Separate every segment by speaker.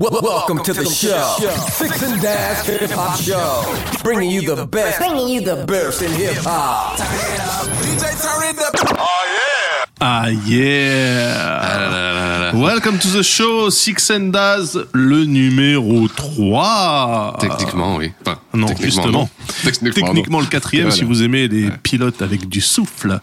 Speaker 1: Wel- Welcome to the show, Six and Dash Hip Hop Show, bringing you the best,
Speaker 2: Bringing you the
Speaker 1: best in hip hop.
Speaker 3: Ah yeah Welcome to the show Six and Daz, le numéro 3
Speaker 4: Techniquement, oui. Enfin,
Speaker 3: Non,
Speaker 4: techniquement,
Speaker 3: justement.
Speaker 4: non. Techniquement,
Speaker 3: Techniquement
Speaker 4: non.
Speaker 3: le quatrième
Speaker 4: Voilà.
Speaker 3: si vous aimez les pilotes avec du souffle.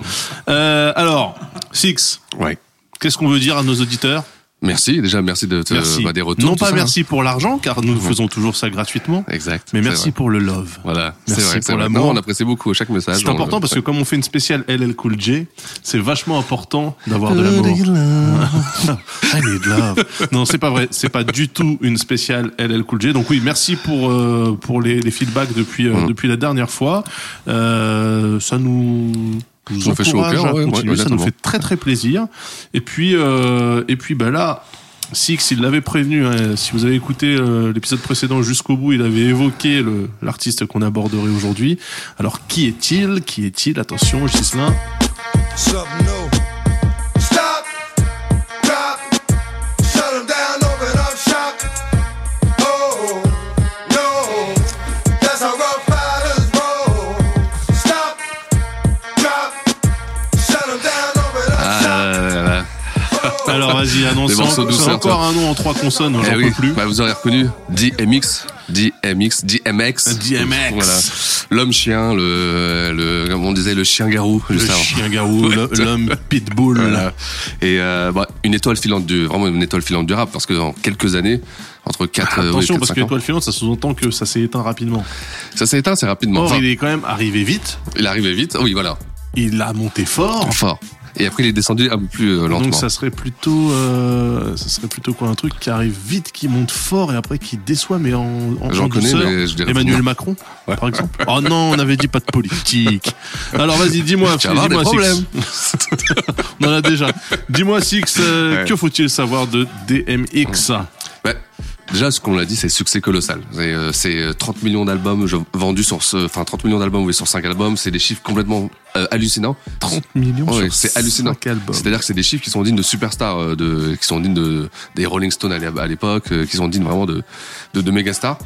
Speaker 3: Euh, alors, Six,
Speaker 4: Ouais.
Speaker 3: qu'est-ce qu'on veut dire à nos auditeurs?
Speaker 4: Merci, déjà, merci de te,
Speaker 3: Merci.
Speaker 4: bah, des retours.
Speaker 3: non pas
Speaker 4: ça,
Speaker 3: merci pour l'argent, car nous faisons toujours ça gratuitement.
Speaker 4: hein. Exact.
Speaker 3: Mais merci
Speaker 4: vrai.
Speaker 3: pour le love.
Speaker 4: Voilà, c'est
Speaker 3: Merci
Speaker 4: vrai. c'est
Speaker 3: pour l'amour.
Speaker 4: On apprécie beaucoup chaque message.
Speaker 3: C'est important parce que comme on fait une spéciale LL Cool J, c'est vachement important d'avoir de l'amour. I need love. Non, c'est pas vrai. C'est pas du tout une spéciale LL Cool J. Donc oui, merci pour euh, pour les, les feedbacks depuis euh,
Speaker 4: Mhm.
Speaker 3: depuis la dernière fois. Euh, ça nous nous
Speaker 4: Ça nous fait chaud au cœur, ouais, ouais,
Speaker 3: ça nous fait très très plaisir. Et puis euh, et puis bah là. Six, il l'avait prévenu. hein, si vous avez écouté euh, l'épisode précédent jusqu'au bout, il avait évoqué le- l'artiste qu'on aborderait aujourd'hui. Alors, qui est-il? Qui est-il? Attention, Gislain.
Speaker 5: Something
Speaker 3: Alors, vas-y, annonce c'est encore un nom en trois consonnes.
Speaker 4: Eh
Speaker 3: J'en
Speaker 4: oui,
Speaker 3: peux plus.
Speaker 4: bah, vous aurez reconnu DMX, DMX, DMX.
Speaker 3: DMX.
Speaker 4: Voilà. L'homme chien, le, le, comme on disait, le chien garou.
Speaker 3: le chien garou, l'homme pitbull.
Speaker 4: Voilà. Et euh, bah, une étoile filante du, vraiment une étoile filante du rap, parce que dans quelques années, entre 4
Speaker 3: Attention, parce que l'étoile filante, ça sous-entend que ça s'est éteint rapidement.
Speaker 4: ça s'est éteint assez rapidement.
Speaker 3: Or,
Speaker 4: Enfin,
Speaker 3: il est quand même arrivé vite.
Speaker 4: il arrivait vite. Oui, voilà,
Speaker 3: Il a monté fort.
Speaker 4: fort. Et après, il est descendu un peu plus euh, lentement.
Speaker 3: Donc ça serait plutôt, euh, ça serait plutôt quoi un truc qui arrive vite, qui monte fort et après qui déçoit, mais en, en,
Speaker 4: J'en
Speaker 3: en
Speaker 4: connais,
Speaker 3: douceur.
Speaker 4: mais je dirais
Speaker 3: Emmanuel. Macron, par exemple. Oh non, on avait dit pas de politique. Alors vas-y, dis-moi, dis-moi Six. On en a déjà. Dis-moi Six, euh,
Speaker 4: Ouais.
Speaker 3: que faut-il savoir de DMX
Speaker 4: Ouais. Déjà, ce qu'on l'a dit, c'est succès colossal. C'est, euh, C'est euh, 30 millions d'albums vendus sur ce, enfin 30 millions d'albums oui, sur 5 albums. C'est des chiffres complètement euh, hallucinants.
Speaker 3: 30 millions
Speaker 4: Ouais,
Speaker 3: sur
Speaker 4: c'est hallucinant. C'est-à-dire que c'est des chiffres qui sont dignes de superstars, euh, de, qui sont dignes de des Rolling Stones à l'é- à l'époque, euh, qui sont dignes vraiment de de, de méga stars.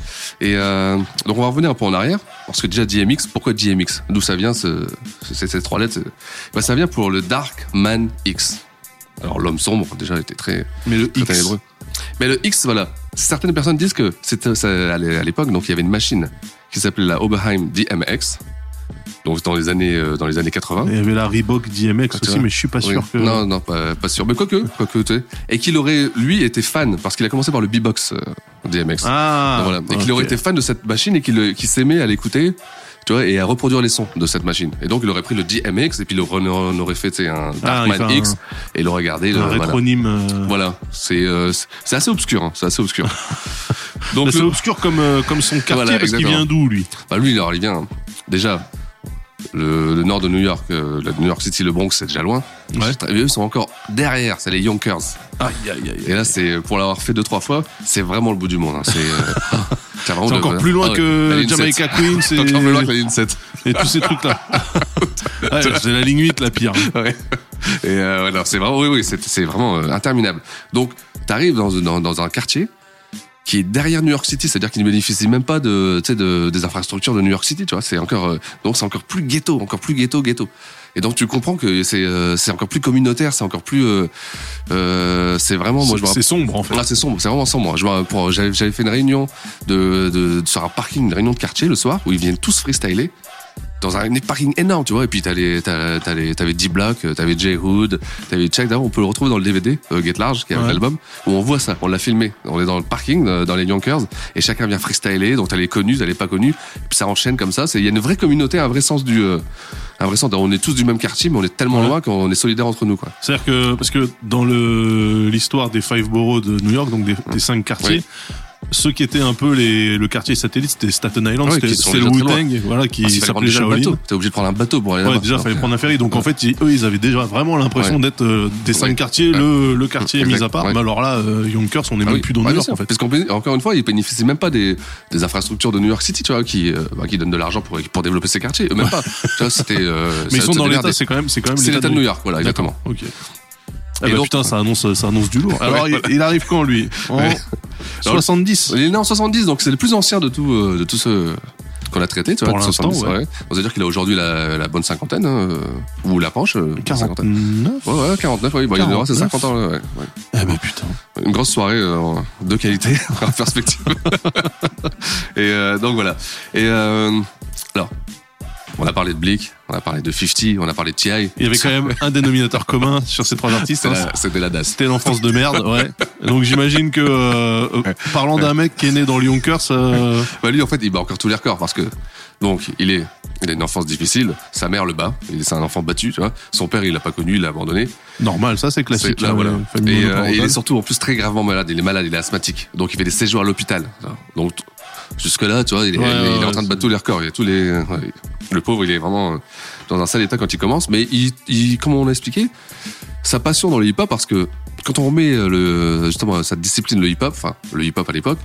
Speaker 4: Et euh, donc on va revenir un peu en arrière, parce que déjà DMX, pourquoi DMX D'où ça vient ce, ce- ces trois lettres? C'est- bah, ça vient pour le Dark Man X. Alors l'homme sombre déjà était très
Speaker 3: Mais le
Speaker 4: très
Speaker 3: X,
Speaker 4: ténébreux. Mais le X, voilà. Certaines personnes disent que c'était à l'é- à l'époque, donc il y avait une machine qui s'appelait la Oberheim DMX. Donc dans les années euh, dans les années 80.
Speaker 3: il y avait la Reebok DMX
Speaker 4: Tu
Speaker 3: aussi, mais je suis pas
Speaker 4: Oui.
Speaker 3: sûr que.
Speaker 4: Non, non, pas, pas sûr. Mais quoique, quoique, tu sais. Et qu'il aurait, lui, été fan, parce qu'il a commencé par le B-Box euh, DMX.
Speaker 3: Ah.
Speaker 4: voilà. Et qu'il aurait été fan de cette machine et qu'il qu'il s'aimait à l'écouter, tu vois, et à reproduire les sons de cette machine. Et donc, il aurait pris le DMX et puis il aurait, on aurait fait, un
Speaker 3: Ah,
Speaker 4: Darkman
Speaker 3: un-
Speaker 4: X et il aurait gardé le,
Speaker 3: un
Speaker 4: voilà.
Speaker 3: rétronyme. euh,
Speaker 4: Voilà. C'est, euh, c'est- assez obscur, hein. C'est assez obscur. donc,
Speaker 3: C'est
Speaker 4: le-
Speaker 3: obscur comme, euh, comme son quartier
Speaker 4: Voilà,
Speaker 3: parce qu'il vient d'où lui?
Speaker 4: Bah, lui, alors, il vient, déjà, le, le nord de New York, euh, le New York City, le Bronx, c'est déjà loin.
Speaker 3: Ouais.
Speaker 4: Eux, ils sont encore derrière, c'est les Yonkers.
Speaker 3: Aïe aïe aïe.
Speaker 4: Et là, c'est pour l'avoir fait deux trois fois, c'est vraiment le bout du monde. hein. C'est euh, de-
Speaker 3: encore plus loin
Speaker 4: Ah
Speaker 3: que
Speaker 4: la
Speaker 3: Jamaica
Speaker 4: 7.
Speaker 3: Queens
Speaker 4: C'est encore plus loin que la
Speaker 3: et,
Speaker 4: ligne 7.
Speaker 3: et tous ces trucs-là. Ouais, c'est la ligne 8 la pire.
Speaker 4: Ouais. Et euh, c'est vraiment, oui, oui, c'est c'est vraiment euh, interminable. Donc, t'arrives dans, dans, dans un quartier qui est derrière New York City, c'est-à-dire qu'il ne bénéficie même pas de, tu sais, de, des infrastructures de New York City, tu vois. C'est encore, euh, donc c'est encore plus ghetto, encore plus ghetto, ghetto. Et donc tu comprends que c'est, euh, c'est encore plus communautaire, c'est encore plus, euh, euh, c'est vraiment, moi je
Speaker 3: C'est sombre en fait.
Speaker 4: Ah, c'est sombre, c'est vraiment sombre. Je vois, pour, j'avais, fait une réunion de, de, sur un parking, une réunion de quartier le soir où ils viennent tous freestyler dans un parking énorme, tu vois. Et puis t'avais D-Block, t'avais J Hood, t'avais Check. D'ailleurs, on peut le retrouver dans le DVD euh, Get Large, qui est
Speaker 3: Ouais.
Speaker 4: l'album, où on voit ça. On l'a filmé. On est dans le parking, euh, dans les Yonkers, et chacun vient freestyler. Donc t'as les connus, t'as les pas connus. Et puis ça enchaîne comme ça. Il y a une vraie communauté, un vrai sens du, euh, un vrai sens. On est tous du même quartier, mais on est tellement
Speaker 3: Ouais.
Speaker 4: loin qu'on est solidaires entre nous, quoi.
Speaker 3: C'est-à-dire que, parce que dans l'histoire des Five Boroughs de New York, donc des, des cinq quartiers,
Speaker 4: Oui.
Speaker 3: Ceux qui étaient un peu les, le quartier satellite, c'était Staten Island,
Speaker 4: Ouais,
Speaker 3: c'était le Wu-Tang, voilà, qui
Speaker 4: Ah, fallait
Speaker 3: s'appelait Shaolin.
Speaker 4: bateau. T'es obligé de prendre un bateau pour aller
Speaker 3: Ouais,
Speaker 4: là-bas.
Speaker 3: déjà, fallait
Speaker 4: Donc,
Speaker 3: prendre un ferry. Donc, en fait, ils- eux, ils avaient déjà vraiment l'impression
Speaker 4: Ouais.
Speaker 3: d'être euh, des cinq
Speaker 4: Ouais.
Speaker 3: quartiers,
Speaker 4: Ouais.
Speaker 3: le, le quartier
Speaker 4: Exact.
Speaker 3: mis à part.
Speaker 4: Ouais.
Speaker 3: Mais alors là, euh, Yonkers, on est
Speaker 4: Ah
Speaker 3: même
Speaker 4: oui.
Speaker 3: plus dans
Speaker 4: Ouais,
Speaker 3: New York, en fait.
Speaker 4: Parce qu'en béné- encore une fois, ils bénéficient même pas des, des infrastructures de New York City, tu vois, qui, euh, bah, qui donnent de l'argent pour, pour développer ces quartiers. Eux même pas. tu vois, c'était. euh,
Speaker 3: Mais ils sont dans l'état, c'est quand même, c'est quand même
Speaker 4: C'est l'État de New York, voilà, exactement.
Speaker 3: Ah
Speaker 4: Et
Speaker 3: bah
Speaker 4: donc-
Speaker 3: putain, ça annonce, ça annonce du lourd. Alors,
Speaker 4: Ouais,
Speaker 3: il,
Speaker 4: voilà.
Speaker 3: il arrive quand, lui En
Speaker 4: Ouais.
Speaker 3: 70
Speaker 4: Il est né en 70, donc c'est le plus ancien de tout, euh, de tous ceux qu'on a traités, tu vois.
Speaker 3: Pour
Speaker 4: de
Speaker 3: l'instant,
Speaker 4: 70,
Speaker 3: ouais.
Speaker 4: On va dire qu'il a aujourd'hui la, la bonne cinquantaine, hein, euh, ou euh, cinquantaine.
Speaker 3: 49
Speaker 4: Ouais, ouais, 49, oui, bah, il aura ses
Speaker 3: 49.
Speaker 4: 50 ans, ouais, ouais.
Speaker 3: Eh bah putain.
Speaker 4: Une grosse soirée euh, de qualité, en perspective. Et euh, donc voilà. Et euh, alors, on a parlé de Blick, on a parlé de 50, on a parlé de T.I.
Speaker 3: Il y avait quand même un dénominateur commun sur ces trois artistes.
Speaker 4: C'était
Speaker 3: hein,
Speaker 4: la, DAS.
Speaker 3: C'était l'enfance de merde, ouais. Donc j'imagine que, euh, euh, parlant d'un mec qui est né dans le Yonkers, euh,
Speaker 4: Bah lui en fait il bat encore tous les records parce que donc il est il a une enfance difficile, sa mère le bat, c'est un enfant battu, tu vois. Son père il l'a pas connu, il l'a abandonné.
Speaker 3: normal, ça c'est classique.
Speaker 4: Là,
Speaker 3: hein,
Speaker 4: voilà. Et, euh, et il est surtout en plus très gravement malade, il est malade, il est asthmatique. Donc il fait des séjours à l'hôpital. Donc jusque là, tu vois, il est,
Speaker 3: Ouais,
Speaker 4: il est
Speaker 3: ouais,
Speaker 4: en train de battre tous les records, il y a tous les ouais. le pauvre, il est vraiment euh, dans un sale état quand il commence. Mais il, il comme on a expliqué, sa passion dans le hip-hop parce que quand on remet euh, le justement sa discipline le hip-hop, enfin le hip-hop à l'époque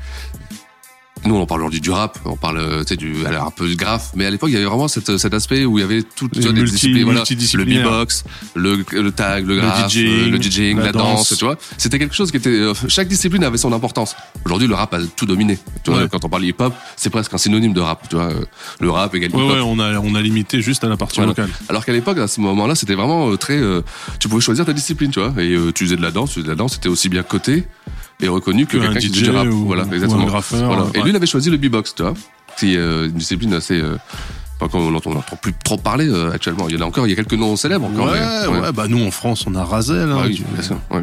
Speaker 4: nous, on parle aujourd'hui du rap, on parle, euh, tu sais, du, alors un peu de graphe, mais à l'époque, il y avait vraiment cette, cet aspect où il y avait tout, tu vois, des
Speaker 3: multi-
Speaker 4: disciplines, voilà, le beatbox, le, le tag, le graphe,
Speaker 3: DJing,
Speaker 4: euh, le DJing, la,
Speaker 3: la
Speaker 4: danse,
Speaker 3: danse.
Speaker 4: tu vois. C'était quelque chose qui était, euh, chaque discipline avait son importance. Aujourd'hui, le rap a tout dominé. Tu vois,
Speaker 3: Ouais.
Speaker 4: quand on parle hip-hop, c'est presque un synonyme de rap, tu vois. euh, Le rap égale
Speaker 3: Ouais, ouais, on a, on a limité juste à la partie
Speaker 4: Voilà.
Speaker 3: locale.
Speaker 4: Alors qu'à l'époque, à ce moment-là, c'était vraiment euh, très. euh, tu pouvais choisir ta discipline, tu vois. Et euh, tu faisais de la danse, tu faisais de la danse, c'était aussi bien coté et reconnu que
Speaker 3: Que un
Speaker 4: quelqu'un qui du rap.
Speaker 3: ou-
Speaker 4: voilà,
Speaker 3: ou
Speaker 4: exactement.
Speaker 3: un graffeur,
Speaker 4: Voilà. Et
Speaker 3: ouais.
Speaker 4: lui, il avait choisi le beatbox, tu vois. C'est euh, une discipline assez. Euh, pas qu'on n'entend plus trop parler euh, actuellement. Il y en a encore, il y a quelques noms célèbres encore.
Speaker 3: Ouais, ouais, bah nous en France on a Razel. hein,
Speaker 4: Ah oui,
Speaker 3: du-
Speaker 4: ouais.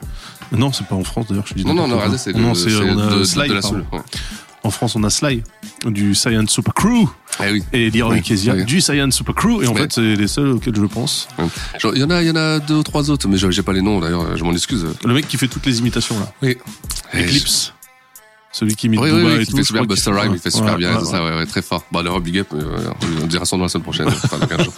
Speaker 3: Non, c'est pas en France d'ailleurs, je dis
Speaker 4: Non, non, non,
Speaker 3: quoi.
Speaker 4: c'est de,
Speaker 3: on
Speaker 4: de, de- la soul. Ouais.
Speaker 3: En France, on a Sly du Science Super Crew
Speaker 4: Eh oui.
Speaker 3: et Leroy
Speaker 4: Ouais,
Speaker 3: Kezia
Speaker 4: ouais.
Speaker 3: du Science Super Crew. Et en
Speaker 4: Ouais.
Speaker 3: fait, c'est les seuls auxquels je pense.
Speaker 4: Ouais. Il y en a, il y en a deux ou trois autres, mais j'ai pas les noms d'ailleurs. Je m'en excuse.
Speaker 3: Le mec qui fait toutes les imitations là.
Speaker 4: Oui.
Speaker 3: Eclipse. Celui qui imite
Speaker 4: Oui, oui, oui,
Speaker 3: et
Speaker 4: qui
Speaker 3: tout.
Speaker 4: fait super Buster Rhyme, il fait super
Speaker 3: ouais,
Speaker 4: bien,
Speaker 3: ouais,
Speaker 4: c'est ça, ouais, ouais, très fort. Bah, le Big Up, euh, on dira son nom la semaine prochaine, enfin, dans 15 jours.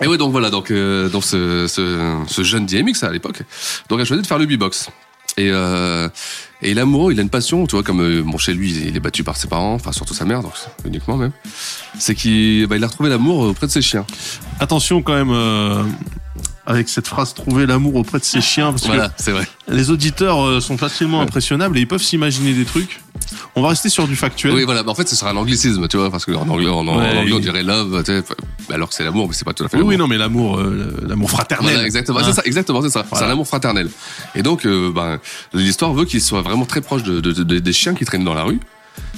Speaker 4: Et oui, donc voilà, donc, euh, donc ce, ce, ce jeune DMX à l'époque, donc a choisi de faire le beatbox. Et, euh, et l'amoureux, il a une passion, tu vois, comme euh, bon, chez lui, il est battu par ses parents, enfin surtout sa mère, donc uniquement même. C'est qu'il bah, il a retrouvé l'amour auprès de ses chiens.
Speaker 3: Attention quand même euh, avec cette phrase trouver l'amour auprès de ses chiens parce
Speaker 4: Voilà, c'est vrai.
Speaker 3: que les auditeurs euh, sont facilement impressionnables et ils peuvent s'imaginer des trucs. On va rester sur du factuel.
Speaker 4: Oui, voilà. Mais en fait, ce sera un anglicisme, tu vois, parce qu'en anglais, en, en
Speaker 3: Ouais,
Speaker 4: anglais, on dirait love, tu sais, alors que c'est l'amour, mais c'est pas tout à fait
Speaker 3: Oui, oui, non, mais l'amour, euh, l'amour fraternel.
Speaker 4: Voilà, exactement,
Speaker 3: Hein.
Speaker 4: c'est ça, exactement, c'est ça. C'est un amour fraternel. Et donc, euh, ben, l'histoire veut qu'il soit vraiment très proche de, de- de- des chiens qui traînent dans la rue.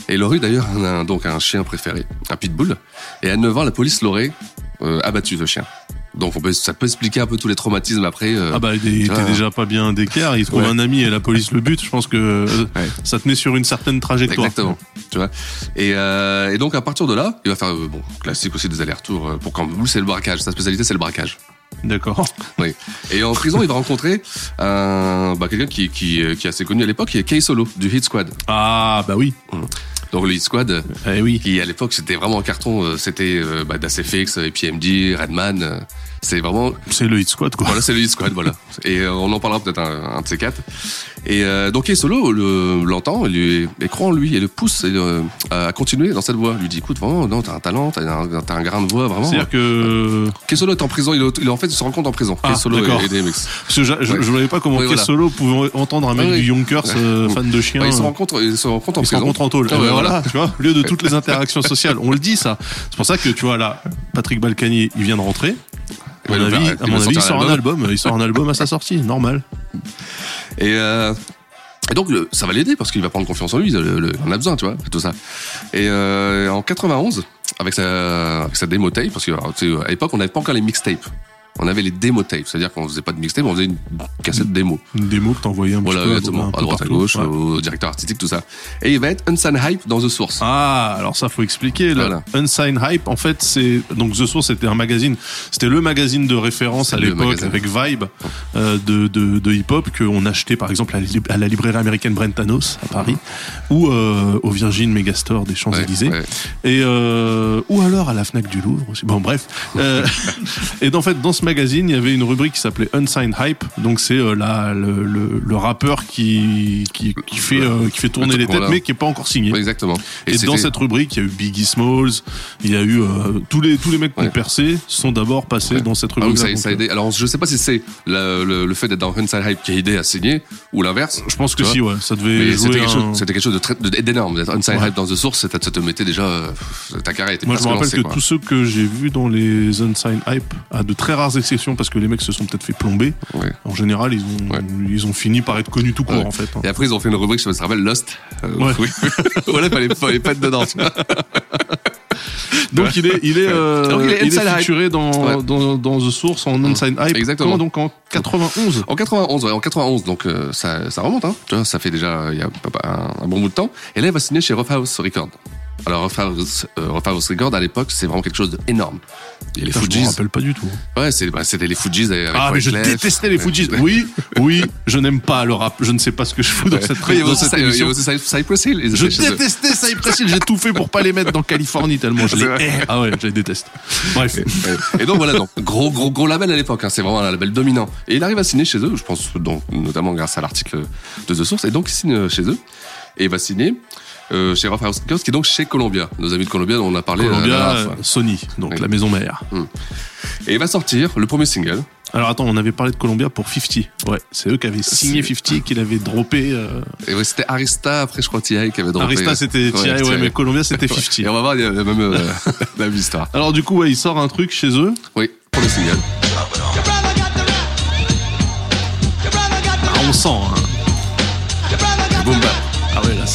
Speaker 4: Et Laurie, d'ailleurs, a un, donc un chien préféré, un pitbull. Et à 9 ans, la police l'aurait euh, abattu, ce chien. Donc, on peut, ça peut expliquer un peu tous les traumatismes après. euh,
Speaker 3: Ah bah il était déjà pas bien d'équerre, il trouve
Speaker 4: Ouais.
Speaker 3: un ami et la police le bute, je pense que euh,
Speaker 4: Ouais.
Speaker 3: ça tenait sur une certaine trajectoire.
Speaker 4: Exactement. Tu vois. Et, euh, et donc à partir de là, il va faire bon classique aussi des allers-retours pour quand c'est le braquage. Sa spécialité c'est le braquage.
Speaker 3: D'accord.
Speaker 4: Oui. Et en prison, il va rencontrer un bah, quelqu'un qui, qui qui est assez connu à l'époque, qui est Kay Solo du Hit Squad.
Speaker 3: Ah bah oui.
Speaker 4: Donc le Hit Squad,
Speaker 3: Eh oui.
Speaker 4: qui à l'époque c'était vraiment un carton. euh, C'était euh, bah, d'ACFX, euh, PMD, Redman. c'est vraiment
Speaker 3: C'est le hit squad quoi.
Speaker 4: voilà, c'est le Hit Squad, voilà. Et on en parlera peut-être un, un de ces quatre. Et euh, donc Solo le- l'entend, lui- et croit en lui et le pousse et, euh, à continuer dans cette voie. Lui dit écoute vraiment, non, t'as un talent, t'as un, grain de voix vraiment.
Speaker 3: C'est-à-dire que
Speaker 4: Kay Solo est en prison, il, est, il est- en fait il se rencontre en prison.
Speaker 3: Ah,
Speaker 4: Kay Solo
Speaker 3: d'accord.
Speaker 4: et, et DMX.
Speaker 3: je, je,
Speaker 4: Ouais.
Speaker 3: je voyais pas comment
Speaker 4: Oui,
Speaker 3: Kay
Speaker 4: voilà.
Speaker 3: Solo pouvait entendre un mec
Speaker 4: Ah oui.
Speaker 3: du Yonkers euh, fan de.
Speaker 4: Ouais, ils se
Speaker 3: euh,
Speaker 4: rencontrent, ils se rencontrent en
Speaker 3: ils se
Speaker 4: prison.
Speaker 3: rencontrent en tôle.
Speaker 4: Ah
Speaker 3: Eh
Speaker 4: ouais,
Speaker 3: ben
Speaker 4: voilà.
Speaker 3: voilà, tu vois, au lieu de toutes les interactions sociales, on le dit ça. C'est pour ça que tu vois là, Patrick Balkany, il vient de rentrer. À mon avis, à
Speaker 4: il
Speaker 3: mon
Speaker 4: va
Speaker 3: avis, il
Speaker 4: sortir
Speaker 3: sort
Speaker 4: un
Speaker 3: album. Il sort un album à sa sortie, normal.
Speaker 4: Et, euh, et donc le- ça va l'aider parce qu'il va prendre confiance en lui, il, le- il en a besoin, tu vois, et tout ça. Et euh, en 91, avec sa, avec sa démo tape, parce que alors, tu sais, à l'époque on n'avait pas encore les mixtapes. On avait les démo tapes, c'est-à-dire qu'on faisait pas de mixtape, on faisait une cassette démo.
Speaker 3: Une démo que t'envoyais un
Speaker 4: Voilà,
Speaker 3: petit peu
Speaker 4: exactement, à droite à gauche,
Speaker 3: Ouais.
Speaker 4: au directeur artistique, tout ça. Et il va être Unsigned Hype dans The Source.
Speaker 3: Ah, alors ça faut expliquer. Le
Speaker 4: Voilà.
Speaker 3: Unsigned Hype, en fait, c'est donc The Source, c'était un magazine, c'était le magazine de référence à l'époque avec Vibe euh, de, de, de hip-hop qu'on achetait par exemple à, la librairie américaine Brentanos à Paris ou euh, au Virgin Megastore des Champs Élysées
Speaker 4: Ouais, ouais.
Speaker 3: et euh, ou alors à la Fnac du Louvre aussi. Bon bref. Et en fait dans ce Magazine, il y avait une rubrique qui s'appelait Unsigned Hype. Donc c'est euh, la le, le, le rappeur qui qui, qui fait euh, qui fait tourner les têtes,
Speaker 4: Voilà.
Speaker 3: mais qui est pas encore signé.
Speaker 4: Ouais, Exactement.
Speaker 3: Et, dans
Speaker 4: c'était-
Speaker 3: cette rubrique, il y a eu Biggie Smalls, il y a eu euh, tous les tous les mecs qui ont percé sont d'abord passés
Speaker 4: Ouais.
Speaker 3: dans cette
Speaker 4: Ah
Speaker 3: rubrique.
Speaker 4: ça, ça a aidé. Alors, je sais pas si c'est le, fait d'être dans Inside Hype qui a aidé à signer ou l'inverse.
Speaker 3: Je pense que si, ouais, ça devait
Speaker 4: c'était quelque,
Speaker 3: un-
Speaker 4: quelque chose d'énorme.
Speaker 3: Ouais.
Speaker 4: Hype dans The Source, ça te, mettait déjà, ta carrière était
Speaker 3: Moi, je me rappelle que tous ceux que j'ai vus dans les Unsigned Hype, à de très rares exceptions, parce que les mecs se sont peut-être fait plomber,
Speaker 4: Ouais.
Speaker 3: en général, ils ont,
Speaker 4: Ouais.
Speaker 3: ils ont fini par être connus tout court,
Speaker 4: Ouais.
Speaker 3: en fait. hein.
Speaker 4: Et après, ils ont fait une rubrique, je te rappelles, Lost. Euh,
Speaker 3: Ouais.
Speaker 4: Oui. voilà, fallait, fallait pas être dedans.
Speaker 3: Donc, il est, il est, euh,
Speaker 4: il est
Speaker 3: il
Speaker 4: Inside
Speaker 3: est
Speaker 4: Hype.
Speaker 3: featuré dans,
Speaker 4: Ouais.
Speaker 3: dans, dans The Source en Unsigned Hype.
Speaker 4: Exactement.
Speaker 3: Quand, donc en 91.
Speaker 4: En 91, ouais, en 91, donc euh, ça, ça remonte, hein. Tu vois, ça fait déjà il y a un bon bout de temps. Et là, il va signer chez Rough House Records. Alors House, euh, à l'époque, c'est vraiment quelque chose d'énorme. Il y a les
Speaker 3: Putain, je me
Speaker 4: Fujis.
Speaker 3: rappelle pas du tout.
Speaker 4: Ouais, c'est, bah, c'était les Fujis avec
Speaker 3: Ah, mais je détestais les Fujis. Oui, oui, je n'aime pas le rap. Je ne sais pas ce que je fous dans cette,
Speaker 4: Ouais, il y avait
Speaker 3: dans cette émission.
Speaker 4: Cypress Hill.
Speaker 3: Je détestais Cypress Hill. J'ai tout fait pour pas les mettre dans Californie tellement je les hais. Ah ouais, je les déteste. Bref.
Speaker 4: Et donc voilà, donc, gros, gros, gros label à l'époque, hein, c'est vraiment un label dominant. Et il arrive à signer chez eux, je pense, donc, notamment grâce à l'article de The Source, et donc il signe chez eux, et il va signer euh, chez Rough House qui est donc chez Columbia, nos amis de Columbia dont on a parlé euh, la
Speaker 3: Columbia, euh, Sony, donc la maison mère.
Speaker 4: Et il va sortir le premier single.
Speaker 3: Alors attends, on avait parlé de Columbia pour 50. Ouais, c'est eux qui avaient signé
Speaker 4: C'est-
Speaker 3: 50 qu'il avait droppé. euh,
Speaker 4: Et ouais, c'était Arista, après je crois T.I. qui avait droppé.
Speaker 3: Arista c'était T.I., ouais, mais Columbia c'était
Speaker 4: Ouais.
Speaker 3: 50.
Speaker 4: Et on va voir, il y a la même, euh, la même histoire.
Speaker 3: Alors du coup, ouais, il sort un truc chez eux.
Speaker 4: Oui, single.
Speaker 2: Brother got the
Speaker 3: Ah, on sent. hein.
Speaker 4: Boom bap.
Speaker 3: Ah ouais, là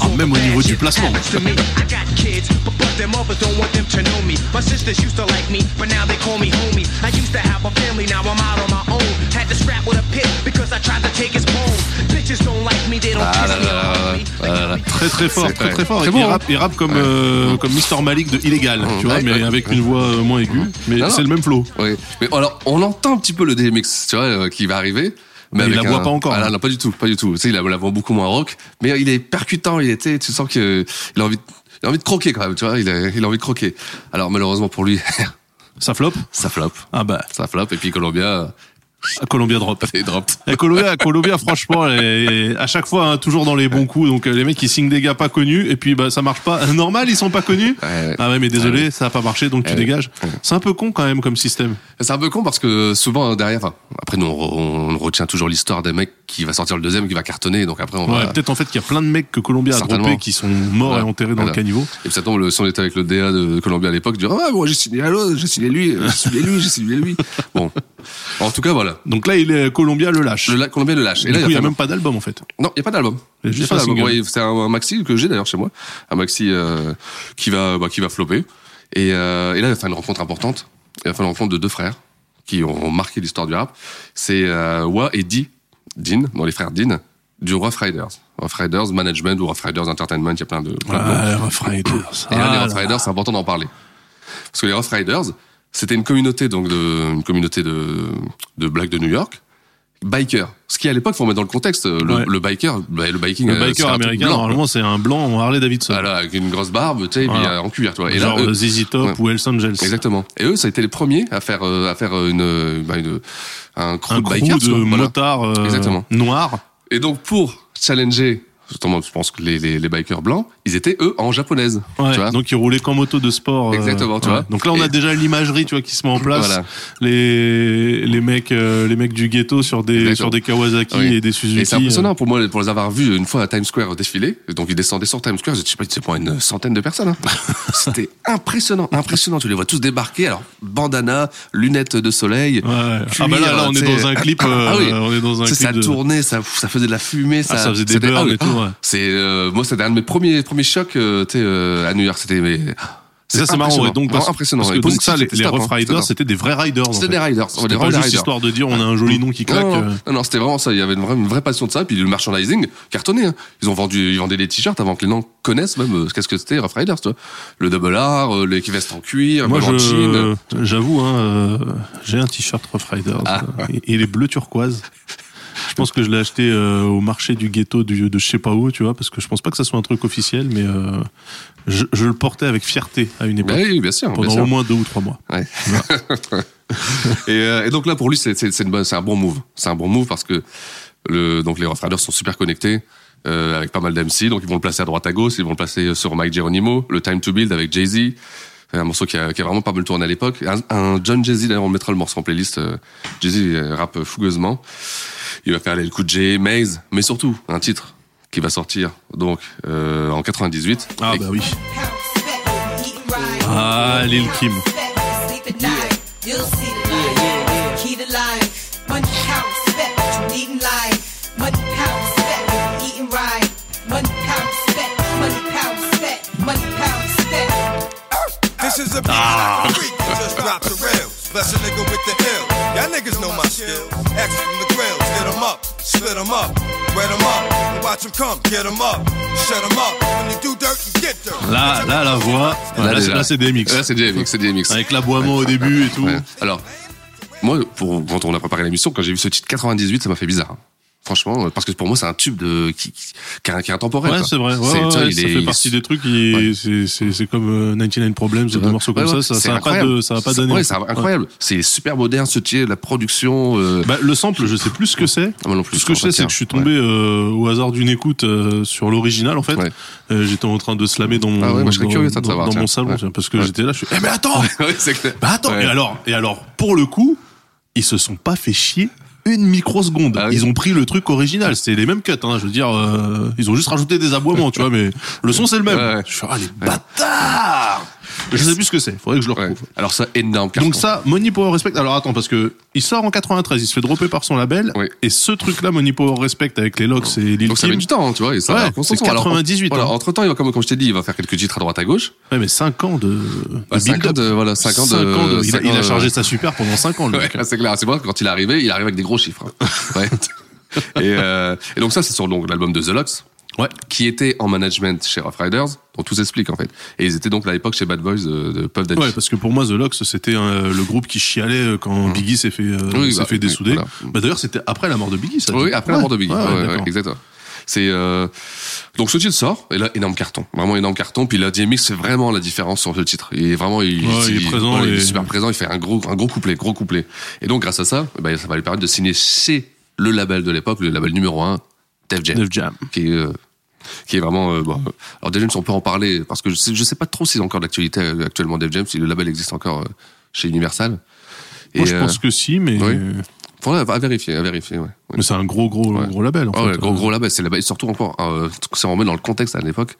Speaker 3: Ah, même au niveau du placement.
Speaker 6: happens to me. I got kids, but, but their mothers don't want them to know me. My sisters used to like me, but now they call me homie. I used to have a family, now I'm out on my own. Had to scrap with a pit because I tried to take his bone. Bitches don't like me, they don't
Speaker 4: Ah là là là.
Speaker 3: Très très fort, très
Speaker 4: ouais.
Speaker 3: très fort.
Speaker 4: Très
Speaker 3: Et
Speaker 4: bon,
Speaker 3: il,
Speaker 4: hein.
Speaker 3: rappe, il rappe comme, euh, comme Mr. Malik de Illégal, tu vois,
Speaker 4: Ouais,
Speaker 3: mais
Speaker 4: ouais.
Speaker 3: avec une voix euh, moins aiguë. Mais c'est le même flow.
Speaker 4: Oui. Mais alors, on entend un petit peu le DMX, tu vois, euh, qui va arriver.
Speaker 3: Mais il la voit pas encore,
Speaker 4: Ah,
Speaker 3: hein.
Speaker 4: non, pas du tout, pas du tout. Tu sais, il la voix beaucoup moins rock, mais il est percutant. Il était, tu sens que il a envie, de- il a envie de croquer quand même, tu vois. Il a, il a envie de croquer. Alors malheureusement pour lui,
Speaker 3: Ça flop
Speaker 4: ça flop,
Speaker 3: Ah bah,
Speaker 4: ça flop. Et puis Columbia,
Speaker 3: Columbia drop.
Speaker 4: drop.
Speaker 3: Et Columbia, franchement, est- à chaque fois, hein, toujours dans les bons coups. Donc euh, les mecs, ils signent des gars pas connus, et puis bah ça marche pas. Normal, ils sont pas connus?
Speaker 4: Ouais.
Speaker 3: Ah ouais, mais désolé, ça a pas marché, donc tu
Speaker 4: Ouais.
Speaker 3: dégages. C'est un peu con quand même comme système.
Speaker 4: C'est un peu con parce que souvent derrière, enfin, après nous on, re- on retient toujours l'histoire des mecs qui va sortir le deuxième, qui va cartonner. Donc après on va.
Speaker 3: peut-être en fait qu'il y a plein de mecs que Columbia a droppé qui sont morts et enterrés dans le caniveau.
Speaker 4: Et puis ça tombe, le son était avec le DA de Columbia à l'époque, dire ah moi j'ai signé à l'autre, j'ai signé lui, j'ai signé lui, j'ai signé lui. Bon, en tout cas voilà.
Speaker 3: Donc là, il est Columbia le lâche.
Speaker 4: Le la- Columbia le lâche. Et
Speaker 3: du
Speaker 4: là
Speaker 3: coup, il y a même pas d'album en fait.
Speaker 4: Non, il y a pas d'album. C'est un, un maxi que j'ai d'ailleurs chez moi, un maxi euh, qui va bah, qui va flopper. Et, euh, et là, il va faire une rencontre importante. Il va faire une rencontre de deux frères qui ont marqué l'histoire du rap. C'est euh, Wa et Di, Dean, dans les frères Dean, du Rough Riders. Rough Riders Management ou Rough Riders Entertainment, il y a plein de. plein de.
Speaker 3: Ah, Rough Riders.
Speaker 4: Et là,
Speaker 3: Ah
Speaker 4: les
Speaker 3: là
Speaker 4: Rough Riders, c'est important d'en parler. Parce que les Rough Riders, c'était une communauté, donc, de, une communauté de, de blacks de New York, biker. Ce qui, à l'époque, faut mettre dans le contexte, le,
Speaker 3: Ouais.
Speaker 4: le biker, bah, le biking,
Speaker 3: Le
Speaker 4: euh,
Speaker 3: biker américain,
Speaker 4: blanc,
Speaker 3: normalement, c'est un blanc en Harley Davidson.
Speaker 4: Voilà, avec une grosse barbe, tu sais,
Speaker 3: Voilà.
Speaker 4: euh, en cuir, tu vois. Et
Speaker 3: Genre
Speaker 4: là, eux-
Speaker 3: euh, ZZ Top
Speaker 4: ouais.
Speaker 3: ou Hells Angels.
Speaker 4: exactement. Et eux, ça a été les premiers à faire, euh, à faire euh, une, euh, bah, une, un crew
Speaker 3: Un
Speaker 4: de bikers,
Speaker 3: de
Speaker 4: quoi. Voilà.
Speaker 3: motards euh,
Speaker 4: Exactement.
Speaker 3: noirs.
Speaker 4: Et donc, pour challenger, justement, je pense que les, les, les bikers blancs, ils étaient, eux, en japonaise.
Speaker 3: Ouais,
Speaker 4: tu vois.
Speaker 3: donc ils roulaient qu'en moto de sport. euh,
Speaker 4: Exactement, tu vois.
Speaker 3: Donc là, on a déjà l'imagerie, tu vois, qui se met en place.
Speaker 4: Voilà.
Speaker 3: Les les mecs, euh, les mecs du ghetto sur des
Speaker 4: Exactement.
Speaker 3: sur des Kawasaki
Speaker 4: Oui.
Speaker 3: et des Suzuki.
Speaker 4: Et c'est impressionnant pour moi, pour les avoir vus une fois à Times Square défiler. Donc ils descendaient sur Times Square, je sais pas, c'est pour une centaine de personnes. hein. C'était impressionnant, impressionnant. Tu les vois tous débarquer, alors bandana, lunettes de soleil.
Speaker 3: Ouais,
Speaker 4: cuir,
Speaker 3: ah bah là, là, on est dans un clip. euh,
Speaker 4: Ah oui.
Speaker 3: On est dans un clip
Speaker 4: ça
Speaker 3: de-
Speaker 4: tournait, ça, ça faisait de la fumée, ça,
Speaker 3: Ah, ça faisait des
Speaker 4: c'était-
Speaker 3: burns et tout, ouais.
Speaker 4: C'est euh, moi, c'était un de mes premiers premiers chocs, euh, tu sais, euh, à New York. C'était mais
Speaker 3: Ça, c'est marrant. ouais. Donc, parce,
Speaker 4: impressionnant.
Speaker 3: parce que donc ça, les, Rough Riders,
Speaker 4: c'était
Speaker 3: des vrais riders.
Speaker 4: C'était des riders. on
Speaker 3: C'était pas juste histoire de dire on a un joli nom qui claque.
Speaker 4: Non, non, c'était vraiment ça. Il y avait une vraie, une vraie passion de ça. Puis le merchandising cartonné. hein. Ils ont vendu, ils vendaient des t-shirts avant que les gens connaissent même qu'est-ce que c'était Rough Riders. Tu vois. Le double R, les vestes en cuir,
Speaker 3: Moi, j'avoue, hein, j'ai un t-shirt Rough Riders.
Speaker 4: Ah.
Speaker 3: et- Il est bleu turquoise. Je pense que je l'ai acheté euh, au marché du ghetto du, de je sais pas où, tu vois, parce que je pense pas que ça soit un truc officiel, mais euh, je, je le portais avec fierté à une époque.
Speaker 4: Bah oui, bien sûr. bien
Speaker 3: pendant
Speaker 4: sûr.
Speaker 3: au moins deux ou trois mois.
Speaker 4: Ouais. et, euh, et donc là, pour lui, c'est un bon move. C'est un bon move parce que le, donc les Rough Riders sont super connectés euh, avec pas mal d'MC. Donc ils vont le placer à droite à gauche. Ils vont le placer sur Mike Geronimo, le Time to Build avec Jay Z. Un morceau qui a, qui a vraiment pas mal tourné à l'époque. Un, un John Jay Z, d'ailleurs, on mettra le morceau en playlist. euh, Jay Z euh, rappe fougueusement. Il va faire les coups de J, Maze, mais surtout un titre qui va sortir donc euh, en 98.
Speaker 3: Ah
Speaker 4: Et-
Speaker 3: bah oui. Ah, Lil Kim.
Speaker 5: This is a beat ah. freak who just dropped the rails. Bless a nigga with the ill. Y'all niggas know my skill. X from the grills, get 'em up, split 'em up, wet 'em up, and watch 'em come, get 'em up, shut 'em up. When you do dirt, you get dirt.
Speaker 3: Là, là, la voix. Là, là, c'est-
Speaker 4: déjà.
Speaker 3: là, c'est DMX.
Speaker 4: Là, c'est DMX, c'est DMX.
Speaker 3: Avec l'aboiement au début et tout.
Speaker 4: Ouais. Alors, moi, pour, quand on a préparé l'émission, quand j'ai vu ce titre 98, ça m'a fait bizarre. Franchement, parce que pour moi, c'est un tube de qui, qui, qui est, qui est intemporel.
Speaker 3: Ouais, c'est vrai. Ouais,
Speaker 4: C'est-
Speaker 3: ouais,
Speaker 4: il
Speaker 3: ça
Speaker 4: est-
Speaker 3: fait partie des trucs qui,
Speaker 4: Ouais.
Speaker 3: c'est, c'est, c'est comme euh, 99 Problems, des morceaux comme ça, ça, ça a pas de, ça a pas d'année.
Speaker 4: Ouais, c'est incroyable. C'est super moderne, ce titre, la production. euh,
Speaker 3: Bah, le sample, je sais plus ce que c'est.
Speaker 4: Ah,
Speaker 3: Tout ce que je sais, c'est que je suis tombé euh, au hasard d'une écoute euh, sur l'original, en fait.
Speaker 4: Ouais.
Speaker 3: Euh, j'étais en train de slammer dans mon,
Speaker 4: Ah
Speaker 3: dans,
Speaker 4: curieux, ça, de
Speaker 3: dans-
Speaker 4: savoir,
Speaker 3: dans
Speaker 4: tiens.
Speaker 3: mon salon, parce que j'étais là, je suis, eh mais attends, bah attends, et alors, et alors, pour le coup, ils se sont pas fait chier une microseconde.
Speaker 4: Ah oui.
Speaker 3: Ils ont pris le truc original, c'était les mêmes cuts, hein, je veux dire, euh, ils ont juste rajouté des aboiements, tu vois, mais le son c'est le même.
Speaker 4: Ouais, ouais.
Speaker 3: Je suis, ah les bâtards Je sais plus ce que c'est, faudrait que je le
Speaker 4: Ouais.
Speaker 3: retrouve.
Speaker 4: Alors ça, énorme carton.
Speaker 3: Donc ça, Money Power Respect. Alors attends, parce que il sort en 93, il se fait dropper par son label.
Speaker 4: Oui.
Speaker 3: Et ce truc-là, Money Power Respect avec les Locks et Lil
Speaker 4: Donc ça met du temps, tu vois. Et ça
Speaker 3: Ouais, c'est 98,
Speaker 4: Alors,
Speaker 3: hein.
Speaker 4: entre temps, il va comme, comme je t'ai dit, il va faire quelques titres à droite à gauche.
Speaker 3: Ouais, mais 5 ans de,
Speaker 4: Bah, cinq
Speaker 3: build-up.
Speaker 4: ans de- voilà, cinq ans de-
Speaker 3: il, a, il chargé sa super pendant 5 ans, le
Speaker 4: Ouais, c'est clair. C'est vrai que quand il est arrivé, il arrive avec des gros chiffres. hein. Ouais. et, euh, et donc ça, c'est sur l'album de The Locks.
Speaker 3: Ouais.
Speaker 4: Qui était en management chez Rough Riders, dont tout s'explique en fait. Et ils étaient donc à l'époque chez Bad Boys de, de Puff Daddy.
Speaker 3: Ouais, parce que pour moi, The Locks, c'était euh, le groupe qui chialait euh, quand Biggie s'est fait, euh,
Speaker 4: Oui,
Speaker 3: s'est
Speaker 4: bah,
Speaker 3: fait dessouder.
Speaker 4: voilà.
Speaker 3: Bah, D'ailleurs, c'était après la mort de Biggie, ça.
Speaker 4: Oui, après la mort de Biggie.
Speaker 3: Ouais,
Speaker 4: Ouais, exactement. C'est euh... donc ce titre sort et là énorme carton, vraiment énorme carton. Puis là DMX fait vraiment la différence sur ce titre. Il est vraiment il,
Speaker 3: Ouais, il est présent
Speaker 4: il est
Speaker 3: et-
Speaker 4: super présent. Il fait un gros un gros couplet, gros couplet. Et donc grâce à ça, ben, ça va lui permettre de signer chez le label de l'époque, le label numéro un, Def Jam,
Speaker 3: Def Jam.
Speaker 4: qui est euh, qui est vraiment euh, bon. Alors Def Jam, on peut en parler parce que je sais, je sais pas trop si c'est encore d'actualité euh, actuellement Def Jam, si le label existe encore euh, chez Universal.
Speaker 3: Moi, je
Speaker 4: euh,
Speaker 3: pense que si, mais,
Speaker 4: oui. faudrait à vérifier, à vérifier. Ouais. Ouais.
Speaker 3: mais c'est un gros, gros,
Speaker 4: Ouais.
Speaker 3: gros label. En
Speaker 4: Ah
Speaker 3: fait.
Speaker 4: ouais, gros, gros label, c'est label. Surtout encore, euh, si on remet dans le contexte à l'époque,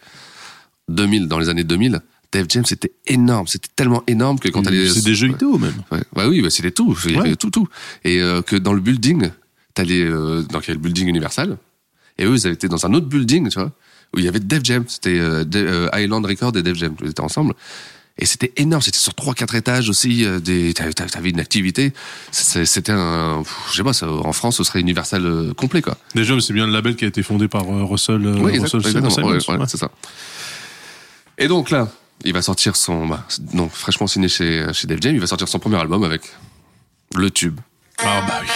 Speaker 4: 2000, dans les années 2000, Def Jam, c'était énorme. C'était tellement énorme que quand t'allais...
Speaker 3: C'est des jeux vidéo, même.
Speaker 4: Ouais, ouais, oui, bah, c'était tout.
Speaker 3: Ouais.
Speaker 4: tout, tout. Et euh, que dans le building, t'allais, euh, donc il y a le building Universal. Et eux, ils avaient été dans un autre building, tu vois, où il y avait Def Jam. C'était euh, euh, Island Record et Def Jam. Ils étaient ensemble. Et c'était énorme. C'était sur trois, quatre étages aussi. euh, Des, t'avais, une activité. C'était un, je sais pas, ça, en France, ce serait Universal euh, complet, quoi.
Speaker 3: Déjà, c'est bien le label qui a été fondé par Russell,
Speaker 4: Oui,
Speaker 3: Russell
Speaker 4: exactement.
Speaker 3: Simmons.
Speaker 4: Ouais, ouais,
Speaker 3: Ouais.
Speaker 4: c'est ça. Et donc là, il va sortir son, bah, donc fraîchement signé chez chez Def Jam, il va sortir son premier album avec le tube.
Speaker 3: Ah bah oui.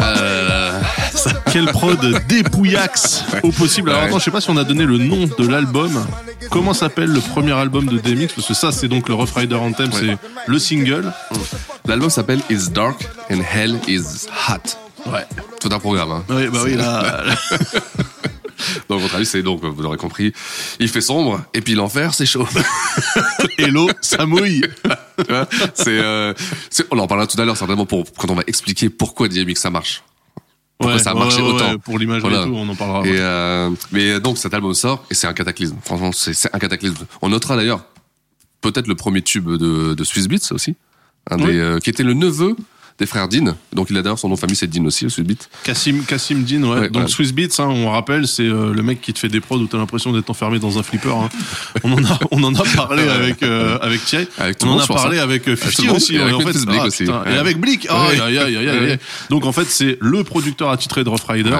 Speaker 4: Euh,
Speaker 3: Quel prod dépouillax au possible. Alors attends, je sais pas si on a donné le nom de l'album. Comment s'appelle le premier album de DMX Parce que ça, c'est donc le Rough Rider Anthem,
Speaker 4: Ouais.
Speaker 3: c'est le single.
Speaker 4: L'album s'appelle It's Dark and Hell is Hot.
Speaker 3: Ouais.
Speaker 4: Tout un programme. Hein.
Speaker 3: Oui, bah oui, là.
Speaker 4: Donc votre avis, c'est donc vous l'aurez compris, il fait sombre et puis l'enfer, c'est chaud.
Speaker 3: Et l'eau, ça mouille.
Speaker 4: Tu vois, c'est, euh, c'est- on en parlera tout à l'heure certainement pour quand on va expliquer pourquoi DMX ça marche. pourquoi
Speaker 3: Ouais,
Speaker 4: ça a
Speaker 3: ouais,
Speaker 4: marché
Speaker 3: ouais,
Speaker 4: autant.
Speaker 3: pour
Speaker 4: Voilà.
Speaker 3: et tout, on en parlera.
Speaker 4: Et euh, mais donc cet album sort et c'est un cataclysme. Franchement, c'est c'est un cataclysme. On notera d'ailleurs peut-être le premier tube de, de Swiss Beats aussi, un des,
Speaker 3: Oui.
Speaker 4: euh, qui était le neveu des frères Dean. Donc il a d'ailleurs son nom de famille, c'est Dean aussi, le Swiss Beats.
Speaker 3: Kassim, Kassim Dean, ouais.
Speaker 4: Ouais,
Speaker 3: Donc
Speaker 4: ouais.
Speaker 3: Swiss Beats, hein, on rappelle, c'est euh, le mec qui te fait des prods où t'as l'impression d'être enfermé dans un flipper. hein. On en a, on en a parlé avec euh, avec Thierry.
Speaker 4: Avec
Speaker 3: on en a parlé
Speaker 4: hein.
Speaker 3: avec euh,
Speaker 4: Avec tout
Speaker 3: 50
Speaker 4: le monde,
Speaker 3: aussi.
Speaker 4: et avec
Speaker 3: en fait, ah,
Speaker 4: aussi.
Speaker 3: putain. Et avec Blick. Aïe. Donc en fait, c'est le producteur attitré de Rough Rider.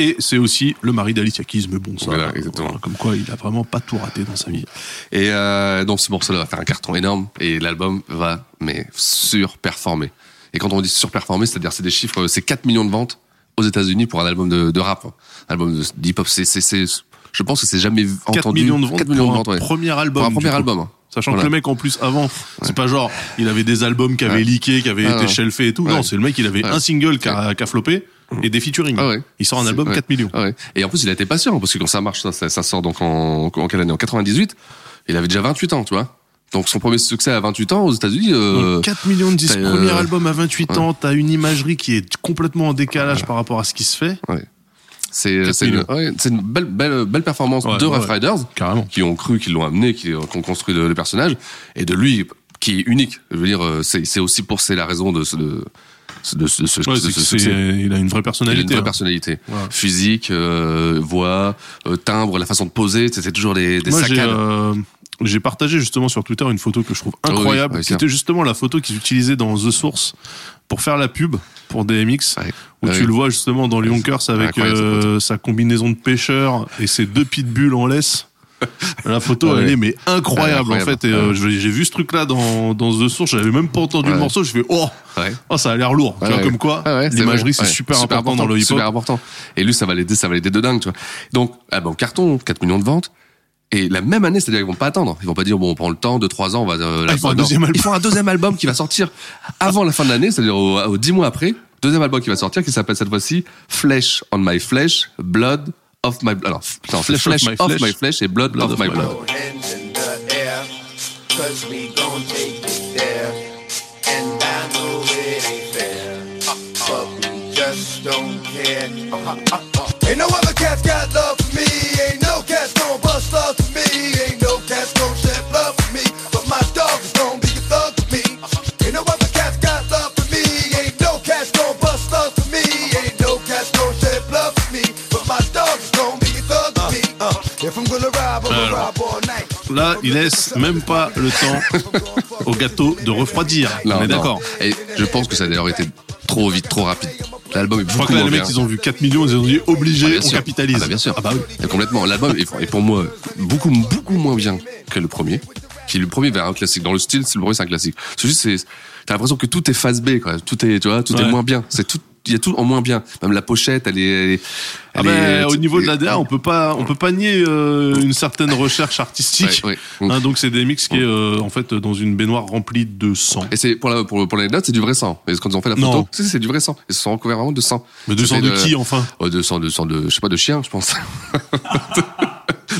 Speaker 3: Et c'est aussi le mari d'Alicia Keys, mais bon, ça,
Speaker 4: Voilà, exactement.
Speaker 3: comme quoi il a vraiment pas tout raté dans sa vie.
Speaker 4: Et euh, donc ce morceau-là va faire un carton énorme et l'album va mais surperformer. Et quand on dit surperformer, c'est-à-dire c'est des chiffres, c'est 4 millions de ventes aux États-Unis pour un album de, de rap, hein. un album de hip-hop. C'est, je pense que c'est jamais
Speaker 3: 4
Speaker 4: entendu.
Speaker 3: millions de ventes
Speaker 4: 4 millions
Speaker 3: pour
Speaker 4: de ventes,
Speaker 3: un
Speaker 4: ouais.
Speaker 3: premier album.
Speaker 4: Pour un premier album. hein.
Speaker 3: Sachant
Speaker 4: Voilà.
Speaker 3: que le mec en plus avant, c'est pas genre il avait des albums qui avaient
Speaker 4: Ouais.
Speaker 3: leaké, qui avaient
Speaker 4: Ah,
Speaker 3: été shelfés et tout. Non, c'est le mec il avait un single qui a, qui a floppé et des featuring.
Speaker 4: Ah ouais.
Speaker 3: Il sort un album
Speaker 4: ouais.
Speaker 3: 4 millions.
Speaker 4: Ah ouais. Et en plus, il a été patient, parce que quand ça marche, ça, ça, ça sort donc en, en quelle année? En 98. Il avait déjà 28 ans, tu vois. Donc son premier succès à 28 ans aux États-Unis. Euh,
Speaker 3: Donc, 4 millions de disques,
Speaker 4: euh,
Speaker 3: premier album à 28
Speaker 4: ouais.
Speaker 3: ans, t'as une imagerie qui est complètement en décalage par rapport à ce qui se fait.
Speaker 4: c'est
Speaker 3: 4
Speaker 4: c'est une, ouais, une belle, belle, belle performance
Speaker 3: Ouais,
Speaker 4: de
Speaker 3: ouais,
Speaker 4: Rough
Speaker 3: ouais.
Speaker 4: Riders
Speaker 3: Carrément.
Speaker 4: qui ont cru, qui l'ont amené, qui, ont construit le, le personnage, et de lui qui est unique. Je veux dire, euh, c'est aussi pour c'est la raison de de, de ce, ce-
Speaker 3: Ouais,
Speaker 4: de
Speaker 3: c'est
Speaker 4: ce
Speaker 3: que c'est-
Speaker 4: succès.
Speaker 3: il a une vraie
Speaker 4: Il a une
Speaker 3: personnalité.
Speaker 4: vraie
Speaker 3: hein.
Speaker 4: personnalité,
Speaker 3: Ouais.
Speaker 4: physique, euh, voix, euh, timbre, la façon de poser, c'était toujours des, des
Speaker 3: Moi, j'ai euh, partagé justement sur Twitter une photo que je trouve incroyable,
Speaker 4: ouais,
Speaker 3: qui
Speaker 4: tiens.
Speaker 3: était justement la photo qu'ils utilisaient dans The Source pour faire la pub pour DMX,
Speaker 4: Ouais.
Speaker 3: où
Speaker 4: Ouais.
Speaker 3: tu le vois justement dans avec
Speaker 4: incroyable, cette
Speaker 3: euh, sa combinaison de pêcheur et ses deux pitbulls en laisse. La photo,
Speaker 4: Ouais.
Speaker 3: elle est mais incroyable,
Speaker 4: Ouais,
Speaker 3: en fait. Et, euh, j'ai vu ce truc-là dans, dans The Source, j'avais même pas entendu le morceau, je fais oh,
Speaker 4: Ouais.
Speaker 3: oh ça a l'air lourd. tu vois, comme quoi, l'imagerie c'est super, important, dans le hip-hop.
Speaker 4: Super important. Et lui, ça va l'aider, ça va l'aider de dingue, tu vois. Donc, ah bon, carton, 4 millions de ventes. Et la même année, c'est-à-dire qu'ils vont pas attendre. Ils vont pas dire, bon, on prend le temps, de 3 ans, on va, euh, la
Speaker 3: Ah, ils font un deuxième album.
Speaker 4: Ils font un deuxième album qui va sortir avant la fin de l'année, c'est-à-dire au, au 10 mois après. Deuxième album qui va sortir, qui s'appelle cette fois-ci Flesh on my flesh, Blood of my blood. Alors, non,
Speaker 3: Flesh
Speaker 4: Flesh,
Speaker 3: of my
Speaker 4: of
Speaker 3: flesh.
Speaker 4: my flesh et Blood,
Speaker 3: Blood
Speaker 4: of,
Speaker 3: of
Speaker 4: my blood.
Speaker 3: blood.
Speaker 5: hands in the air,
Speaker 3: il laisse même pas le temps au gâteau de refroidir.
Speaker 4: Non,
Speaker 3: On est d'accord.
Speaker 4: Et je pense que ça a d'ailleurs été trop vite, trop rapide. L'album est
Speaker 3: Je crois
Speaker 4: beaucoup
Speaker 3: que là, les mecs, ils ont vu 4 millions, ils ont dit obligé,
Speaker 4: Ah,
Speaker 3: on
Speaker 4: sûr.
Speaker 3: capitalise.
Speaker 4: Ah bah, bien sûr.
Speaker 3: Ah bah oui.
Speaker 4: Complètement. L'album est, pour moi beaucoup, beaucoup moins bien que le premier. Qui le premier vers un classique. Dans le style, c'est le premier, c'est un classique. C'est juste, t'as l'impression que tout est phase B, quoi. Tout est, tu vois, tout
Speaker 3: Ouais.
Speaker 4: est moins bien. C'est tout, il y a tout en moins bien. Même la pochette, elle est, elle est,
Speaker 3: Ah
Speaker 4: elle
Speaker 3: bah,
Speaker 4: est-
Speaker 3: au niveau de l'ADA, on peut pas, on peut pas nier euh, une certaine recherche artistique.
Speaker 4: Ouais, ouais.
Speaker 3: Hein, donc c'est des mix qui est euh, en fait dans une baignoire remplie de sang.
Speaker 4: Et c'est, pour la, pour, pour l'anecdote, c'est du vrai sang. Et quand ils ont fait la photo, c'est, du vrai sang. Ils se sont recouverts vraiment de sang.
Speaker 3: Mais de sang de qui enfin?
Speaker 4: Oh, de sang, de sang de, je sais pas, de chien, je pense.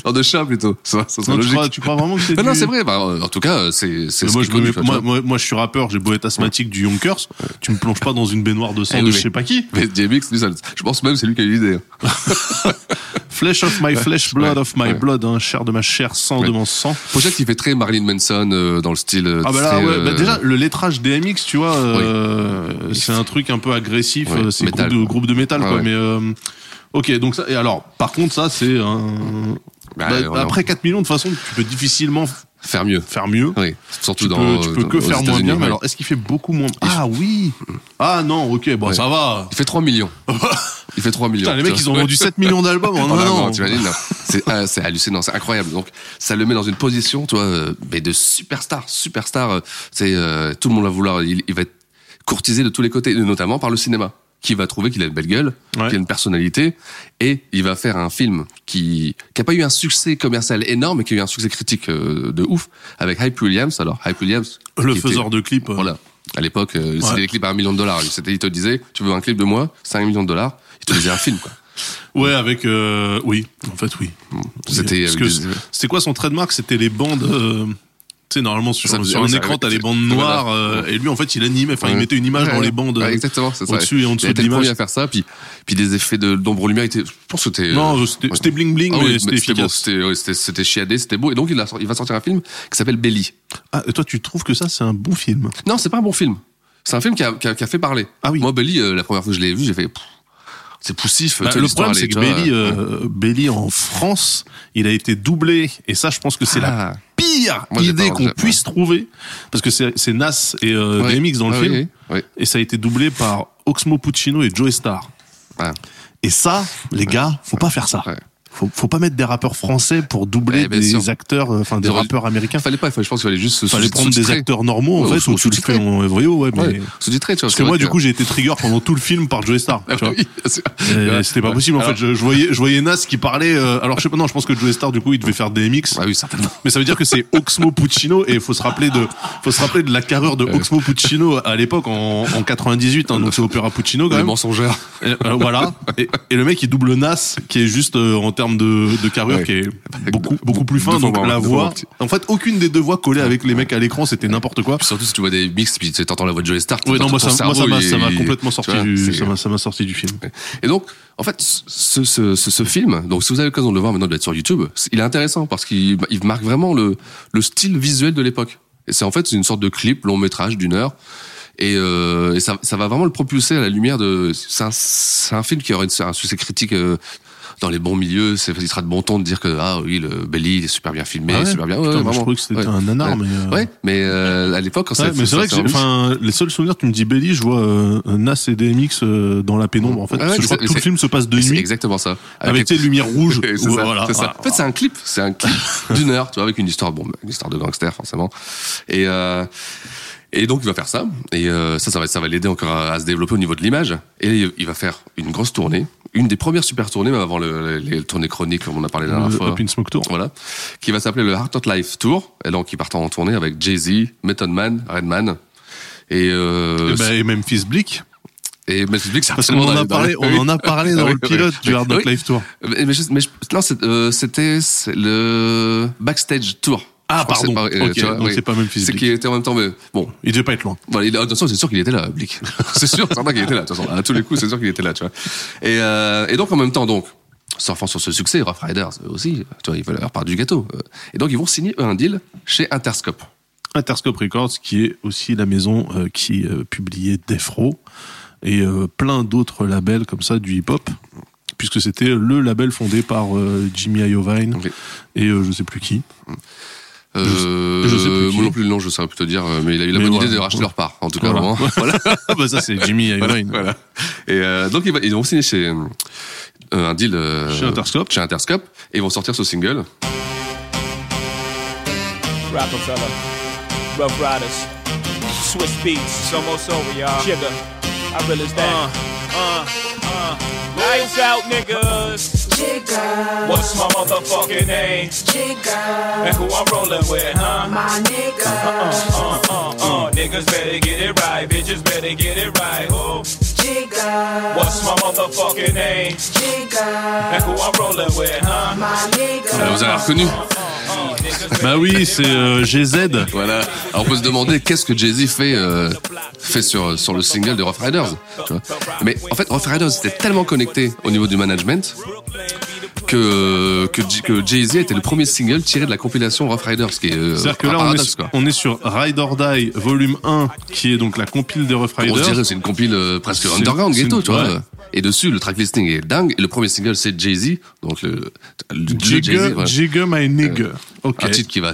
Speaker 4: non, de chat plutôt. Ça, ça serait
Speaker 3: non, tu,
Speaker 4: logique.
Speaker 3: crois, tu crois vraiment que c'est
Speaker 4: Non, c'est vrai. Bah, en tout cas, c'est, c'est
Speaker 3: moi, je
Speaker 4: connu,
Speaker 3: moi,
Speaker 4: vois.
Speaker 3: moi, moi, je suis rappeur, j'ai beau être asthmatique du Yonkers, tu me plonges pas dans une baignoire de sang
Speaker 4: Eh
Speaker 3: de
Speaker 4: oui,
Speaker 3: je sais pas qui.
Speaker 4: Mais DMX, lui, ça- je pense même c'est lui qui a eu l'idée. hein.
Speaker 3: Flesh of my flesh, blood
Speaker 4: Ouais,
Speaker 3: of my
Speaker 4: ouais.
Speaker 3: blood, hein, chair de ma chair, sang de
Speaker 4: Ouais.
Speaker 3: mon sang.
Speaker 4: Pochette qui fait très Marilyn Manson euh, dans le style. euh,
Speaker 3: Ah bah là, ouais,
Speaker 4: euh,
Speaker 3: bah déjà le lettrage DMX, tu vois, euh, c'est un truc un peu agressif,
Speaker 4: Ouais,
Speaker 3: c'est groupe de, groupe de métal,
Speaker 4: Ouais,
Speaker 3: quoi.
Speaker 4: ouais.
Speaker 3: Mais ok, donc ça. Et alors, par contre, ça c'est un.
Speaker 4: Bah,
Speaker 3: bah, après 4 millions, de toute façon, tu peux difficilement
Speaker 4: faire mieux.
Speaker 3: faire mieux.
Speaker 4: Oui, surtout
Speaker 3: Tu
Speaker 4: dans.
Speaker 3: peux, tu peux que faire moins bien, mais alors est-ce qu'il fait beaucoup moins Ah oui Ah non, ok, bon
Speaker 4: Ouais.
Speaker 3: ça va.
Speaker 4: Il fait 3 millions. Il fait 3 millions.
Speaker 3: Putain, les mecs, ils ont vendu 7 millions d'albums en un an.
Speaker 4: non, t'imagines, là. C'est hallucinant, c'est incroyable. Donc ça le met dans une position, tu vois, euh, mais de superstar, superstar. euh, C'est euh, tout le monde va vouloir. Il, il va être courtisé de tous les côtés, notamment par le cinéma, qui va trouver qu'il a une belle gueule,
Speaker 3: Ouais.
Speaker 4: qu'il a une personnalité, et il va faire un film qui qui a pas eu un succès commercial énorme, mais qui a eu un succès critique euh, de ouf avec Hype Williams. Alors Hype Williams,
Speaker 3: Le
Speaker 4: était-
Speaker 3: faiseur de clips. euh,
Speaker 4: voilà. À l'époque, euh, c'était
Speaker 3: Ouais.
Speaker 4: des clips à un million de dollars. C'était, il te disait, tu veux un clip de moi, 5 millions de dollars. Il te disait un film, quoi.
Speaker 3: Ouais, avec euh, oui, en fait oui.
Speaker 4: C'était des-
Speaker 3: c'était quoi son trademark? C'était les bandes, euh, Tu sais, normalement, sur,
Speaker 4: Ça
Speaker 3: sur
Speaker 4: oui,
Speaker 3: un écran, t'as les bandes noires, euh, et lui, en fait, il animait, enfin, il mettait une image
Speaker 4: Ouais,
Speaker 3: dans les bandes.
Speaker 4: Ouais,
Speaker 3: euh,
Speaker 4: exactement, c'est ça.
Speaker 3: au-dessus et en dessous
Speaker 4: Il a été
Speaker 3: de l'image.
Speaker 4: à faire ça, puis, puis des effets de- d'ombre lumière étaient, je pense que c'était.
Speaker 3: Non,
Speaker 4: euh,
Speaker 3: c'était bling bling,
Speaker 4: Ah
Speaker 3: mais c'était efficace.
Speaker 4: c'était c'était- c'était chiadé, c'était beau. Et donc, il, a, il va sortir un film qui s'appelle Belly.
Speaker 3: Ah, et toi, tu trouves que ça, c'est un bon film?
Speaker 4: Non, c'est pas un bon film. C'est un film qui a, qui a- qui a fait parler.
Speaker 3: Ah oui.
Speaker 4: Moi, Belly, euh, la première fois que je l'ai vu, j'ai fait. pff, C'est poussif.
Speaker 3: Bah, le problème, c'est que Belly, euh, Belly en France, il a été doublé, et ça, je pense que c'est la
Speaker 4: Ah.
Speaker 3: pire
Speaker 4: Moi,
Speaker 3: idée qu'on puisse trouver, parce que c'est Nas et euh,
Speaker 4: Ouais.
Speaker 3: DMX dans le
Speaker 4: Ah
Speaker 3: film,
Speaker 4: oui.
Speaker 3: et ça a été doublé par Oxmo Puccino et Joe Star.
Speaker 4: Ouais.
Speaker 3: Et ça, les gars, faut pas faire ça. Faut, faut pas mettre des rappeurs français pour doubler
Speaker 4: Eh,
Speaker 3: des
Speaker 4: sûr.
Speaker 3: acteurs, euh, enfin des rappeurs américains.
Speaker 4: Fallait pas, fallait- je pense qu'il fallait juste se
Speaker 3: Fallait prendre des acteurs normaux, en
Speaker 4: Ouais,
Speaker 3: fait,
Speaker 4: ou
Speaker 3: tu le fais en VO, ouais, mais.
Speaker 4: Ouais, sous-titré, tu vois.
Speaker 3: Parce que moi, du coup, j'ai été trigger pendant tout le film par Joe Star. vois.
Speaker 4: oui.
Speaker 3: C'était pas possible en
Speaker 4: Alors-
Speaker 3: fait. Je, je voyais, je voyais Nas qui parlait. euh, alors je sais pas. Non, je pense que Joe Star du coup il devait faire DMX.
Speaker 4: Ah oui, certainement.
Speaker 3: Mais ça veut dire que c'est Oxmo Puccino et faut se rappeler de, faut se rappeler de la carrure de Oxmo Puccino à l'époque en, en 98. Hein, donc c'est Opéra Puccino quand même.
Speaker 4: mensongeurs.
Speaker 3: Et, euh, voilà. Et, le mec il double Nas qui est juste euh, en termes de, de carrure
Speaker 4: Ouais.
Speaker 3: qui est beaucoup beaucoup plus fin. Donc la voix. En fait, aucune des deux voix collées avec les mecs à l'écran, c'était n'importe quoi.
Speaker 4: Surtout si tu vois des mix, puis tu sais, t'entends la voix de Joey Stark.
Speaker 3: Oui, non, moi ça, m'a, complètement sorti du, ça m'a, sorti du film.
Speaker 4: Et donc, en fait, ce, ce, ce, ce film, donc si vous avez l'occasion de le voir maintenant, de l'être sur YouTube, il est intéressant parce qu'il il marque vraiment le, le style visuel de l'époque. Et c'est en fait une sorte de clip long métrage d'une heure. Et, euh, et ça, ça va vraiment le propulser à la lumière de. C'est un, c'est un film qui aurait un succès critique euh, dans les bons milieux. C'est, il sera de bon ton de dire que ah oui, le Belly il est super bien filmé,
Speaker 3: Ah ouais
Speaker 4: super bien.
Speaker 3: Putain,
Speaker 4: Ouais,
Speaker 3: moi, je trouvais que c'était un nanar, mais. euh,
Speaker 4: Ouais, mais euh, à l'époque, quand ça
Speaker 3: mais c'est vrai que enfin, les seuls souvenirs, tu me dis Belly, je vois euh, Nas et DMX euh, dans la pénombre en fait. Parce que je crois que tout le film se passe de
Speaker 4: Mais C'est
Speaker 3: nuit
Speaker 4: exactement ça.
Speaker 3: avec tes lumières rouges. voilà.
Speaker 4: En fait, c'est un clip, c'est un clip d'une heure, tu vois, avec une histoire, bon, une histoire de gangster forcément. Et euh, et donc il va faire ça, et euh, ça, ça va, ça va l'aider encore à, à se développer au niveau de l'image. Et il va faire une grosse tournée, une des premières super tournées, même avant le, les, tournées chroniques, comme on a parlé la dernière fois.
Speaker 3: Smoke Tour.
Speaker 4: Voilà, qui va s'appeler le Heart of Life Tour. Et donc, ils partent en tournée avec Jay-Z, Method Man, Redman. Et, euh,
Speaker 3: Et, bah, et Memphis Bleak,
Speaker 4: et Memphis Bleak, c'est
Speaker 3: parce qu'on en a parlé, on en a parlé dans
Speaker 4: Oui,
Speaker 3: le pilote
Speaker 4: oui,
Speaker 3: du Hard
Speaker 4: oui.
Speaker 3: Knock Live Tour.
Speaker 4: Mais, mais, je- mais je- non, euh, c'était c'est le backstage tour.
Speaker 3: Ah, pardon.
Speaker 4: pas- euh,
Speaker 3: Ok,
Speaker 4: tu vois,
Speaker 3: donc
Speaker 4: oui.
Speaker 3: c'est pas Memphis
Speaker 4: C'est
Speaker 3: Bleak.
Speaker 4: qui était en même temps, mais bon.
Speaker 3: Il devait pas être loin.
Speaker 4: Voilà, il, de toute façon, c'est sûr qu'il était là, Blick. c'est sûr, certain qu'il était là. De toute façon, à tous les coups, c'est sûr qu'il était là, tu vois. Et, euh, et donc, en même temps, donc, surfant sur ce succès, Rough Riders aussi, tu vois, ils veulent leur part du gâteau. Euh, Et donc, ils vont signer eux, un deal chez Interscope.
Speaker 3: Interscope Records, qui est aussi la maison euh, qui euh, publiait Death Row et euh, plein d'autres labels comme ça du hip-hop, puisque c'était le label fondé par Jimmy Iovine et je sais plus qui.
Speaker 4: Euh,
Speaker 3: je sais plus
Speaker 4: moi non plus le nom, je saurais plus te dire, euh, mais il a eu la
Speaker 3: Mais
Speaker 4: bonne
Speaker 3: ouais,
Speaker 4: idée de racheter
Speaker 3: ouais.
Speaker 4: leur part, en tout cas,
Speaker 3: Voilà.
Speaker 4: vraiment. Voilà.
Speaker 3: bah ça c'est Jimmy
Speaker 4: voilà,
Speaker 3: Iovine.
Speaker 4: voilà. Et euh, donc ils, ils vont signer chez euh, un deal euh,
Speaker 3: Chez Interscope.
Speaker 4: chez Interscope et ils vont sortir ce single.
Speaker 7: Rockefeller, Rough Riders, Swiss Beats. It's almost over, y'all. Jigger, I real as that. Uh, uh, uh. Lights out, niggas.
Speaker 8: Jigga,
Speaker 7: What's my motherfucking name?
Speaker 8: jigga,
Speaker 7: And who I'm rolling with, huh?
Speaker 8: my nigga.
Speaker 7: Uh, uh, uh. uh, Niggas better get it right. Bitches better get it right. Oh,
Speaker 8: Jigga,
Speaker 7: what's my motherfucking name?
Speaker 8: jigga,
Speaker 7: And who I'm rolling with, huh?
Speaker 8: my nigga.
Speaker 4: Vous avez reconnu
Speaker 7: Uh, niggas
Speaker 3: Bah oui, c'est euh, GZ.
Speaker 4: Voilà. Alors on peut se demander qu'est-ce que Jay-Z fait euh, fait sur sur le single de Rough Riders. Tu vois. Mais en fait, Rough Riders était tellement connecté au niveau du management que que, que Jay-Z était le premier single tiré de la compilation Rough Riders, qui est euh,
Speaker 3: C'est-à-dire que
Speaker 4: un
Speaker 3: là, on
Speaker 4: paradoxe,
Speaker 3: est,
Speaker 4: quoi.
Speaker 3: on est sur Ride or Die volume 1, qui est donc la compile des Rough
Speaker 4: On se
Speaker 3: Riders.
Speaker 4: c'est une compile euh, presque
Speaker 3: C'est-
Speaker 4: underground
Speaker 3: c'est
Speaker 4: ghetto, tu vois.
Speaker 3: ouais.
Speaker 4: Et dessus, le tracklisting est dingue. Et le premier single, c'est Jay-Z, donc le,
Speaker 3: Jigga. Jigga my nigga. Ok.
Speaker 4: un titre qui va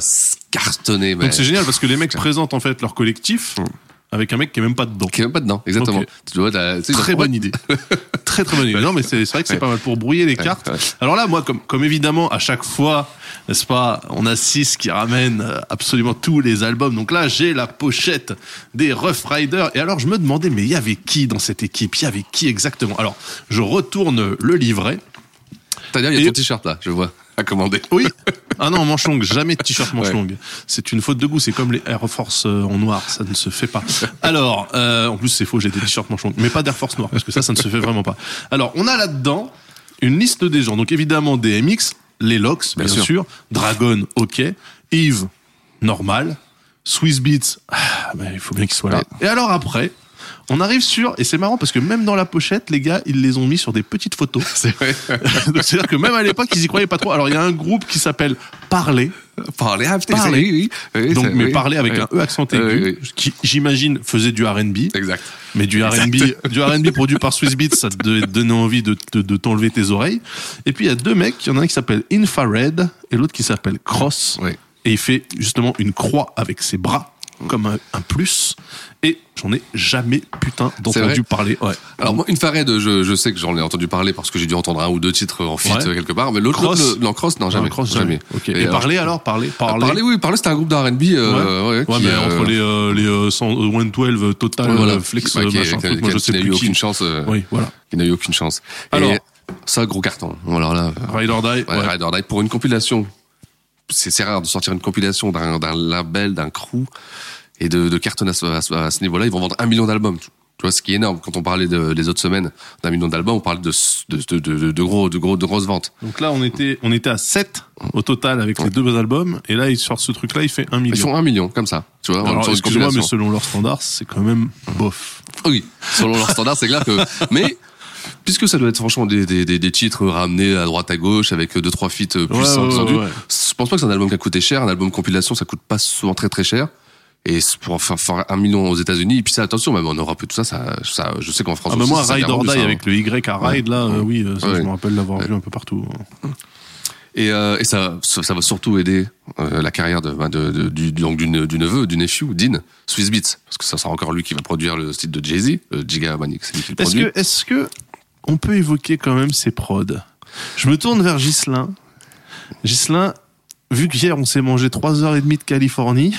Speaker 4: cartonner, mais
Speaker 3: Donc c'est génial parce que les mecs présentent en fait leur collectif
Speaker 4: Mm.
Speaker 3: Avec un mec qui est même pas dedans.
Speaker 4: qui est même pas dedans, exactement.
Speaker 3: Ok.
Speaker 4: Tu vois, t'as-
Speaker 3: Très bonne idée. très très bonne idée. Non mais c'est vrai que c'est
Speaker 4: Ouais.
Speaker 3: pas mal pour brouiller les cartes.
Speaker 4: ouais.
Speaker 3: Alors là moi comme comme évidemment à chaque fois n'est-ce pas on a six qui ramènent euh, absolument tous les albums. Donc là j'ai la pochette des Rough Riders et alors je me demandais mais il y avait qui dans cette équipe? Il y avait qui exactement? Alors je retourne le livret.
Speaker 4: C'est-à-dire, il y a ton t-shirt là, je vois, à commander.
Speaker 3: Oui. Ah non, manche longue, jamais de t-shirt manche
Speaker 4: Ouais.
Speaker 3: longue. C'est une faute de goût, c'est comme les Air Force euh, en noir, ça ne se fait pas. Alors, euh, en plus c'est faux, j'ai des t-shirts manche longue, mais pas d'Air Force noir, parce que ça, ça ne se fait vraiment pas. Alors, on a là-dedans une liste des gens. Donc évidemment DMX, les Locks, bien,
Speaker 4: Bien
Speaker 3: sûr.
Speaker 4: sûr.
Speaker 3: Dragon, ok, Yves, normal, Swiss Beats, ah, bah, il faut bien qu'il soit là. Et alors après, on arrive sur, et c'est marrant parce que même dans la pochette, les gars, ils les ont mis sur des petites photos.
Speaker 4: C'est vrai.
Speaker 3: C'est-à-dire que même à l'époque, ils y croyaient pas trop. Alors il y a un groupe qui s'appelle Parler.
Speaker 4: Parler, ah,
Speaker 3: Parler.
Speaker 4: oui, oui, oui,
Speaker 3: Donc, mais parler avec un E accent aigu, qui, j'imagine, faisait du R&B.
Speaker 4: Exact.
Speaker 3: Mais du R&B, du R&B produit par Swiss Beats, ça te donner envie de, de, de t'enlever tes oreilles. Et puis il y a deux mecs, il y en a un qui s'appelle Infrared et l'autre qui s'appelle Cross. Et il fait justement une croix avec ses bras comme un, un plus. Et j'en ai jamais putain d'entendu parler. Ouais.
Speaker 4: Alors moi, une Fared, je, je sais que j'en ai entendu parler parce que j'ai dû entendre un ou deux titres en
Speaker 3: Ouais.
Speaker 4: euh, quelque part, mais l'autre,
Speaker 3: Cross.
Speaker 4: non, Cross, non, jamais,
Speaker 3: Cross,
Speaker 4: jamais.
Speaker 3: Ok.
Speaker 4: Et
Speaker 3: Et,
Speaker 4: alors,
Speaker 3: parler alors, parler,
Speaker 4: Ah,
Speaker 3: parler.
Speaker 4: Parler, oui, parler, c'était un groupe d'R&B, euh, ouais,
Speaker 3: Ouais,
Speaker 4: qui,
Speaker 3: mais
Speaker 4: euh,
Speaker 3: entre les, euh, les euh, 100, euh, 112 Total,
Speaker 4: voilà,
Speaker 3: euh, Flex, euh,
Speaker 4: qui,
Speaker 3: machin,
Speaker 4: qui-
Speaker 3: truc, moi
Speaker 4: qui-
Speaker 3: je sais
Speaker 4: qui n'a
Speaker 3: plus
Speaker 4: eu
Speaker 3: qui.
Speaker 4: aucune chance, euh,
Speaker 3: Oui, voilà.
Speaker 4: qui n'a eu aucune chance.
Speaker 3: Alors.
Speaker 4: Et ça, gros carton. Alors là, euh,
Speaker 3: Ride or Die.
Speaker 4: ouais,
Speaker 3: ouais.
Speaker 4: Ride or Die, pour une compilation, c'est rare de sortir une compilation d'un d'un label, d'un crew, et de, de cartonner à ce, à ce- niveau-là. Ils vont vendre un million d'albums. Tu vois, ce qui est énorme. Quand on parlait de, les autres semaines d'un million d'albums, on parlait de, de, de, de, gros, de gros, de grosses ventes.
Speaker 3: Donc là, on était, on était à 7 au total avec les deux albums. Et là, ils sortent ce truc-là, il fait 1 million.
Speaker 4: Ils font un million, comme ça. Tu vois,
Speaker 3: Alors, excusez-moi, mais selon leurs standards, c'est quand même bof.
Speaker 4: Oui, selon leur standard, c'est clair que. Mais puisque ça doit être franchement des, des, des, des titres ramenés à droite à gauche avec deux trois feats euh, puissants
Speaker 3: ouais, ouais, ouais.
Speaker 4: je pense pas que c'est un album qui a coûté cher. Un album compilation, ça coûte pas souvent très très cher. Et pour faire, faire un million aux États-Unis, et puis ça, attention, même en Europe et tout ça, ça, ça je sais qu'en France,
Speaker 3: Ah bah
Speaker 4: aussi,
Speaker 3: moi,
Speaker 4: ça
Speaker 3: Ride or Die
Speaker 4: ça,
Speaker 3: avec le Y à Ride, là, euh, oui, euh, ça, je me rappelle l'avoir vu un peu partout.
Speaker 4: Et, euh, et ça, ça, va surtout aider euh, la carrière de, bah, de, de- du, donc du, ne- du neveu, du nephew, Dean, Swiss Beats, parce que ça sera encore lui qui va produire le style de Jay-Z, euh, Giga Manic, c'est lui qui le
Speaker 3: Est-ce
Speaker 4: produit.
Speaker 3: que, est-ce que on peut évoquer quand même ces prods Je me tourne vers Ghislain. Ghislain, vu qu'hier on s'est mangé 3h30 de Californie,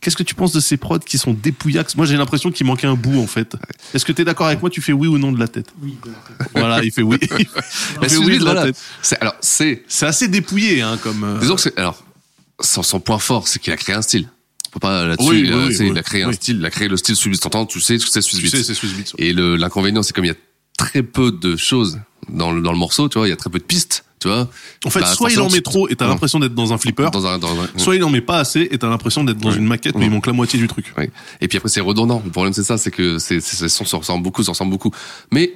Speaker 3: qu'est-ce que tu penses de ces prods qui sont dépouillax Moi j'ai l'impression qu'il manquait un bout en fait. Est-ce que tu es d'accord avec moi? Tu fais oui ou non de la tête Oui. Voilà, il fait oui. Il fait oui de la
Speaker 4: voilà.
Speaker 3: tête.
Speaker 4: C'est- alors, c'est
Speaker 3: C'est assez dépouillé hein, comme. euh,
Speaker 4: Disons que c'est alors son, son point fort, c'est qu'il a créé un style. On peut pas là-dessus.
Speaker 3: Oui,
Speaker 4: il, a-
Speaker 3: oui, oui,
Speaker 4: il a créé un style, il a créé le style Swiss Beats. T'entends, tu sais que c'est Swiss
Speaker 3: tu sais, c'est Swiss.
Speaker 4: Et le l'inconvénient, c'est comme il y a très peu de choses dans le dans le morceau, tu vois, il y a très peu de pistes, tu vois.
Speaker 3: En fait,
Speaker 4: Bah,
Speaker 3: soit il en met trop et t'as
Speaker 4: Non.
Speaker 3: l'impression d'être dans un flipper,
Speaker 4: dans un dans un
Speaker 3: soit il en met pas assez et t'as l'impression d'être dans une maquette mais il manque la moitié du truc.
Speaker 4: Oui. Et puis après, c'est redondant. Le problème, c'est ça, c'est que c'est, se ressemble beaucoup, ça ressemble beaucoup. Mais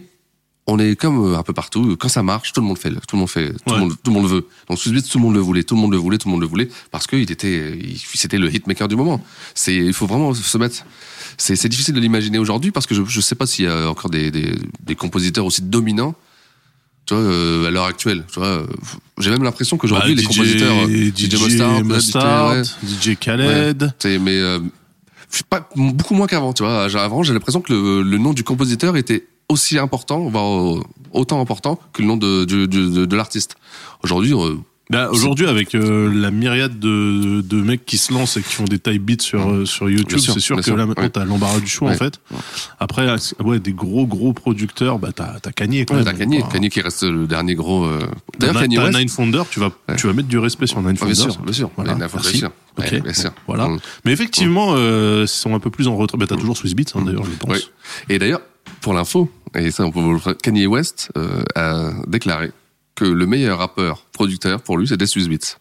Speaker 4: on est comme euh, un peu partout. Quand ça marche, tout le monde fait, tout le monde fait, tout
Speaker 3: Ouais.
Speaker 4: le monde, tout le monde veut. Donc tout le monde le voulait, tout le monde le voulait, tout le monde le voulait, parce qu'il était, c'était le hitmaker du moment. C'est, il faut vraiment se mettre. C'est, difficile de l'imaginer aujourd'hui parce que je, je sais pas s'il y a encore des, des, des compositeurs aussi dominants. Tu vois, euh, à l'heure actuelle, tu vois, j'ai même l'impression qu'aujourd'hui
Speaker 3: Bah,
Speaker 4: les compositeurs, euh,
Speaker 3: DJ
Speaker 4: Mustard, peut-être,
Speaker 3: Mustard,
Speaker 4: ouais.
Speaker 3: DJ Khaled.
Speaker 4: C'est- mais euh, pas beaucoup moins qu'avant, tu vois. Avant, j'ai l'impression que le, le nom du compositeur était aussi important, voire euh, autant important que le nom de, de, de l'artiste. Aujourd'hui, euh,
Speaker 3: Bah, aujourd'hui, avec euh, la myriade de, de mecs qui se lancent et qui font des type beats sur, euh, sur YouTube,
Speaker 4: sûr,
Speaker 3: c'est sûr
Speaker 4: bien
Speaker 3: que
Speaker 4: sûr,
Speaker 3: là maintenant
Speaker 4: ouais.
Speaker 3: t'as l'embarras du choix en fait. Après, c'est- ouais, des gros gros producteurs, bah t'as t'as Kanye quand
Speaker 4: ouais, t'as Kanye. Kanye qui reste le dernier gros. Euh... D'ailleurs, Kanye West.
Speaker 3: Nine Founder, tu vas tu vas mettre du respect sur Nine Founder.
Speaker 4: bien sûr, bien sûr.
Speaker 3: Voilà,
Speaker 4: Nine Founder, bien sûr. Bien sûr.
Speaker 3: voilà.
Speaker 4: Mm.
Speaker 3: Mais effectivement, euh, ils sont un peu plus en retrait. Bah, t'as toujours Swiss Beats, hein, d'ailleurs, je pense.
Speaker 4: Et d'ailleurs, pour l'info, et ça, on peut vous le faire, Kanye West euh, a déclaré que le meilleur rappeur producteur pour lui, c'était Swiss Beats.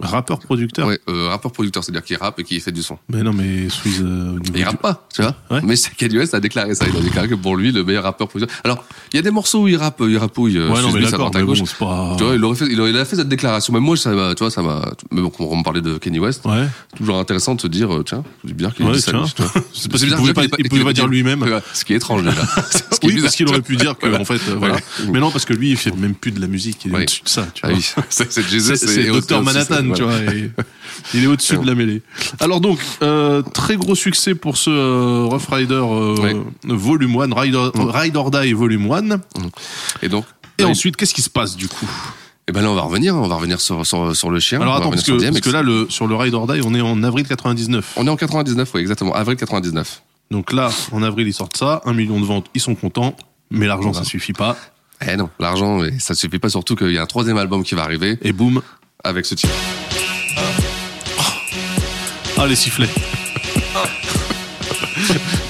Speaker 3: Rappeur producteur.
Speaker 4: Ouais, euh, rappeur producteur, c'est-à-dire qu'il rappe et qu'il fait du son.
Speaker 3: Mais non, mais Swiss. euh,
Speaker 4: il rappe pas, tu vois.
Speaker 3: Ouais.
Speaker 4: Mais Kanye West a déclaré ça. Il a déclaré que pour lui, le meilleur rappeur producteur. Alors, il y a des morceaux où il rappe, il rappouille, euh,
Speaker 3: Ouais, non, mais d'accord, mais
Speaker 4: gauche.
Speaker 3: bon, pas.
Speaker 4: Tu vois, il aurait fait, il, aurait- il a fait cette déclaration. Même moi, ça m'a, tu vois, ça m'a, mais bon, on me parlait de Kanye West.
Speaker 3: Ouais.
Speaker 4: Toujours intéressant de se dire, euh, tiens, c'est bien qu'il
Speaker 3: Ouais,
Speaker 4: dit ça.
Speaker 3: tiens.
Speaker 4: vois.
Speaker 3: C'est parce qu'il
Speaker 4: bizarre
Speaker 3: pouvait pas, il pouvait pas dire lui-même.
Speaker 4: Ce qui est étrange déjà.
Speaker 3: Oui,
Speaker 4: bizarre,
Speaker 3: parce qu'il aurait pu dire que, en fait, euh, voilà. Mais non, parce que lui, il fait même plus de la musique, il est ça, tu vois.
Speaker 4: c'est
Speaker 3: Docteur Manhattan,
Speaker 4: c'est-
Speaker 3: tu
Speaker 4: voilà.
Speaker 3: vois. et il est au-dessus de la mêlée. Alors donc, euh, très gros succès pour ce euh, Rough Rider euh. Volume 1, Ride, Ride or Die Volume 1.
Speaker 4: Et donc,
Speaker 3: Et
Speaker 4: là,
Speaker 3: ensuite, qu'est-ce qui se passe du coup?
Speaker 4: Et ben là, on va revenir, on va revenir sur, sur, sur le chien.
Speaker 3: Alors attends, parce que, parce là, le, sur le Ride or Die, on est en avril 99.
Speaker 4: On est en 99, oui, exactement, avril 99.
Speaker 3: Donc là, en avril, ils sortent ça, un million de ventes, ils sont contents, mais l'argent, ça suffit pas.
Speaker 4: Eh non, l'argent, ça suffit pas, surtout qu'il y a un troisième album qui va arriver
Speaker 3: Et boum,
Speaker 4: avec ce titre.
Speaker 3: ah les sifflets.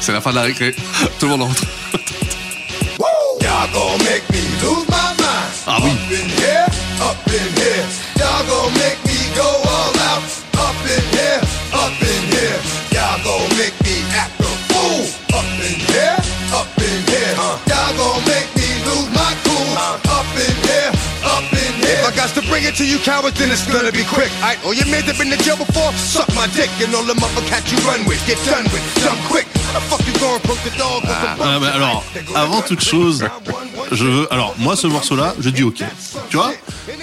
Speaker 4: C'est la fin de la récré, tout le monde
Speaker 5: mind.
Speaker 3: Ah oui.
Speaker 5: To you cowards, then it's gonna be quick. Alright, all your men have been to jail before, suck my dick, and all the motherfuckers you run with, get done with, done quick. How the fuck you gonna poke the dog with the
Speaker 3: Ah, bah, alors, avant toute chose, je veux. Alors, moi, ce morceau-là, je dis ok. Tu vois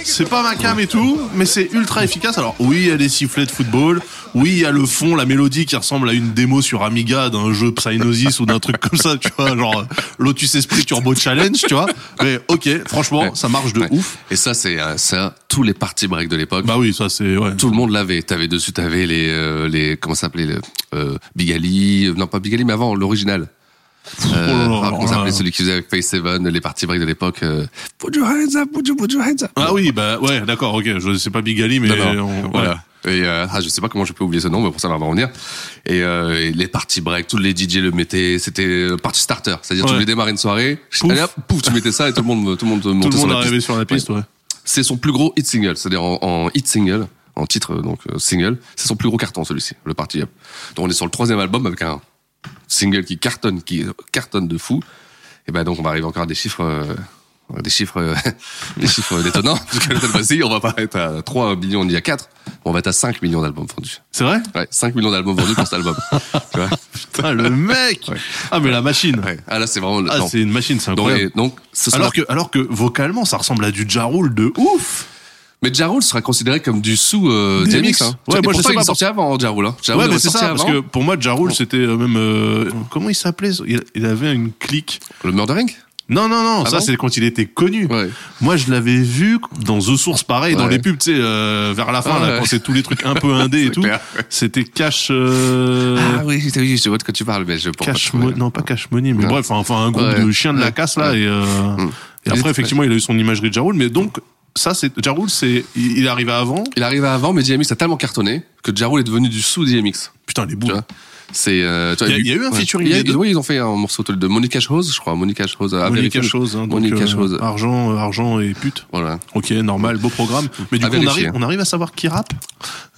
Speaker 3: C'est pas ma cam et tout, mais c'est ultra efficace. Alors, oui, il y a des sifflets de football. Oui, il y a le fond, la mélodie qui ressemble à une démo sur Amiga d'un jeu Psygnosis ou d'un truc comme ça, tu vois, genre euh, Lotus Esprit Turbo Challenge, tu vois. Mais ok, franchement,
Speaker 4: Ouais.
Speaker 3: ça marche de
Speaker 4: Ouais.
Speaker 3: ouf.
Speaker 4: Et ça, c'est euh, ça, tous les parties break de l'époque.
Speaker 3: Bah oui, ça c'est ouais.
Speaker 4: Tout le monde l'avait. T'avais dessus, t'avais les, euh, les, comment ça s'appelait, le, euh, Big Ali, euh, non pas Big Ali, mais avant l'original. Euh,
Speaker 3: Oh
Speaker 4: ah, comment ça s'appelait celui qui faisait avec Face Seven, les parties break de l'époque. euh, put your hands up, put your, put your hands up.
Speaker 3: Ah oui, bah ouais, d'accord, ok. Je sais pas Bigali, mais
Speaker 4: Non, non,
Speaker 3: on- ouais.
Speaker 4: voilà. Et euh, ah, je sais pas comment je peux oublier ce nom, mais pour ça, on va revenir. Et, euh, et les parties break, tous les DJ le mettaient. C'était euh, party starter, c'est-à-dire tu
Speaker 3: Ouais.
Speaker 4: voulais démarrer une soirée,
Speaker 3: Pouf.
Speaker 4: allez hop, pouf, tu mettais ça et tout le monde, tout le monde
Speaker 3: Tout
Speaker 4: montait
Speaker 3: le
Speaker 4: sur
Speaker 3: monde
Speaker 4: la
Speaker 3: est
Speaker 4: piste.
Speaker 3: sur la piste, ouais.
Speaker 4: C'est son plus gros hit single, c'est-à-dire en, en hit single, en titre euh, donc euh, single, c'est son plus gros carton celui-ci, le Party Up. Donc on est sur le troisième album avec un single qui cartonne, qui cartonne de fou. Et ben donc on va arriver encore à des chiffres, euh, des chiffres, euh, des chiffres détonnants. Parce que cette fois-ci, on va pas être à 3 millions ni à 4, on va être à 5 millions d'albums vendus.
Speaker 3: C'est vrai?
Speaker 4: Ouais, 5 millions d'albums vendus pour cet album. tu vois?
Speaker 3: Putain, le mec
Speaker 4: Ouais.
Speaker 3: Ah, mais la machine
Speaker 4: Ouais. Ah là c'est vraiment le
Speaker 3: Ah, c'est une machine, c'est
Speaker 4: donc,
Speaker 3: incroyable.
Speaker 4: donc ce sera-
Speaker 3: Alors que, alors que vocalement, ça ressemble à du Jarul de ouf.
Speaker 4: Mais Ja Rule sera considéré comme du sous euh,
Speaker 3: DMX.
Speaker 4: Hein.
Speaker 3: Ouais,
Speaker 4: Et
Speaker 3: moi, je sais
Speaker 4: il
Speaker 3: pas,
Speaker 4: est sorti avant Ja Rule. Hein. Ja Rule
Speaker 3: ouais, mais c'est ça, parce que pour moi, Jarul, c'était euh, même euh, comment il s'appelait il, il avait une clique.
Speaker 4: Le Murdering?
Speaker 3: Non, non, non,
Speaker 4: Ah
Speaker 3: ça c'est quand il était connu.
Speaker 4: Ouais.
Speaker 3: Moi, je l'avais vu dans The Source, pareil, dans les pubs, tu sais, euh, vers la fin,
Speaker 4: Ah
Speaker 3: là,
Speaker 4: ouais.
Speaker 3: quand c'est tous les trucs un peu indés et tout. C'était Cash, euh,
Speaker 4: Ah oui, oui, je vois de quoi tu parles, mais je pourrais
Speaker 3: Cash
Speaker 4: pas.
Speaker 3: Mo- non pas Cash Money, mais
Speaker 4: Non.
Speaker 3: bref, enfin, un groupe de chiens de la casse là, et, euh,
Speaker 4: Mm.
Speaker 3: et après effectivement, il a eu son imagerie de Jarul, mais donc ça, c'est Jarul, c'est il, arrivé avant.
Speaker 4: Il arrivait avant, mais DMX a tellement cartonné que Ja Rule est devenu du sous DMX.
Speaker 3: Putain, les boules.
Speaker 4: C'est. euh,
Speaker 3: Il y a- il y a eu un
Speaker 4: ouais.
Speaker 3: featuring
Speaker 4: Il y a- Oui, ils ont fait un morceau de Monica Chose, je crois. Monica Chose.
Speaker 3: Monica
Speaker 4: American.
Speaker 3: chose, hein,
Speaker 4: Monica
Speaker 3: euh,
Speaker 4: Chose.
Speaker 3: argent, euh, argent et pute.
Speaker 4: Voilà.
Speaker 3: Ok, normal, beau programme. Mais du
Speaker 4: À
Speaker 3: coup, on arrive, on arrive à savoir qui rappe?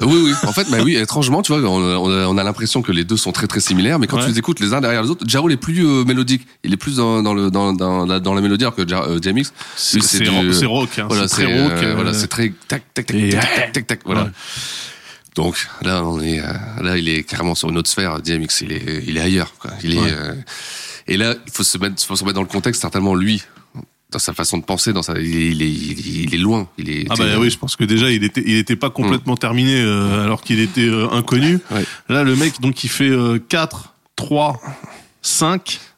Speaker 4: Euh, Oui, oui. En fait, bah oui, étrangement, tu vois, on a, on a- on a l'impression que les deux sont très très similaires, mais quand
Speaker 3: Ouais.
Speaker 4: tu les écoutes les uns derrière les autres, Ja Rule est plus euh, mélodique. Il est plus dans, dans le dans, dans, la, dans la mélodie alors que Ja- euh, DMX.
Speaker 3: C'est rock, hein,
Speaker 4: Voilà,
Speaker 3: c'est très rock.
Speaker 4: euh,
Speaker 3: euh,
Speaker 4: voilà, c'est très tac tac tac tac tac tac. Voilà. Donc là, on est euh, là, il est carrément sur une autre sphère. DMX, il est il est ailleurs. Quoi. Il est
Speaker 3: Ouais.
Speaker 4: euh, et là, il faut se mettre faut se mettre dans le contexte. Certainement, lui, dans sa façon de penser, dans sa, il est il est, il est, il est loin. Il est
Speaker 3: Ah bah oui, je pense que déjà il était il était pas complètement terminé euh, alors qu'il était euh, inconnu.
Speaker 4: Ouais.
Speaker 3: Là le mec donc il fait euh, 4 3 5
Speaker 4: Ouais.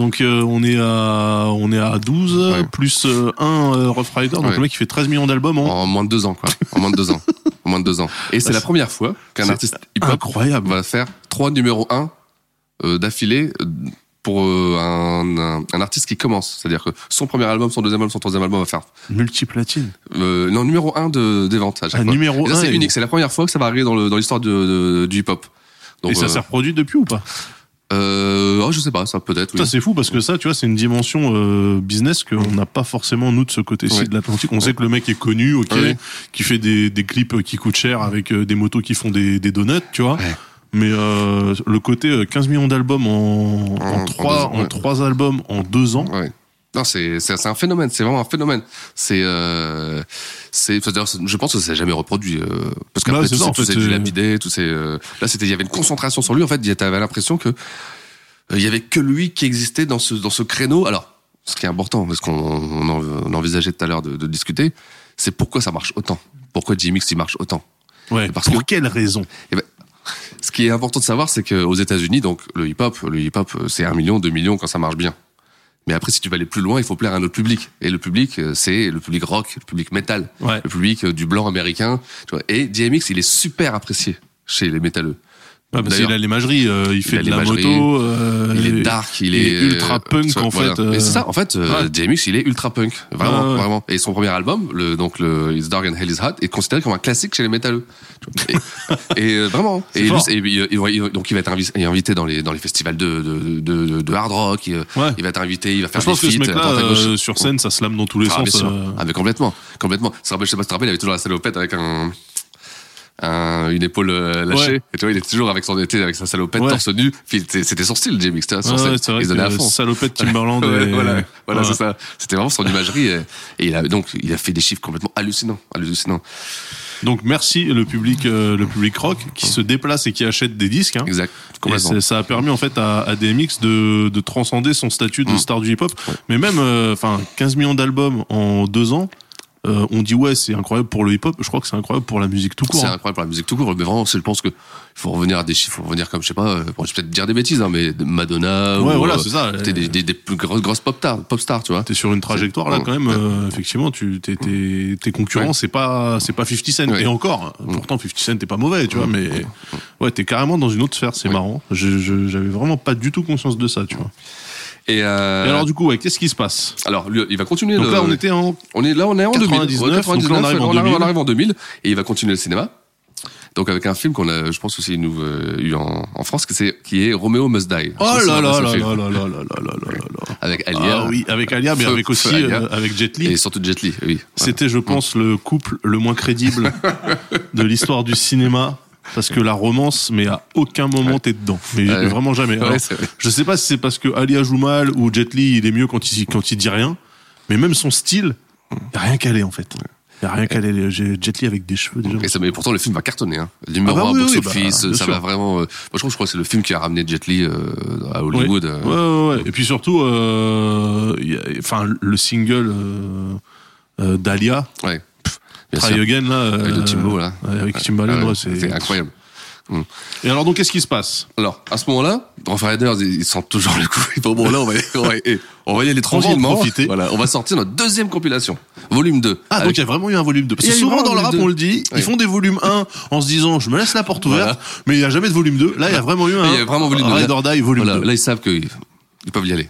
Speaker 3: Donc euh, on est à on est à 12
Speaker 4: Ouais.
Speaker 3: plus 1 Rough Rider donc
Speaker 4: Ouais.
Speaker 3: le mec il fait 13 millions d'albums en
Speaker 4: en moins de deux ans, quoi. En moins de deux ans. En moins de deux ans. Et c'est
Speaker 3: Ah,
Speaker 4: la première fois qu'un artiste hip-hop
Speaker 3: incroyable.
Speaker 4: va faire trois numéros un euh, d'affilée euh, pour euh, un, un, un artiste qui commence. C'est-à-dire que son premier album, son deuxième album, son troisième album va faire
Speaker 3: Multiplatine.
Speaker 4: euh, non numéro un de, des ventes à chaque
Speaker 3: Ah,
Speaker 4: fois.
Speaker 3: numéro
Speaker 4: Et là,
Speaker 3: un,
Speaker 4: c'est unique. C'est la première fois que ça va arriver dans dans l'histoire de- du hip-hop.
Speaker 3: Et ça
Speaker 4: euh,
Speaker 3: s'est reproduit depuis ou pas?
Speaker 4: Euh, oh, je sais pas, ça peut-être. Oui.
Speaker 3: Ça c'est fou parce que ça tu vois c'est une dimension euh, business qu'on n'a pas forcément nous de ce côté-ci
Speaker 4: Ouais.
Speaker 3: de l'Atlantique. On sait que le mec est connu, ok,
Speaker 4: Ouais.
Speaker 3: qui fait des, des clips qui coûtent cher avec euh, des motos qui font des, des donuts, tu vois.
Speaker 4: Ouais.
Speaker 3: Mais euh, le côté euh, 15 millions d'albums en, en,
Speaker 4: En- en
Speaker 3: trois,
Speaker 4: deux
Speaker 3: en trois albums en deux ans.
Speaker 4: Ouais. Non, c'est un phénomène. C'est vraiment un phénomène. C'est euh, je pense que ça s'est jamais reproduit euh, parce qu'après tout
Speaker 3: ça, en
Speaker 4: tout c'est
Speaker 3: euh,
Speaker 4: dilapidé, tout c'est euh, là c'était il y avait une concentration sur lui. En fait, il y avait l'impression que euh, il y avait que lui qui existait dans ce dans ce créneau. Alors, ce qui est important, parce qu'on on en- on envisageait tout à l'heure de, de discuter, c'est pourquoi ça marche autant? Pourquoi Jimmy il marche autant?
Speaker 3: Ouais.
Speaker 4: Parce
Speaker 3: Pour
Speaker 4: que-
Speaker 3: quelle raison?
Speaker 4: Ce qui est important de savoir, c'est qu'aux États-Unis, donc le hip-hop, le hip-hop, c'est un million, deux millions quand ça marche bien. Mais après, si tu veux aller plus loin, il faut plaire à un autre public. Et le public, euh, c'est le public rock, le public metal,
Speaker 3: Ouais.
Speaker 4: le public euh, du blanc américain. Tu vois. Et DMX, il est super apprécié chez les métalleux.
Speaker 3: Ah, parce qu'il a l'imagerie, euh, il fait
Speaker 4: a
Speaker 3: de la moto. euh,
Speaker 4: il est dark, il,
Speaker 3: il
Speaker 4: est,
Speaker 3: est ultra punk,
Speaker 4: tu vois,
Speaker 3: en
Speaker 4: voilà.
Speaker 3: fait, euh,
Speaker 4: Et c'est ça, en fait, euh,
Speaker 3: ouais.
Speaker 4: DMX, il est ultra punk, vraiment,
Speaker 3: ouais.
Speaker 4: vraiment. Et son premier album, le donc le It's Dark and Hell Is Hot, est considéré comme un classique chez les métalleux. Et, et, euh, vraiment. Et, lui, et, il- il- il- donc il va être invi- invité dans les dans les festivals de de de, de, hard rock. Il,
Speaker 3: Ouais.
Speaker 4: il va être invité, il va faire
Speaker 3: Je pense
Speaker 4: des
Speaker 3: que ce
Speaker 4: feats
Speaker 3: mec-là, euh, sur scène, ça slame dans tous les
Speaker 4: Ah,
Speaker 3: sens. euh.
Speaker 4: Ah, mais complètement, complètement. Ça rappelle, je sais pas si tu te rappelles, il avait toujours la salopette avec un un- une épaule euh, lâchée.
Speaker 3: Ouais.
Speaker 4: Et tu vois, il était toujours avec son été, avec sa salopette,
Speaker 3: Ouais.
Speaker 4: torse nu. C'était son style, Jay Mix, tu vois, son
Speaker 3: Ouais,
Speaker 4: il à fond.
Speaker 3: salopette Timberland
Speaker 4: Ouais,
Speaker 3: et-
Speaker 4: voilà, voilà c'est ça. C'était vraiment son imagerie. Et, et il a donc il a fait des chiffres complètement hallucinants, hallucinants.
Speaker 3: Donc merci le public, euh, le public rock qui se déplace et qui achète des disques. Hein.
Speaker 4: Exact.
Speaker 3: Et ça a permis en fait à, à DMX de, de transcender son statut
Speaker 4: Mm.
Speaker 3: de star du hip-hop. Mais même, euh, enfin, 15 millions d'albums en deux ans. Euh, on dit ouais c'est incroyable pour le hip-hop. Je crois que c'est incroyable pour la musique tout court.
Speaker 4: C'est
Speaker 3: hein.
Speaker 4: incroyable pour la musique tout court, mais vraiment, je pense que il faut revenir à des chiffres, faut revenir comme je sais pas, euh, bon, je vais peut-être dire des bêtises, hein, mais Madonna,
Speaker 3: Ouais,
Speaker 4: ou,
Speaker 3: voilà,
Speaker 4: euh,
Speaker 3: c'est ça.
Speaker 4: T'es des, des, des plus grosses, grosses pop stars, pop stars, tu vois.
Speaker 3: T'es sur une trajectoire là quand même. euh, effectivement, tu t'es, t'es- tes concurrents
Speaker 4: Ouais.
Speaker 3: c'est pas c'est pas 50 Cent
Speaker 4: Ouais.
Speaker 3: et encore. Pourtant 50 Cent t'es pas mauvais, tu vois. Mais ouais, t'es carrément dans une autre sphère. C'est marrant. Je, je- j'avais vraiment pas du tout conscience de ça, tu vois.
Speaker 4: Et, euh,
Speaker 3: Et alors du coup, ouais, qu'est-ce qui se passe?
Speaker 4: Alors, lui, il va continuer.
Speaker 3: Donc
Speaker 4: le-
Speaker 3: là, on était en
Speaker 4: on est là, on est en 2000.
Speaker 3: 99,
Speaker 4: Ouais,
Speaker 3: donc là, on arrive en
Speaker 4: on
Speaker 3: 2000.
Speaker 4: on arrive en 2000, et il va continuer le cinéma. Donc avec un film qu'on a, je pense aussi nous euh, eu en, en France, que c'est qui est Roméo Must Die.
Speaker 3: Oh là là là là là là là là là.
Speaker 4: Avec Alia.
Speaker 3: Ah oui, avec Alia, mais avec aussi euh, avec Jet Li.
Speaker 4: Et surtout Jet Li, oui.
Speaker 3: C'était, je pense, le couple le moins crédible de l'histoire du cinéma. Parce que la romance, mais à aucun moment t'es dedans. Mais
Speaker 4: Ouais.
Speaker 3: vraiment jamais. Alors,
Speaker 4: vrai.
Speaker 3: je sais pas si c'est parce que Alia joue mal ou Jet Li il est mieux quand il, quand il dit rien. Mais même son style, y a rien calé en fait. Y a rien calé. J'ai Jet Li avec des cheveux déjà.
Speaker 4: Et ça, mais pourtant le film va cartonner. Hein. Numéro
Speaker 3: Ah bah
Speaker 4: 1
Speaker 3: oui,
Speaker 4: box
Speaker 3: oui,
Speaker 4: office,
Speaker 3: bah,
Speaker 4: ça
Speaker 3: sûr.
Speaker 4: va vraiment. euh, moi je trouve, je crois que c'est le film qui a ramené Jet Li euh, à Hollywood.
Speaker 3: Ouais.
Speaker 4: euh.
Speaker 3: Ouais, ouais, ouais. Et puis surtout, enfin, le single d'Alia,
Speaker 4: Ouais. Bien
Speaker 3: Try
Speaker 4: sûr.
Speaker 3: Again, là.
Speaker 4: Avec le
Speaker 3: euh,
Speaker 4: Timbo, là.
Speaker 3: ouais, avec Timbaland,
Speaker 4: Ah ouais,
Speaker 3: ouais, c'est.
Speaker 4: incroyable.
Speaker 3: Et alors, donc, qu'est-ce qui se passe?
Speaker 4: Alors, à ce moment-là, Rough Riders, ils sentent toujours le coup. Et bon, bon, là, on va, on va, et on va y aller
Speaker 3: On va en
Speaker 4: tranquillement.
Speaker 3: profiter.
Speaker 4: Voilà, on va sortir notre deuxième compilation, volume 2.
Speaker 3: Ah, donc il y a vraiment eu un volume 2. Parce que souvent dans le rap,
Speaker 4: volume
Speaker 3: on le
Speaker 4: 2.
Speaker 3: dit,
Speaker 4: Oui.
Speaker 3: ils font des volumes 1 en se disant, je me laisse la porte ouverte, mais il n'y a jamais de volume 2. Là, il y a vraiment eu un
Speaker 4: Il y a vraiment volume 2.
Speaker 3: Ride or Die volume
Speaker 4: Voilà,
Speaker 3: 2.
Speaker 4: là, ils savent qu'ils ils peuvent y aller.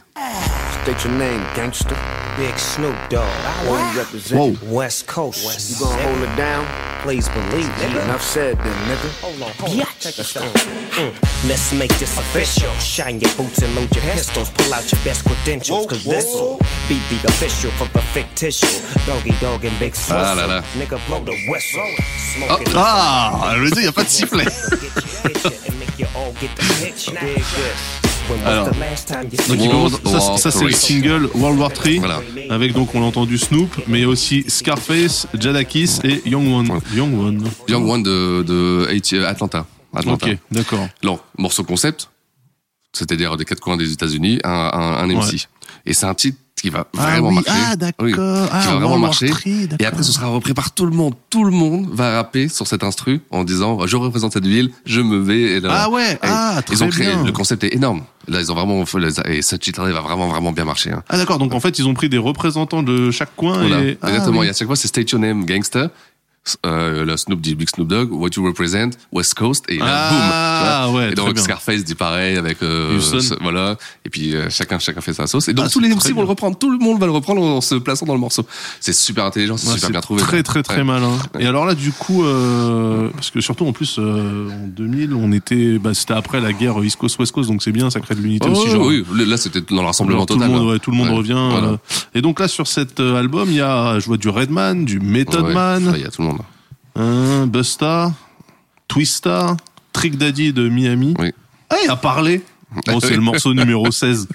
Speaker 9: State your name, gangster. Big Snoop Dogg. One representing West Coast. West. You gonna hold it down? Please believe me. Enough said then, nigga. Hold on, Let's go.
Speaker 6: Mm. Let's make this official. Shine your boots and load your pistols. Pull out your best credentials, cause this'll be the official for the fictitious. Doggy dog and big swizzle.
Speaker 4: Ah là là.
Speaker 6: Nigga blow the whistle. Smoke it.
Speaker 3: Ah, je veux dire, il n'y a pas de sifflet. Alors, Donc, il
Speaker 4: World
Speaker 3: commence- ça, c'est le single World War 3
Speaker 4: Voilà.
Speaker 3: avec donc on l'a entendu Snoop mais aussi Scarface, Jadakis et Young One.
Speaker 4: Ouais.
Speaker 3: Young One.
Speaker 4: Young One de, de AT Atlanta. Atlanta.
Speaker 3: Ok, d'accord.
Speaker 4: Alors, morceau concept, c'est-à-dire des quatre coins des États-Unis, un, un, un MC.
Speaker 3: Ouais.
Speaker 4: Et c'est un titre qui va
Speaker 3: Ah
Speaker 4: vraiment
Speaker 3: oui,
Speaker 4: marcher.
Speaker 3: ah, d'accord.
Speaker 4: Oui,
Speaker 3: Ah,
Speaker 4: qui va vraiment
Speaker 3: World War
Speaker 4: marcher. Et après, ce sera repris par tout le monde. Tout le monde va rapper sur cet instru en disant je représente cette ville, je me vais. Et là,
Speaker 3: Ah ouais,
Speaker 4: et
Speaker 3: ah,
Speaker 4: ils ont
Speaker 3: très
Speaker 4: créé
Speaker 3: bien.
Speaker 4: le concept est énorme. Là, ils ont vraiment et ce titre-là va vraiment vraiment bien marcher. Hein.
Speaker 3: Ah d'accord, donc en fait ils ont pris des représentants de chaque coin
Speaker 4: Voilà,
Speaker 3: et... Ah,
Speaker 4: exactement.
Speaker 3: oui.
Speaker 4: Et à chaque fois, c'est State Your Name Gangster. Euh, le Snoop dit Big Snoop Dogg, What You Represent, West Coast, et là,
Speaker 3: Ah,
Speaker 4: boum.
Speaker 3: ouais,
Speaker 4: et donc
Speaker 3: bien.
Speaker 4: Scarface dit pareil avec euh, ce- voilà. Et puis euh, chacun chacun fait sa sauce. Et donc
Speaker 3: Ah,
Speaker 4: tous les MC vont
Speaker 3: bien.
Speaker 4: le reprendre, tout le monde va le reprendre en se plaçant dans le morceau. C'est super intelligent, c'est
Speaker 3: Ouais,
Speaker 4: super bien trouvé.
Speaker 3: Très très très
Speaker 4: Ouais.
Speaker 3: malin. Et alors là du coup, euh, parce que surtout en plus euh, en 2000 on était, bah, c'était après la guerre East Coast West Coast donc c'est bien, ça crée de l'unité
Speaker 4: Oh,
Speaker 3: aussi. Genre,
Speaker 4: oui, là c'était dans le rassemblement
Speaker 3: genre, tout le
Speaker 4: total.
Speaker 3: monde, tout le monde revient.
Speaker 4: voilà.
Speaker 3: et donc là sur cet album il y a, je vois du Redman, du Method Man,
Speaker 4: Il y a tout le monde.
Speaker 3: Un Busta, Twista, Trick Daddy de Miami.
Speaker 4: Oui.
Speaker 3: Ah, il a parlé. Bon, c'est le morceau numéro 16.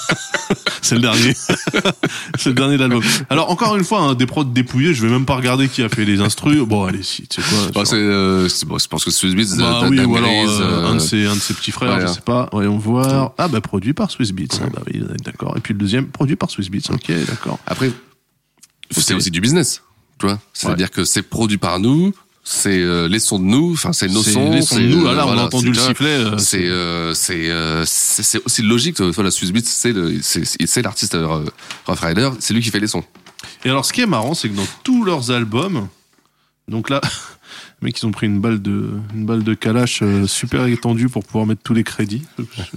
Speaker 3: c'est le dernier. c'est le dernier de l'album. Alors, encore une fois, hein, des prods dépouillés, je vais même pas regarder qui a fait les instrus. Bon, allez, si, tu sais quoi.
Speaker 4: Bah, c'est, euh, bon, je pense que Swiss Beats,
Speaker 3: Bah oui, ou alors euh, un, de
Speaker 4: euh,
Speaker 3: ses, un de ses petits frères,
Speaker 4: ouais,
Speaker 3: je
Speaker 4: hein.
Speaker 3: sais pas. Voyons voir. Ah, bah, produit par Swiss Beats. Ah, bah oui, d'accord. Et puis le deuxième, produit par Swiss Beats. Ok, d'accord.
Speaker 4: Après, c'est aussi du business, tu vois. C'est-à-dire que c'est produit par nous, c'est euh, les sons de nous, enfin c'est nos sons.
Speaker 3: les sons de nous.
Speaker 4: euh,
Speaker 3: Ah, là, on a
Speaker 4: voilà,
Speaker 3: entendu le sifflet,
Speaker 4: C'est euh, aussi logique. Tu vois, la Swiss Beats, c'est le c'est c'est l'artiste euh, Rough Rider, c'est lui qui fait les sons.
Speaker 3: Et alors, ce qui est marrant, c'est que dans tous leurs albums, donc là, les mecs, ils ont pris une balle de, une balle de Kalash euh, super étendue pour pouvoir mettre tous les crédits.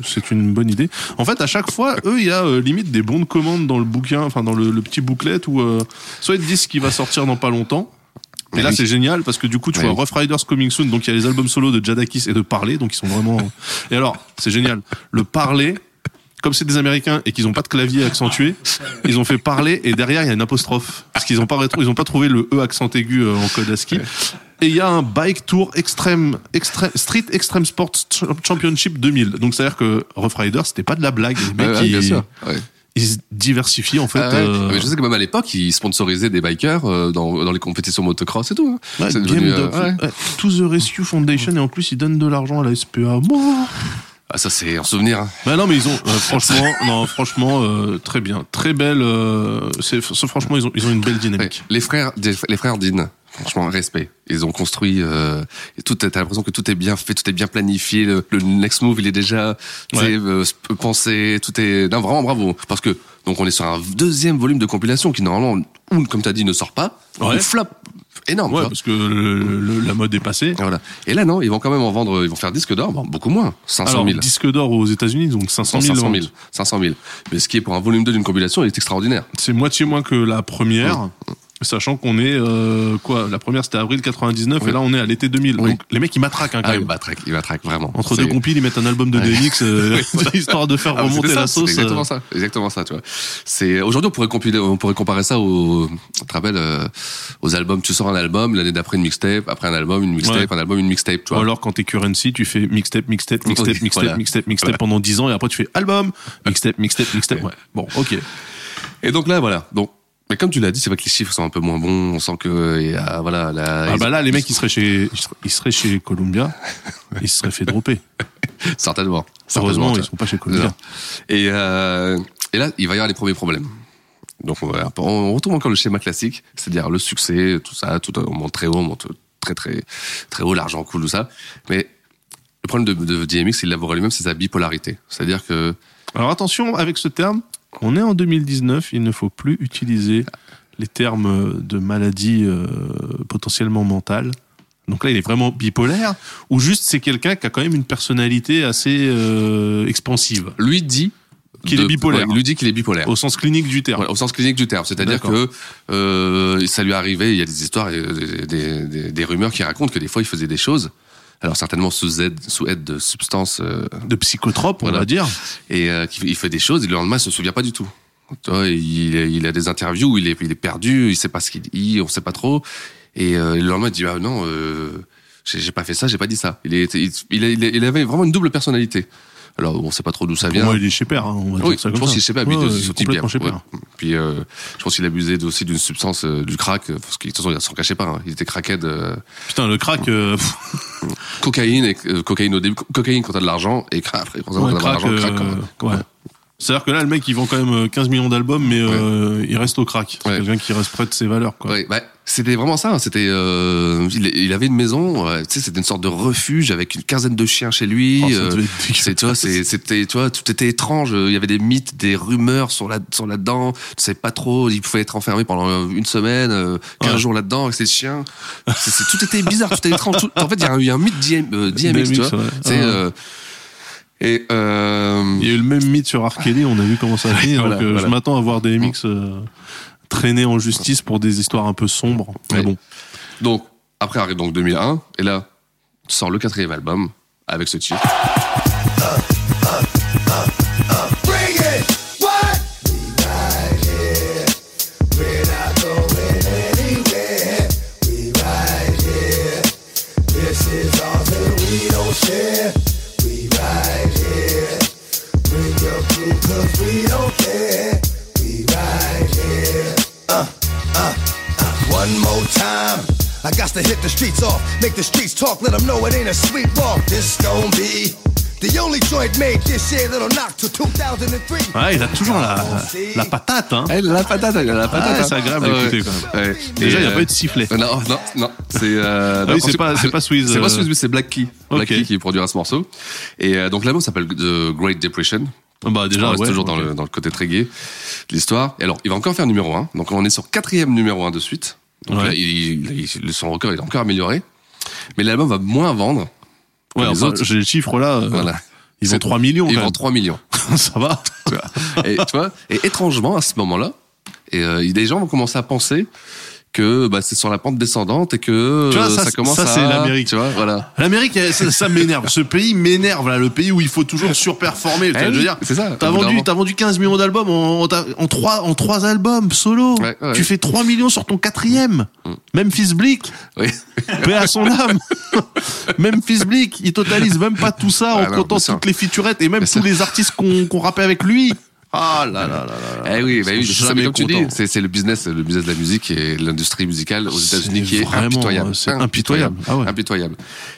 Speaker 3: C'est une bonne idée. En fait, à chaque fois, eux, il y a euh, limite des bons de commande dans le bouquin, enfin dans le, le petit booklet où euh, soit ils te disent qu'il va sortir dans pas longtemps. Et là, c'est génial parce que du coup, tu
Speaker 4: Oui.
Speaker 3: vois Rough Riders Coming Soon, donc il y a les albums solo de Jadakis et de Parler, donc ils sont vraiment. Et alors, c'est génial. Le Parler, comme c'est des Américains et qu'ils ont pas de clavier accentué, ils ont fait parler et derrière il y a une apostrophe parce qu'ils ont pas ils ont pas trouvé le e accent aigu euh, en code ASCII. Et il y a un Bike Tour Extreme, Extreme- Street Extreme Sports Ch- Championship 2000. Donc, c'est-à-dire que Rough Rider, c'était pas de la blague. Les mecs,
Speaker 4: Ouais, ouais, bien
Speaker 3: ils,
Speaker 4: sûr. Ouais.
Speaker 3: ils se diversifient, en fait.
Speaker 4: Ah ouais.
Speaker 3: euh,
Speaker 4: Mais je sais que même à l'époque, ils sponsorisaient des bikers euh, dans, dans les compétitions motocross et tout. hein. C'est devenu, euh,
Speaker 3: To the Rescue Foundation, et en plus, ils donnent de l'argent à la SPA.
Speaker 4: Ah, ça, c'est en souvenir. hein.
Speaker 3: Bah non mais ils ont euh, franchement non franchement euh, très bien très belle euh, c'est franchement ils ont ils ont une belle
Speaker 4: Ouais.
Speaker 3: dynamique
Speaker 4: Les frères, les frères Dean, franchement, respect. Ils ont construit, euh, et tout, t'as l'impression que tout est bien fait, tout est bien planifié. Le, le next move, il est déjà,
Speaker 3: Ouais.
Speaker 4: euh, pensé, tout est, non, vraiment bravo. Parce que, donc, on est sur un deuxième volume de compilation qui, normalement, ou, comme t'as dit, ne sort pas.
Speaker 3: Ouais.
Speaker 4: Flop énorme,
Speaker 3: ouais parce que le- le- la mode est passée
Speaker 4: Et Voilà. Et là, non, ils vont quand même en vendre, ils vont faire disque d'or, bon, beaucoup moins, 500
Speaker 3: alors
Speaker 4: 000.
Speaker 3: disque d'or aux États-Unis donc 500 000,
Speaker 4: 500 000,
Speaker 3: ventes.
Speaker 4: 500 000. Mais ce qui est pour un volume 2 d'une compilation, il est extraordinaire.
Speaker 3: c'est moitié moins que la première sachant qu'on est euh, quoi la première c'était avril 99 et là on est à l'été 2000
Speaker 4: Oui.
Speaker 3: donc les mecs ils matraquent hein, quand
Speaker 4: Ah,
Speaker 3: même
Speaker 4: va track, il va track, vraiment.
Speaker 3: entre deux compiles ils mettent un album de. DMX euh, histoire de faire
Speaker 4: Ah,
Speaker 3: remonter
Speaker 4: ça,
Speaker 3: la sauce
Speaker 4: C'est exactement
Speaker 3: euh.
Speaker 4: ça, exactement ça, tu vois. C'est aujourd'hui on pourrait compiler, on pourrait comparer ça au, tu te rappelles, euh, aux albums. Tu sors un album, l'année d'après une mixtape, après un album, une mixtape,
Speaker 3: Ouais.
Speaker 4: un album, une mixtape, tu
Speaker 3: ou
Speaker 4: vois.
Speaker 3: alors quand t'es currency tu fais mixtape mixtape mixtape mixtape
Speaker 4: voilà.
Speaker 3: mixtape mixtape
Speaker 4: Voilà.
Speaker 3: pendant 10 ans et après tu fais album mixtape mixtape mixtape ouais bon ok
Speaker 4: Et donc là, voilà. Donc, mais comme tu l'as dit, c'est vrai que les chiffres sont un peu moins bons. On sent que, il y a, voilà, là,
Speaker 3: Ah bah là, les mecs, ils seraient chez, ils seraient chez Columbia, ils se seraient fait dropper.
Speaker 4: certainement.
Speaker 3: Heureusement,
Speaker 4: certainement,
Speaker 3: ils sont pas chez Columbia.
Speaker 4: Et, euh, et là, il va y avoir les premiers problèmes. Donc, on, on retrouve encore le schéma classique, c'est-à-dire le succès, tout ça, tout, on monte très haut, on monte très très très haut, l'argent coule, tout ça. Mais le problème de, de DMX, il l'avouera lui-même, c'est sa bipolarité. C'est-à-dire que
Speaker 3: Alors attention avec ce terme, on est en 2019, il ne faut plus utiliser les termes de maladie euh, potentiellement mentale. Donc là, il est vraiment bipolaire, ou juste c'est quelqu'un qui a quand même une personnalité assez euh, expansive,
Speaker 4: lui dit
Speaker 3: Qu'il est bipolaire.
Speaker 4: ouais, il lui dit qu'il est bipolaire.
Speaker 3: au sens clinique du terme.
Speaker 4: Au sens clinique du terme. C'est-à-dire que euh, ça lui est arrivé, il y a des histoires, et des, des, des- des rumeurs qui racontent que des fois il faisait des choses, alors certainement sous aide, sous aide de substances, euh,
Speaker 3: De psychotrope, on va dire.
Speaker 4: et euh, il fait des choses, et le lendemain il se souvient pas du tout. Il, il a des interviews où il est, il est perdu, il sait pas ce qu'il dit, on sait pas trop, et euh, le lendemain il dit ah non, euh, j'ai pas fait ça, j'ai pas dit ça. Il, est, il- il avait vraiment une double personnalité. Alors on sait pas trop d'où ça
Speaker 3: Pour
Speaker 4: vient.
Speaker 3: moi, il est chez père, hein, on va
Speaker 4: Oui,
Speaker 3: dire ça
Speaker 4: je
Speaker 3: comme
Speaker 4: pense qu'il sait pas, se tient bien.
Speaker 3: complètement chez
Speaker 4: ouais. Puis euh, je pense qu'il abusait aussi d'une substance euh, du crack, euh, parce qu'il de toute façon il s'en cachait pas. hein. Il était crackhead, euh,
Speaker 3: Putain, le crack, euh,
Speaker 4: cocaïne, et, euh, cocaïne au début, co- cocaïne quand t'as de l'argent, et crack après quand t'as
Speaker 3: crack,
Speaker 4: d'argent, crack. quand même.
Speaker 3: ouais. C'est-à-dire que là, le mec, il vend quand même euh, 15 millions d'albums, mais euh, il reste au crack. C'est
Speaker 4: Ouais.
Speaker 3: quelqu'un qui reste près de ses valeurs, quoi.
Speaker 4: Ouais, bah, c'était vraiment ça. hein. C'était, euh, il, il avait une maison, euh, tu sais, c'était une sorte de refuge avec une quinzaine de chiens chez lui.
Speaker 3: Oh,
Speaker 4: euh, c'est, tu vois, c'était, tu vois, tout était étrange. Il y avait des mythes, des rumeurs sur là, sur là-dedans. Tu sais pas trop. Il pouvait être enfermé pendant une semaine, euh, 15
Speaker 3: Ouais.
Speaker 4: jours là-dedans avec ses chiens. C'est, c'est- tout était bizarre, tout était étrange. Tout- en fait, il y a eu un mythe euh, DMX, tu
Speaker 3: DMX,
Speaker 4: vois.
Speaker 3: ouais.
Speaker 4: C'est,
Speaker 3: Ah.
Speaker 4: euh, et euh,
Speaker 3: Il y a eu le même mythe sur. Kelly, on a vu comment ça.
Speaker 4: Voilà,
Speaker 3: donc euh,
Speaker 4: voilà.
Speaker 3: je m'attends à voir des MX euh, traîner en justice pour des histoires un peu sombres. Mais
Speaker 4: Ouais.
Speaker 3: bon.
Speaker 4: donc après arrive donc 2001 et là sort le quatrième album avec ce titre.
Speaker 5: Time. I got to hit the streets off, make the streets talk, let them know it ain't a sweet walk. This gon' be the only joint made this year that'll knock to 2003.
Speaker 3: Ouais, il a toujours la, la patate, hein.
Speaker 4: Ah, il a la patate, il a la patate.
Speaker 3: Ah,
Speaker 4: hein.
Speaker 3: c'est agréable à
Speaker 4: Ouais,
Speaker 3: écouter, quand même.
Speaker 4: ouais.
Speaker 3: Déjà, il n'y a
Speaker 4: euh,
Speaker 3: pas eu de sifflet.
Speaker 4: euh, Non, non, non. C'est. Euh,
Speaker 3: Ah oui,
Speaker 4: non,
Speaker 3: c'est pas- c'est pas Swiss,
Speaker 4: C'est
Speaker 3: euh.
Speaker 4: pas Swiss, mais c'est Black Key. Black. Key qui produira ce morceau. Et euh, donc l'album s'appelle The Great Depression.
Speaker 3: Bah, déjà,
Speaker 4: on reste
Speaker 3: ouais,
Speaker 4: toujours dans, le, dans le côté très gay de l'histoire. Et alors, il va encore faire numéro 1. Donc on est sur quatrième numéro 1 de suite. Donc
Speaker 3: Ouais.
Speaker 4: là, il, son record il est encore amélioré. Mais l'album va moins vendre.
Speaker 3: Ouais,
Speaker 4: les
Speaker 3: enfin,
Speaker 4: autres.
Speaker 3: j'ai le chiffre là. euh,
Speaker 4: Voilà.
Speaker 3: Ils vendent 3 millions,
Speaker 4: Ils vendent
Speaker 3: même.
Speaker 4: 3 millions.
Speaker 3: ça va.
Speaker 4: tu vois. Et tu vois, et étrangement à ce moment-là, et euh, des gens vont commencer à penser que bah, c'est sur la pente descendante et que
Speaker 3: Tu vois,
Speaker 4: euh,
Speaker 3: ça,
Speaker 4: ça, commence
Speaker 3: ça,
Speaker 4: à
Speaker 3: c'est l'Amérique.
Speaker 4: tu vois voilà
Speaker 3: L'Amérique, ça, ça m'énerve. Ce pays m'énerve, là. Le pays où il faut toujours surperformer.
Speaker 4: Eh
Speaker 3: je veux dire,
Speaker 4: c'est ça,
Speaker 3: T'as vendu, t'as vendu 15 millions d'albums en, en, trois, en trois albums solo.
Speaker 4: Ouais, ouais.
Speaker 3: Tu fais 3 millions sur ton quatrième. Memphis Bleak.
Speaker 4: oui
Speaker 3: Paix à son âme. Memphis Bleak, il totalise même pas tout ça
Speaker 4: Ah
Speaker 3: en comptant toutes les featurettes et même tous les artistes qu'on qu'on rappait avec lui. Ah là là là là.
Speaker 4: Eh oui, bah oui, c'est ça,
Speaker 3: jamais
Speaker 4: mais comme tu dis,
Speaker 3: contents.
Speaker 4: c'est c'est le business, le business de la musique et l'industrie musicale aux États-Unis qui est impitoyable.
Speaker 3: c'est impitoyable. Ah ouais.
Speaker 4: Impitoyable.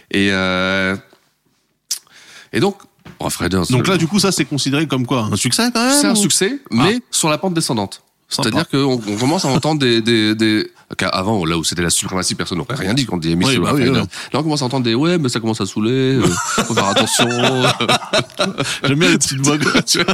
Speaker 4: Et euh, et donc, Rough Riders.
Speaker 3: Donc
Speaker 4: euh,
Speaker 3: là, du coup, ça, c'est considéré comme quoi Un succès quand même
Speaker 4: c'est un
Speaker 3: ou-
Speaker 4: succès, mais sur la pente descendante. C'est-à-dire qu'on on commence à entendre des, des, des qu'avant là où c'était la suprématie, personne n'aurait rien dit quand on
Speaker 3: Oui, bah oui,
Speaker 4: Riders.
Speaker 3: ouais.
Speaker 4: Là, on commence à entendre des ouais, mais ça commence à saouler. euh, faut faire attention.
Speaker 3: J'aime bien les petites voix.
Speaker 4: tu vois,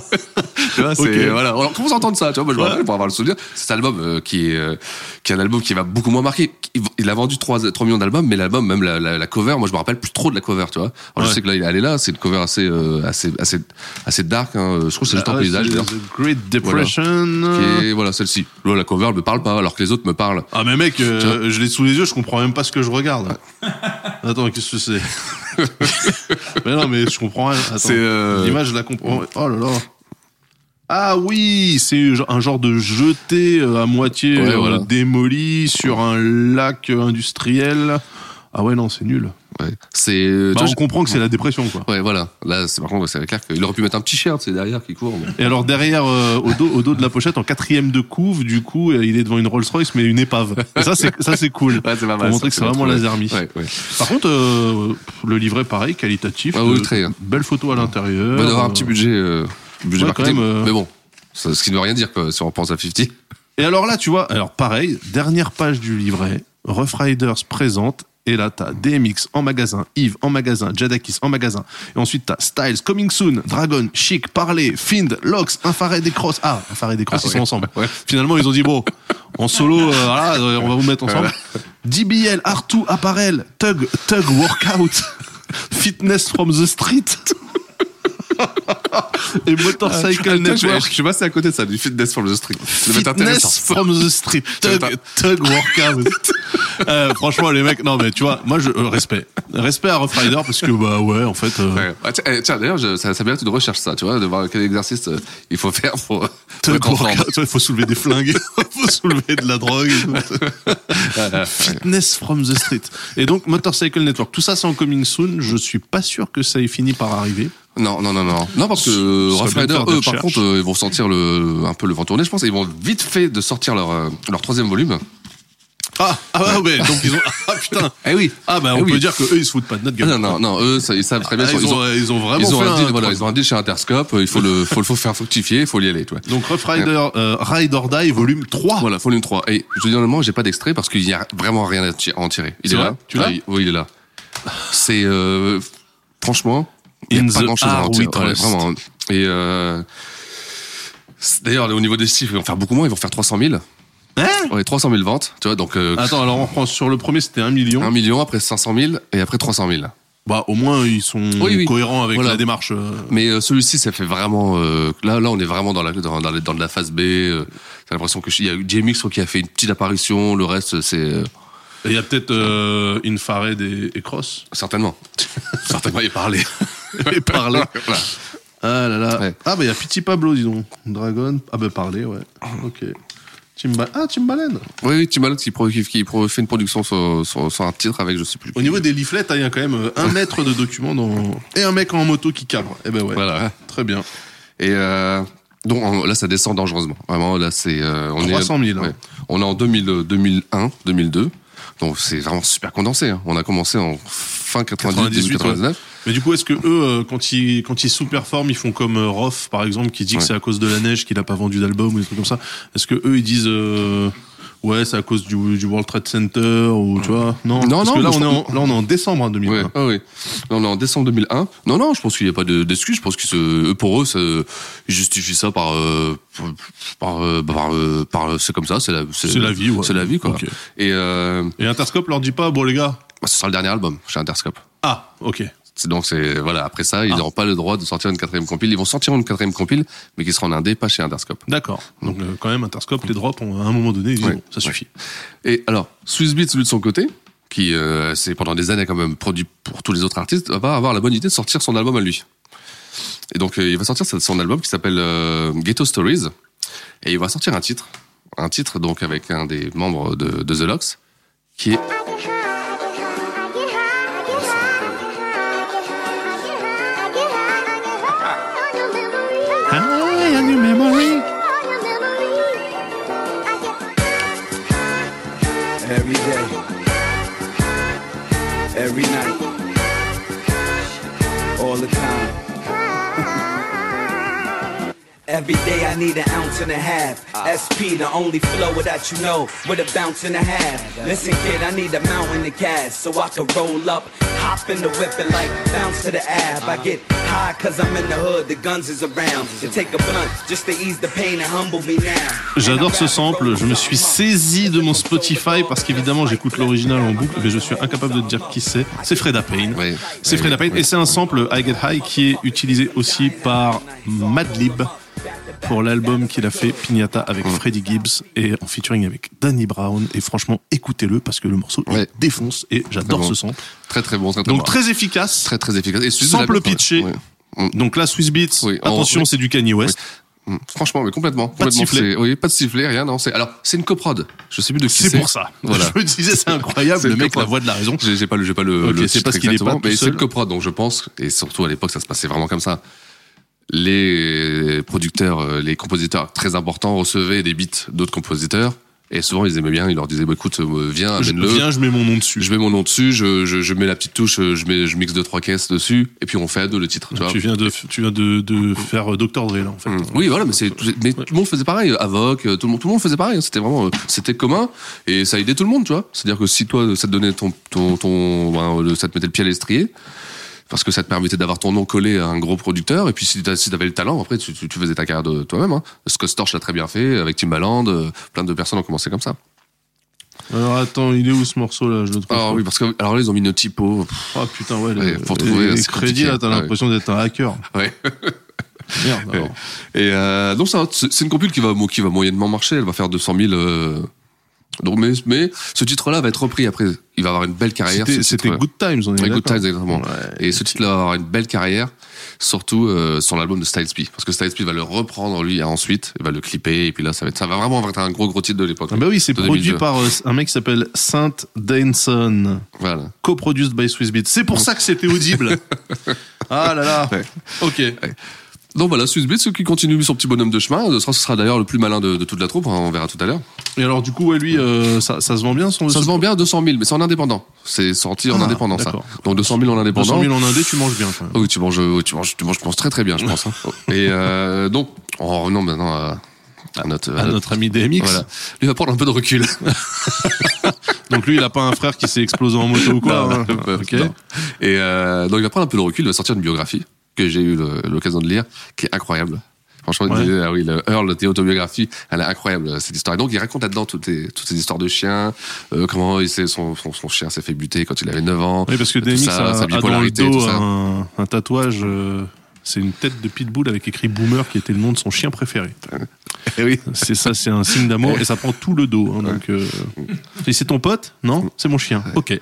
Speaker 4: tu vois, c'est
Speaker 3: Ok.
Speaker 4: voilà. On commence à entendre ça. Tu vois, moi, je me rappelle pour avoir le souvenir. Cet album euh, qui est euh, qui est un album qui va beaucoup moins marquer. Il, a vendu 3, 3 millions d'albums, mais l'album, même la, la, la cover, moi je me rappelle plus trop de la cover. Tu vois. Alors,
Speaker 3: Ouais.
Speaker 4: Je sais que là, il est allé là. C'est une cover assez euh, assez assez assez dark. Hein. Je trouve que c'est juste un
Speaker 3: Ah,
Speaker 4: paysage.
Speaker 3: The Great Depression.
Speaker 4: Est- voilà celle-ci. Là, la cover me parle pas, alors que les autres me parlent.
Speaker 3: Ah mais mec, euh, je l'ai sous les yeux, je comprends même pas ce que je regarde. Attends, qu'est-ce que c'est Mais non, mais je comprends rien. Attends.
Speaker 4: Euh,
Speaker 3: L'image, je la comprends. Oh là là. Ah oui, c'est un genre de jeté euh, à moitié
Speaker 4: Ouais, voilà.
Speaker 3: démoli sur un lac industriel. Ah ouais, non, c'est nul.
Speaker 4: Ouais. C'est. euh,
Speaker 3: Bah, on comprend que c'est la dépression, quoi.
Speaker 4: Ouais, voilà. Là, c'est par contre, c'est clair qu'il aurait pu mettre un petit chien, c'est derrière qui court. mais-
Speaker 3: Et alors derrière, euh, au, dos, au dos de la pochette, en quatrième de couve, du coup, euh, il est devant une Rolls Royce, mais une épave. Et ça, c'est ça, c'est cool.
Speaker 4: Ouais, c'est pas mal.
Speaker 3: Pour
Speaker 4: ça,
Speaker 3: montrer que c'est vraiment.
Speaker 4: Ouais, ouais.
Speaker 3: Par contre, euh, le livret pareil, qualitatif.
Speaker 4: Ah oui, très.
Speaker 3: Belle photo à l'intérieur.
Speaker 4: Va avoir un petit budget, euh, budget marketing.
Speaker 3: même.
Speaker 4: Mais bon, ça- ce qui ne veut rien dire quoi, si on pense à 50.
Speaker 3: Et alors là, tu vois, alors pareil, dernière page du livret, Rough Riders présente. Et là, t'as DMX en magasin, Yves en magasin, Jadakis en magasin. Et ensuite, t'as Styles, Coming Soon, Dragon, Chic, Parley, Find, Lox, Infrared et Cross. Ah, Infrared et Cross,
Speaker 4: Ah
Speaker 3: ils sont ensemble.
Speaker 4: Ouais.
Speaker 3: Finalement, ils ont dit, bon, en solo, euh, voilà, on va vous mettre ensemble. DBL, Artu, Apparel, Tug, Tug Workout, Fitness from the Street. Et Motorcycle
Speaker 4: je,
Speaker 3: Network.
Speaker 4: je suis passé à côté de ça, du fitness from the street.
Speaker 3: Fitness from the street. Tug, tug workout. Euh, franchement, les mecs, non, mais tu vois, moi, je, euh, respect. Respect à Rough Rider parce que, bah, ouais, en fait, euh,
Speaker 4: Ouais. Ah, tiens, eh, tiens, d'ailleurs, ça, ça vient de recherches ça, tu vois, de voir quel exercice euh, il faut faire pour, pour
Speaker 3: tug workout, tu vois, il faut soulever des flingues, il faut soulever de la drogue. et tout. Fitness from the street. Et donc, Motorcycle Network. Tout ça, c'est en coming soon. Je suis pas sûr que ça ait fini par arriver.
Speaker 4: Non, non, non, non. Non, parce que
Speaker 3: serait
Speaker 4: Rough Rider, eux, par contre, euh, ils vont sentir le, un peu le vent tourner, je pense. et Ils vont vite fait de sortir leur, euh, leur troisième volume.
Speaker 3: Ah, ah, ouais, ouais, donc ils ont, ah, putain.
Speaker 4: Eh oui.
Speaker 3: Ah, bah,
Speaker 4: Eh
Speaker 3: on
Speaker 4: oui.
Speaker 3: peut dire que eux, ils se foutent pas de notre
Speaker 4: Ah,
Speaker 3: gueule.
Speaker 4: non, non, non, eux, ça, ils savent très bien.
Speaker 3: Ah, ils, ont, ils ont vraiment
Speaker 4: ils ont
Speaker 3: fait
Speaker 4: un deal,
Speaker 3: un,
Speaker 4: voilà, ils ont un deal chez Interscope, euh, il faut le, faut le faut faire fructifier, il faut y aller, tu vois.
Speaker 3: Donc Rough Rider, euh, Ride or Die, volume 3.
Speaker 4: Voilà, volume 3. Et je dis honnêtement, j'ai pas d'extrait parce qu'il y a vraiment rien à ti- à en tirer. Il
Speaker 3: C'est
Speaker 4: est
Speaker 3: vrai
Speaker 4: là.
Speaker 3: Tu l'as
Speaker 4: Ah, il- Oui, il est là. C'est, euh, franchement,
Speaker 3: In
Speaker 4: a pas
Speaker 3: the
Speaker 4: tirer.
Speaker 3: We Trust.
Speaker 4: vraiment. Et, euh, d'ailleurs, au niveau des chiffres, ils vont faire beaucoup moins, ils vont faire 300 000.
Speaker 3: Hein
Speaker 4: Ouais, 300 000 ventes, tu vois, donc, euh,
Speaker 3: Attends, alors on reprend sur le premier, c'était 1 million.
Speaker 4: 1 million, après 500 000, et après 300 000.
Speaker 3: Bah, au moins, ils sont
Speaker 4: Oui, oui.
Speaker 3: cohérents avec
Speaker 4: Voilà.
Speaker 3: la démarche. euh.
Speaker 4: Mais euh, celui-ci, ça fait vraiment. euh, là, là, on est vraiment dans la dans, dans, la- dans de la phase B. Euh, T'as l'impression que je- il y a eu JMX qui a fait une petite apparition. Le reste, c'est euh,
Speaker 3: Et Il y a peut-être euh, Infrared et, et Cross.
Speaker 4: certainement, certainement, il parlait.
Speaker 3: parler.
Speaker 4: Voilà.
Speaker 3: Ah là là.
Speaker 4: Ouais.
Speaker 3: Ah, bah, il y a Petit Pablo, dis donc. Dragon. Ah, bah, parler, ouais. Ok. Timba... Ah, Timbaland.
Speaker 4: Oui, Timbaland qui, qui, fait une production sur, sur, sur un titre avec je sais plus.
Speaker 3: Au niveau des leaflets, hein, il y a quand même euh, un mètre de documents dans... et un mec en moto qui cabre. Eh ben ouais.
Speaker 4: Voilà.
Speaker 3: Très bien.
Speaker 4: Et euh, donc là, ça descend dangereusement. Vraiment, là, c'est euh, on
Speaker 3: 300 000,
Speaker 4: est
Speaker 3: hein.
Speaker 4: on est en 2000, euh, 2001, 2002. Donc c'est vraiment super condensé. hein. On a commencé en fin 90,
Speaker 3: 98,
Speaker 4: 99.
Speaker 3: Mais du coup, est-ce que eux, euh, quand ils quand ils sous-performent, ils font comme euh, Roth, par exemple, qui dit que c'est à cause de la neige qu'il a pas vendu d'album ou des trucs comme ça. Est-ce que eux, ils disent euh, ouais, c'est à cause du, du World Trade Center ou tu vois Non,
Speaker 4: Non,
Speaker 3: Parce
Speaker 4: non,
Speaker 3: que là, on est en, là, on est en décembre hein, 2020.
Speaker 4: Ouais, ah oui. Non, on est en décembre 2001. Non, non, je pense qu'il n'y a pas de- d'excuse. Je pense que pour eux, ça- ils justifient ça par, euh, par, euh, par, euh, par- c'est comme ça, c'est la,
Speaker 3: C'est la vie, ouais.
Speaker 4: C'est la vie, quoi. Et euh,
Speaker 3: Et Interscope leur dit pas bon les gars.
Speaker 4: bah, ce sera le dernier album chez Interscope.
Speaker 3: Ah, ok.
Speaker 4: Donc c'est voilà après ça ils n'auront pas le droit de sortir une quatrième compile. Ils vont sortir une quatrième compile, mais qui sera en indé, pas chez Interscope.
Speaker 3: D'accord. Donc euh, quand même Interscope les drops ont- à un moment donné, ils disent,
Speaker 4: Ouais.
Speaker 3: bon, ça suffit.
Speaker 4: Et alors Swiss Beats lui de son côté, qui euh, c'est pendant des années quand même produit pour tous les autres artistes, va avoir la bonne idée de sortir son album à lui. Et donc euh, il va sortir son album qui s'appelle euh, Ghetto Stories, et il va sortir un titre, un titre donc avec un des membres de, de The Lox, qui est
Speaker 10: every night, all the time. Every day I need an ounce and a half. SP, the only flow that you know, with a bounce and a half. Listen, kid, I need a mountain of gas so I can roll up, hop in the whip and like bounce to the ab. I get high cause I'm in the hood, the guns is around. To take a blunt just to ease the pain and humble me now.
Speaker 3: J'adore ce sample, je me suis saisi de mon Spotify parce qu'évidemment j'écoute l'original en boucle, mais je suis incapable de te dire qui c'est. C'est Freda Payne.
Speaker 4: Oui.
Speaker 3: C'est
Speaker 4: Oui,
Speaker 3: Freda Payne
Speaker 4: oui.
Speaker 3: et c'est un sample I Get High qui est utilisé aussi par Madlib pour l'album qu'il a fait Pignata avec
Speaker 4: Mm.
Speaker 3: Freddie Gibbs et en featuring avec Danny Brown et franchement écoutez-le parce que le morceau il
Speaker 4: Ouais.
Speaker 3: défonce et j'adore
Speaker 4: bon.
Speaker 3: ce sample.
Speaker 4: très très bon, très très
Speaker 3: Donc
Speaker 4: bon.
Speaker 3: très efficace.
Speaker 4: très très efficace. Et la-
Speaker 3: pitché.
Speaker 4: ouais. Mm.
Speaker 3: Donc là Swiss Beats,
Speaker 4: Oui,
Speaker 3: attention c'est du Kanye West.
Speaker 4: Mm. Franchement, mais complètement.
Speaker 3: Pas de sifflet.
Speaker 4: c'est- Oui, pas de sifflet, rien. Non, c'est alors c'est une coprod. Je sais plus de qui
Speaker 3: C'est pour ça.
Speaker 4: Voilà.
Speaker 3: Je me disais c'est incroyable
Speaker 4: C'est
Speaker 3: le mec la voix de la raison.
Speaker 4: J'ai pas le, j'ai pas le.
Speaker 3: C'est parce qu'il est pas
Speaker 4: mais c'est une coprod, donc je pense, et surtout à l'époque, ça se passait vraiment comme ça. Les producteurs, euh, les compositeurs très importants recevaient des beats d'autres compositeurs, et souvent ils aimaient bien. Ils leur disaient, bah, écoute, euh, viens, amène-le.
Speaker 3: viens, je mets mon nom dessus.
Speaker 4: Je mets mon nom dessus, je, je, je mets la petite touche, je mets, je mixe deux trois caisses dessus, et puis on fait à deux le titre. Tu vois.
Speaker 3: Tu viens de, tu viens de, de faire Dr. Dre là en fait.
Speaker 4: Mm. Oui, voilà, mais c'est, mais tout le monde faisait pareil. Avoc, euh, tout le monde, tout le monde faisait pareil. hein. C'était vraiment, euh, c'était commun et ça aidait tout le monde, tu vois. C'est-à-dire que si toi, ça te donnait ton, ton, ton, ben, ça te mettait le pied à l'estrier. Parce que ça te permettait d'avoir ton nom collé à un gros producteur. Et puis si t'avais le talent, après tu, tu, faisais ta carrière de toi-même. Hein. Scott Storch l'a très bien fait avec Timbaland. euh, plein de personnes ont commencé comme ça.
Speaker 3: Alors attends, il est où ce morceau là Je le trouve.
Speaker 4: Ah
Speaker 3: pas.
Speaker 4: oui, parce que alors là ils ont mis une typo. Pff,
Speaker 3: Ah putain ouais. le-
Speaker 4: Ouais, faut trouver,
Speaker 3: les crédits là, t'as
Speaker 4: Ouais.
Speaker 3: l'impression d'être un hacker.
Speaker 4: Ouais.
Speaker 3: Merde. Alors.
Speaker 4: Et euh, donc ça, c'est c'est une compile qui va qui va moyennement marcher. Elle va faire 200 000. euh, donc mais mais ce titre-là va être repris après. Il va avoir une belle carrière.
Speaker 3: C'était. Good Times, on est
Speaker 4: Good. Times, exactement.
Speaker 3: Ouais.
Speaker 4: Et ce titre-là va avoir une belle carrière, surtout euh, sur l'album de Styles P. Parce que Styles P va le reprendre lui ensuite, il va le clipper, et puis là ça va être, ça va vraiment être un gros gros titre de l'époque.
Speaker 3: Ah bah oui, c'est produit
Speaker 4: 2002.
Speaker 3: par euh, un mec qui s'appelle Saint Danson,
Speaker 4: Voilà.
Speaker 3: co-produced by Swiss Beats. C'est pour ça que c'était audible. ah là là.
Speaker 4: Ouais.
Speaker 3: Ok.
Speaker 4: Donc voilà, Swiss Beats qui continue son petit bonhomme de chemin. Ce sera, d'ailleurs le plus malin de, de toute la troupe. hein, on verra tout à l'heure.
Speaker 3: Et alors du coup, ouais, lui, euh, ça, ça se vend bien son.
Speaker 4: Ça se vend bien à 200 000, mais c'est en indépendant. C'est sorti en
Speaker 3: Ah,
Speaker 4: indépendant ça. Donc 200 000 en indépendant.
Speaker 3: 200 000 en indé, tu manges bien. Quand même.
Speaker 4: Oui, tu manges, tu manges, tu manges, je pense très très bien, je pense. hein. Et euh, donc, en revenant maintenant à, à notre,
Speaker 3: À notre ami DMX.
Speaker 4: voilà, lui va prendre un peu de recul.
Speaker 3: Donc lui, il a pas un frère qui s'est explosé en moto ou quoi.
Speaker 4: Non,
Speaker 3: hein.
Speaker 4: non,
Speaker 3: Ok.
Speaker 4: non. Et euh, donc il va prendre un peu de recul, il va sortir une biographie que j'ai eu l'occasion de lire, qui est incroyable. Franchement,
Speaker 3: Ouais.
Speaker 4: ah oui, le Earl, tes autobiographies, elle est incroyable cette histoire. Et donc il raconte là-dedans toutes, ces histoires de chiens, euh, comment il son, son, son chien s'est fait buter quand il avait 9 ans.
Speaker 3: Oui, parce que
Speaker 4: ça,
Speaker 3: a,
Speaker 4: sa
Speaker 3: a dans le
Speaker 4: bipolarité,
Speaker 3: dos
Speaker 4: tout
Speaker 3: un, un tatouage. euh, c'est une tête de pitbull avec écrit Boomer qui était le nom de son chien préféré.
Speaker 4: Et oui.
Speaker 3: C'est ça, c'est un signe d'amour et ça prend tout le dos. hein, donc, euh... Et c'est ton pote? Non, c'est mon chien. Ok.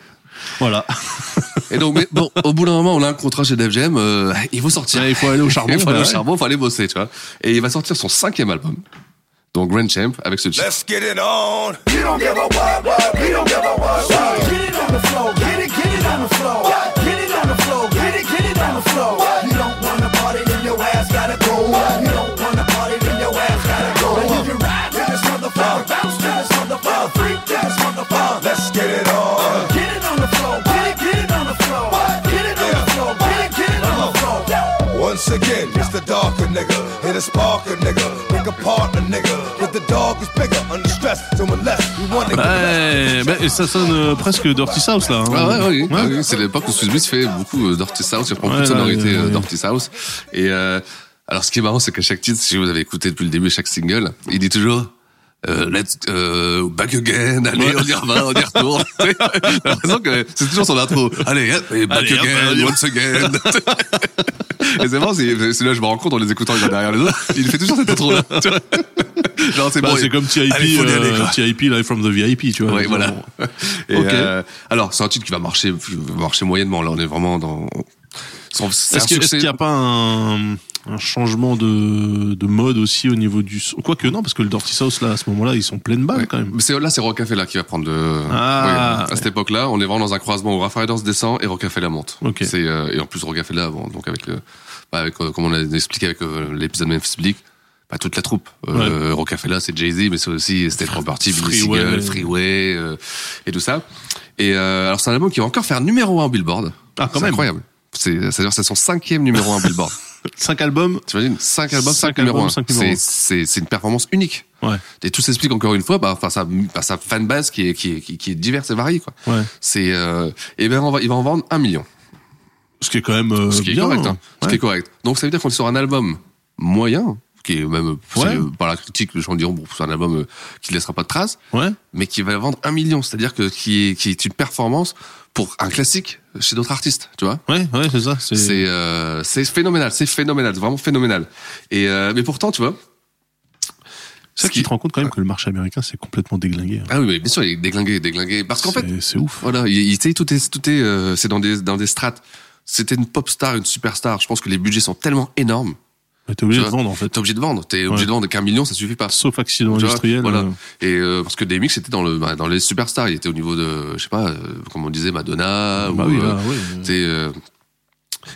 Speaker 3: Voilà.
Speaker 4: Et donc, mais bon, au bout d'un moment, on a un contrat chez Def Jam, euh, il faut sortir.
Speaker 3: Ouais, il faut aller au charbon,
Speaker 4: il faut aller au charbon, il faut aller bosser, tu vois. Et il va sortir son cinquième album. Donc Grand Champ, avec ce titre.
Speaker 5: Let's get it on. We don't give a what, what, we don't give a what, what. Get it on the floor, get it, get it on the floor. Get it on the floor, get it, get it on the floor. You don't wanna party, then your ass gotta go. You don't wanna party, then your ass gotta go. And you ride to this motherfucker, bounce to this motherfucker, freak to this motherfucker. Let's get it on. Once again, it's the darker nigga, hit a sparker nigga, pick apart a nigga, but the dog is bigger, under stress, doing less, we wanna get
Speaker 3: Ouais, bah, et ça sonne euh, presque Dirty South là. hein.
Speaker 4: Ah ouais, oui,
Speaker 3: Ouais.
Speaker 4: ah oui, c'est l'époque où Swiss Beats fait beaucoup euh, Dirty South, il prend beaucoup
Speaker 3: Ouais,
Speaker 4: de sonorités
Speaker 3: ouais,
Speaker 4: euh,
Speaker 3: ouais.
Speaker 4: Dirty South. Et euh, alors ce qui est marrant, c'est qu'à chaque titre, si vous avez écouté depuis le début chaque single, il dit toujours euh, let's euh, back again, allez, on y va, on y retourne. T'as l'impression que c'est toujours son intro. Allez, et back
Speaker 3: Allez,
Speaker 4: again, once again. et c'est marrant, c'est là je me rends compte en les écoutant les derrière les autres, il fait toujours cette intro là. Genre c'est
Speaker 3: Bah,
Speaker 4: bon.
Speaker 3: c'est comme TIP,
Speaker 4: Allez, aller,
Speaker 3: euh. TIP Live from the VIP, tu vois.
Speaker 4: Ouais, voilà. Et,
Speaker 3: Ok.
Speaker 4: euh, alors, c'est un titre qui va marcher, marcher moyennement. Là, on est vraiment dans.
Speaker 3: Est-ce qu'il n'y a pas un, un changement de, de mode aussi au niveau du Quoique non, parce que le Dirty South, là, à ce moment-là, ils sont pleines balles
Speaker 4: Ouais.
Speaker 3: quand même.
Speaker 4: Mais c'est là, c'est Rocafella qui va prendre le.
Speaker 3: Ah,
Speaker 4: Oui, à cette époque-là, on est vraiment dans un croisement où Rafa Riders descend et Rocafella monte.
Speaker 3: Ok.
Speaker 4: C'est euh, et en plus Rocafella, bon, donc avec le, bah, avec euh, comme on a expliqué avec euh, l'épisode Memphis Bleak, bah, toute la troupe. Euh, Rocafella, c'est Jay Z, mais c'est aussi State Property, Billy
Speaker 3: Freeway.
Speaker 4: Seagal, Freeway euh, et tout ça. Et euh, alors c'est un album qui va encore faire numéro un au Billboard.
Speaker 3: Ah, quand
Speaker 4: C'est
Speaker 3: même.
Speaker 4: incroyable. C'est, c'est-à-dire c'est son cinquième numéro un Billboard.
Speaker 3: Cinq albums.
Speaker 4: T'imagines Cinq albums,
Speaker 3: Cinq
Speaker 4: cinq,
Speaker 3: albums, numéros
Speaker 4: C'est, une performance unique.
Speaker 3: Ouais.
Speaker 4: Et tout s'explique encore une fois par, par sa, par sa fanbase qui est, qui est, qui, qui est diverse et variée, quoi.
Speaker 3: Ouais.
Speaker 4: C'est, euh, et ben, on va, il va en vendre un million.
Speaker 3: Ce qui est quand même euh,
Speaker 4: Ce qui est
Speaker 3: bien.
Speaker 4: correct, hein. Ce qui est correct. Donc, ça veut dire qu'on est sur un album moyen, qui est même,
Speaker 3: Ouais.
Speaker 4: par la critique, les gens diront, bon, c'est un album euh, qui ne laissera pas de traces,
Speaker 3: Ouais.
Speaker 4: mais qui va vendre un million. C'est-à-dire que, qui est, qui est une performance pour un classique chez d'autres artistes, tu vois.
Speaker 3: Ouais, ouais, c'est ça. C'est
Speaker 4: C'est euh, phénoménal, c'est phénoménal, vraiment phénoménal. Et euh, mais pourtant, tu vois.
Speaker 3: c'est ça qui te rend compte quand même que le marché américain c'est complètement déglingué. hein.
Speaker 4: Ah oui, mais bien sûr, il est déglingué, déglingué. Parce qu'en fait,
Speaker 3: C'est- ouf.
Speaker 4: voilà, il, il, tout est, tout est, euh, c'est dans des, dans des strates. C'était une pop star, une superstar. Je pense que les budgets sont tellement énormes.
Speaker 3: T'es obligé de vendre en fait.
Speaker 4: T'es obligé de vendre. T'es obligé
Speaker 3: Ouais.
Speaker 4: de vendre qu'un million, ça suffit pas.
Speaker 3: Sauf accident industriel.
Speaker 4: voilà.
Speaker 3: euh,
Speaker 4: Et euh, parce que DMX était dans le, bah, dans les superstars. Il était au niveau de, je sais pas, euh, comme on disait, Madonna.
Speaker 3: Bah
Speaker 4: ou,
Speaker 3: oui,
Speaker 4: euh, sais, euh,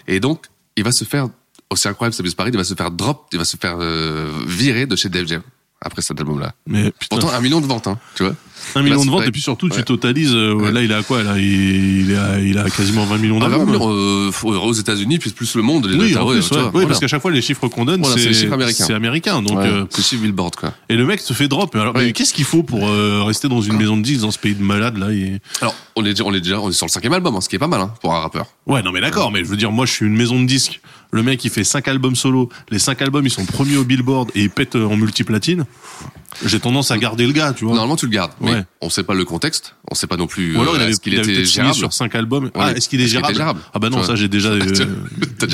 Speaker 4: et donc, il va se faire, aussi incroyable, ça Paris, il va se faire drop, il va se faire euh, virer de chez Def Jam après cet album-là.
Speaker 3: Mais putain,
Speaker 4: Pourtant, un million de ventes, hein, tu vois.
Speaker 3: un million
Speaker 4: là,
Speaker 3: de ventes
Speaker 4: vrai.
Speaker 3: et puis surtout tu totalises. euh,
Speaker 4: Ouais.
Speaker 3: Là il est à quoi Là il, il est à, il a quasiment 20 millions
Speaker 4: Ah,
Speaker 3: d'albums.
Speaker 4: vraiment, euh, aux États-Unis, puis plus le monde. les
Speaker 3: Oui, en plus,
Speaker 4: tu
Speaker 3: ouais.
Speaker 4: vois,
Speaker 3: Oui,
Speaker 4: voilà.
Speaker 3: parce qu'à chaque fois les chiffres qu'on donne,
Speaker 4: Voilà, c'est américains.
Speaker 3: C'est américain, donc. Euh,
Speaker 4: c'est chez Billboard, quoi.
Speaker 3: et le mec se fait drop. Mais alors, mais qu'est-ce qu'il faut pour euh, rester dans une maison de disques dans ce pays de malade là et...
Speaker 4: Alors, on est déjà, on est déjà, on est sur le cinquième album, hein, ce qui est pas mal, hein, pour un rappeur.
Speaker 3: Ouais, non mais d'accord, mais je veux dire, moi je suis une maison de disques. Le mec il fait cinq albums solo. Les cinq albums ils sont premiers au Billboard et ils pètent euh, en multiplatine. J'ai tendance à garder le gars, tu vois.
Speaker 4: Normalement, tu le gardes, mais
Speaker 3: Ouais.
Speaker 4: on sait pas le contexte, on sait pas non plus.
Speaker 3: Ou alors
Speaker 4: euh,
Speaker 3: il avait,
Speaker 4: est-ce qu'il
Speaker 3: il avait
Speaker 4: était gérable.
Speaker 3: sur cinq albums. ah, est-ce qu'il est
Speaker 4: Est-ce
Speaker 3: gérable
Speaker 4: gérable
Speaker 3: Ah bah non, ça j'ai déjà euh, des,
Speaker 4: déjà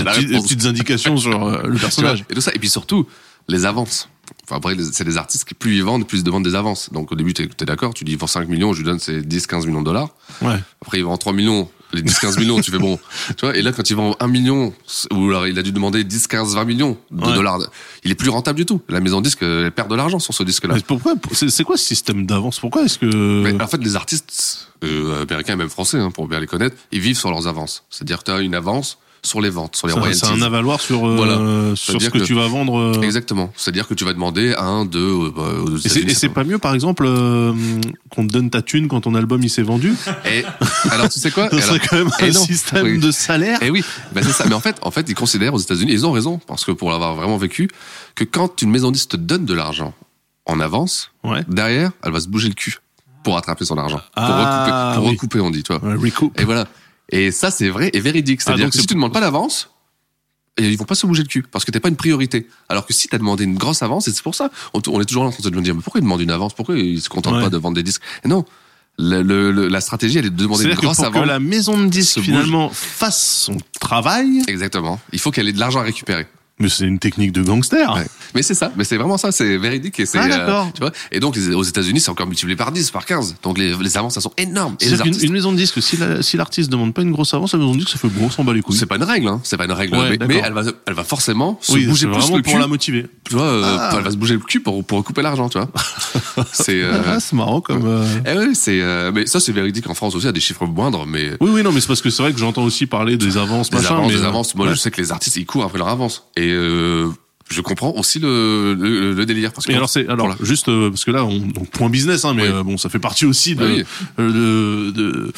Speaker 4: la
Speaker 3: petites- des
Speaker 4: réponse.
Speaker 3: petites indications sur euh, le personnage.
Speaker 4: et tout ça. Et puis surtout, les avances. Enfin, après, les- c'est des artistes qui, plus ils vendent, plus ils demandent des avances. Donc, au début, t'es es, d'accord, tu dis, il vend 5 millions, je lui donne ses 10, 15 millions de dollars.
Speaker 3: Ouais.
Speaker 4: Après, il vend 3 millions, les 10, 15 millions, tu fais bon. Tu vois, et là, quand il vend 1 million, ou alors il a dû demander 10, 15, 20 millions de
Speaker 3: Ouais.
Speaker 4: dollars, il est plus rentable du tout. La maison de disque, elle perd de l'argent sur ce disque-là.
Speaker 3: Mais pourquoi? C'est c'est quoi ce système d'avance? Pourquoi est-ce que
Speaker 4: Mais en fait, les artistes euh, américains et même français, hein, pour bien les connaître, ils vivent sur leurs avances. C'est-à-dire que tu as une avance sur les ventes, sur les
Speaker 3: c'est
Speaker 4: royalties.
Speaker 3: c'est un avaloir sur euh,
Speaker 4: Voilà.
Speaker 3: sur ce que,
Speaker 4: que-
Speaker 3: tu vas vendre euh,
Speaker 4: Exactement. C'est-à-dire que tu vas demander un, deux, euh, bah, aux
Speaker 3: Et c'est- et c'est pas mieux, par exemple, euh, qu'on te donne ta thune quand ton album il s'est vendu
Speaker 4: Et alors tu sais quoi
Speaker 3: Ce
Speaker 4: Alors-
Speaker 3: serait quand même
Speaker 4: et
Speaker 3: un
Speaker 4: non.
Speaker 3: système
Speaker 4: Oui.
Speaker 3: de salaire.
Speaker 4: Eh oui, ben c'est ça. Mais en fait, en fait, ils considèrent aux États-Unis, ils ont raison, parce que pour l'avoir vraiment vécu, que quand une maison de disques te donne de l'argent en avance,
Speaker 3: Ouais.
Speaker 4: derrière, elle va se bouger le cul pour rattraper son argent, pour
Speaker 3: Ah,
Speaker 4: recouper, pour
Speaker 3: oui.
Speaker 4: recouper, on dit, tu vois.
Speaker 3: Ouais.
Speaker 4: Et voilà. Et ça, c'est vrai et véridique. C'est-à-dire
Speaker 3: donc
Speaker 4: que si tu demandes pas d'avance, et ils vont pas se bouger le cul parce que t'es pas une priorité. Alors que si t'as demandé une grosse avance, et c'est pour ça, on, on est toujours en train de se dire, mais pourquoi ils demandent une avance? Pourquoi ils se contentent
Speaker 3: Ouais.
Speaker 4: pas de vendre des disques? Et non, le- le- le- la stratégie, elle est de demander une
Speaker 3: C'est-à-dire que
Speaker 4: grosse
Speaker 3: pour
Speaker 4: avance.
Speaker 3: que la maison de disques
Speaker 4: bouge.
Speaker 3: finalement fasse son travail,
Speaker 4: Exactement. Il faut qu'elle ait de l'argent à récupérer.
Speaker 3: Mais c'est une technique de gangster.
Speaker 4: Ouais. Mais c'est ça, mais c'est vraiment ça, c'est véridique et c'est
Speaker 3: Ah, d'accord.
Speaker 4: tu vois. Et donc les- aux États-Unis, c'est encore multiplié par 10, par 15. Donc les, les avances elles sont énormes et les artistes
Speaker 3: une maison de disques, si la- si l'artiste demande pas une grosse avance, la maison de disques, ça fait gros, s'en bat les couilles.
Speaker 4: c'est pas une règle hein, c'est pas une règle
Speaker 3: Ouais,
Speaker 4: mais, elle va elle va forcément se
Speaker 3: Oui,
Speaker 4: bouger plus le
Speaker 3: pour
Speaker 4: cul.
Speaker 3: la motiver.
Speaker 4: Tu vois, euh,
Speaker 3: Ah.
Speaker 4: elle va se bouger le cul pour pour couper l'argent, tu vois. c'est euh,
Speaker 3: Ah, c'est marrant comme. euh,
Speaker 4: eh ouais, c'est euh, mais ça c'est véridique en France aussi à des chiffres moindres mais
Speaker 3: Oui, oui, non, mais c'est parce que c'est vrai que j'entends aussi parler des avances,
Speaker 4: des
Speaker 3: machin,
Speaker 4: avances,
Speaker 3: mais,
Speaker 4: des
Speaker 3: euh,
Speaker 4: avances. Moi, je sais que les artistes, ils courent après leur avance. Et euh, je comprends aussi le, le, le délire. Parce que
Speaker 3: Et alors c'est alors
Speaker 4: Voilà.
Speaker 3: juste euh, parce que là on donc point business hein, mais
Speaker 4: Oui.
Speaker 3: euh, bon ça fait partie aussi de
Speaker 4: Oui.
Speaker 3: euh, de de,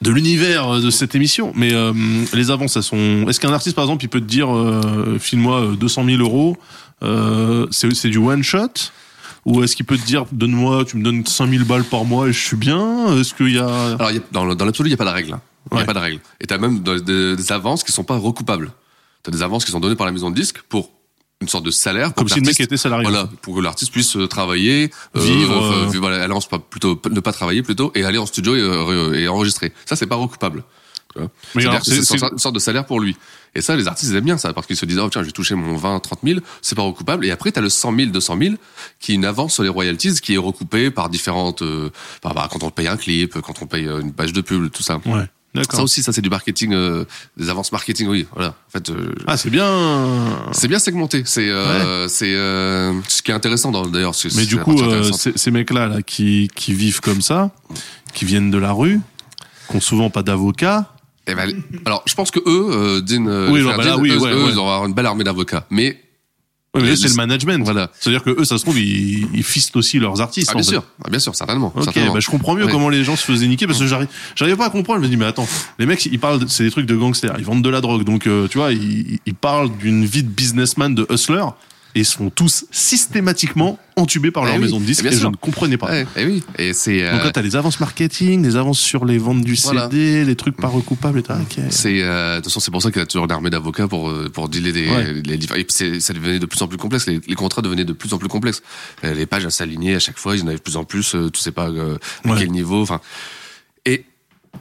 Speaker 3: de l'univers de cette émission mais les avances elles sont est-ce qu'un artiste par exemple il peut te dire file-moi euh, 200 000 euros c'est c'est du one shot? Ou est-ce qu'il peut te dire donne-moi tu me donnes 5000 balles par mois et je suis bien? Est-ce qu'il y a
Speaker 4: Alors, il y a- dans, l'absolu, il n'y a pas de règle. hein. Il n'y
Speaker 3: Ouais.
Speaker 4: a pas de règle. Et t'as même des, des- avances qui sont pas recoupables. T'as des avances qui sont données par la maison de disques pour une sorte de salaire. pour
Speaker 3: Comme si le mec était salarié.
Speaker 4: Voilà, pour que l'artiste puisse euh, travailler, euh,
Speaker 3: Vivre,
Speaker 4: euh, voilà, aller en, pas plutôt ne pas travailler plutôt et aller en studio et, euh, et enregistrer. Ça c'est pas recoupable.
Speaker 3: c'est-
Speaker 4: une sorte de salaire pour lui. Et ça, les artistes ils aiment bien ça parce qu'ils se disent oh tiens, je vais toucher mon 20, 30 000, c'est pas recoupable. Et après, t'as le 100 000, 200 000 qui est une avance sur les royalties qui est recoupée par différentes, euh, par- quand on paye un clip, quand on paye une page de pub, tout ça.
Speaker 3: Ouais.
Speaker 4: Ça aussi, ça c'est du marketing, euh, des avances marketing, oui. Voilà. En fait, euh,
Speaker 3: Ah, c'est bien.
Speaker 4: c'est bien segmenté. C'est euh, c'est euh, ce qui est intéressant d'ailleurs.
Speaker 3: Mais du coup, euh, ces, mecs-là, là, qui, qui vivent comme ça, qui viennent de la rue, qui ont souvent pas d'avocat.
Speaker 4: Eh ben, alors, je pense que eux, euh, Dean,
Speaker 3: Oui, bah,
Speaker 4: frères
Speaker 3: là,
Speaker 4: Dean,
Speaker 3: oui,
Speaker 4: eux,
Speaker 3: ouais,
Speaker 4: eux,
Speaker 3: ouais.
Speaker 4: ils vont avoir une belle armée d'avocats. Mais
Speaker 3: Ouais, mais c'est le management.
Speaker 4: voilà.
Speaker 3: C'est-à-dire que eux, ça se trouve, ils, ils fistent aussi leurs artistes.
Speaker 4: Ah,
Speaker 3: en
Speaker 4: bien
Speaker 3: fait.
Speaker 4: sûr, ah, bien sûr, certainement.
Speaker 3: Ok,
Speaker 4: certainement.
Speaker 3: bah je comprends mieux
Speaker 4: Ouais.
Speaker 3: comment les gens se faisaient niquer parce que j'arrive, j'arrive pas à comprendre. Je me dis mais attends, les mecs ils parlent, c'est des trucs de gangsters, ils vendent de la drogue, donc euh, tu vois, ils, ils parlent d'une vie de businessman, de hustler, et ils sont tous systématiquement entubés par
Speaker 4: Eh
Speaker 3: leur
Speaker 4: oui,
Speaker 3: maison de disques.
Speaker 4: bien
Speaker 3: Et je ne comprenais pas.
Speaker 4: Ouais, eh oui, et c'est euh,
Speaker 3: Donc là t'as les avances marketing, les avances sur les ventes du
Speaker 4: Voilà.
Speaker 3: CD, les trucs pas recoupables et t'as ok.
Speaker 4: c'est euh, de toute façon c'est pour ça qu'il y a toujours une armée d'avocats pour euh, pour dealer les,
Speaker 3: Ouais.
Speaker 4: les différents- et ça devenait de plus en plus complexe les, les contrats devenaient de plus en plus complexes Euh, les pages à s'aligner à chaque fois il y en avait de plus en plus euh, tu sais pas euh, à
Speaker 3: Ouais.
Speaker 4: quel niveau enfin et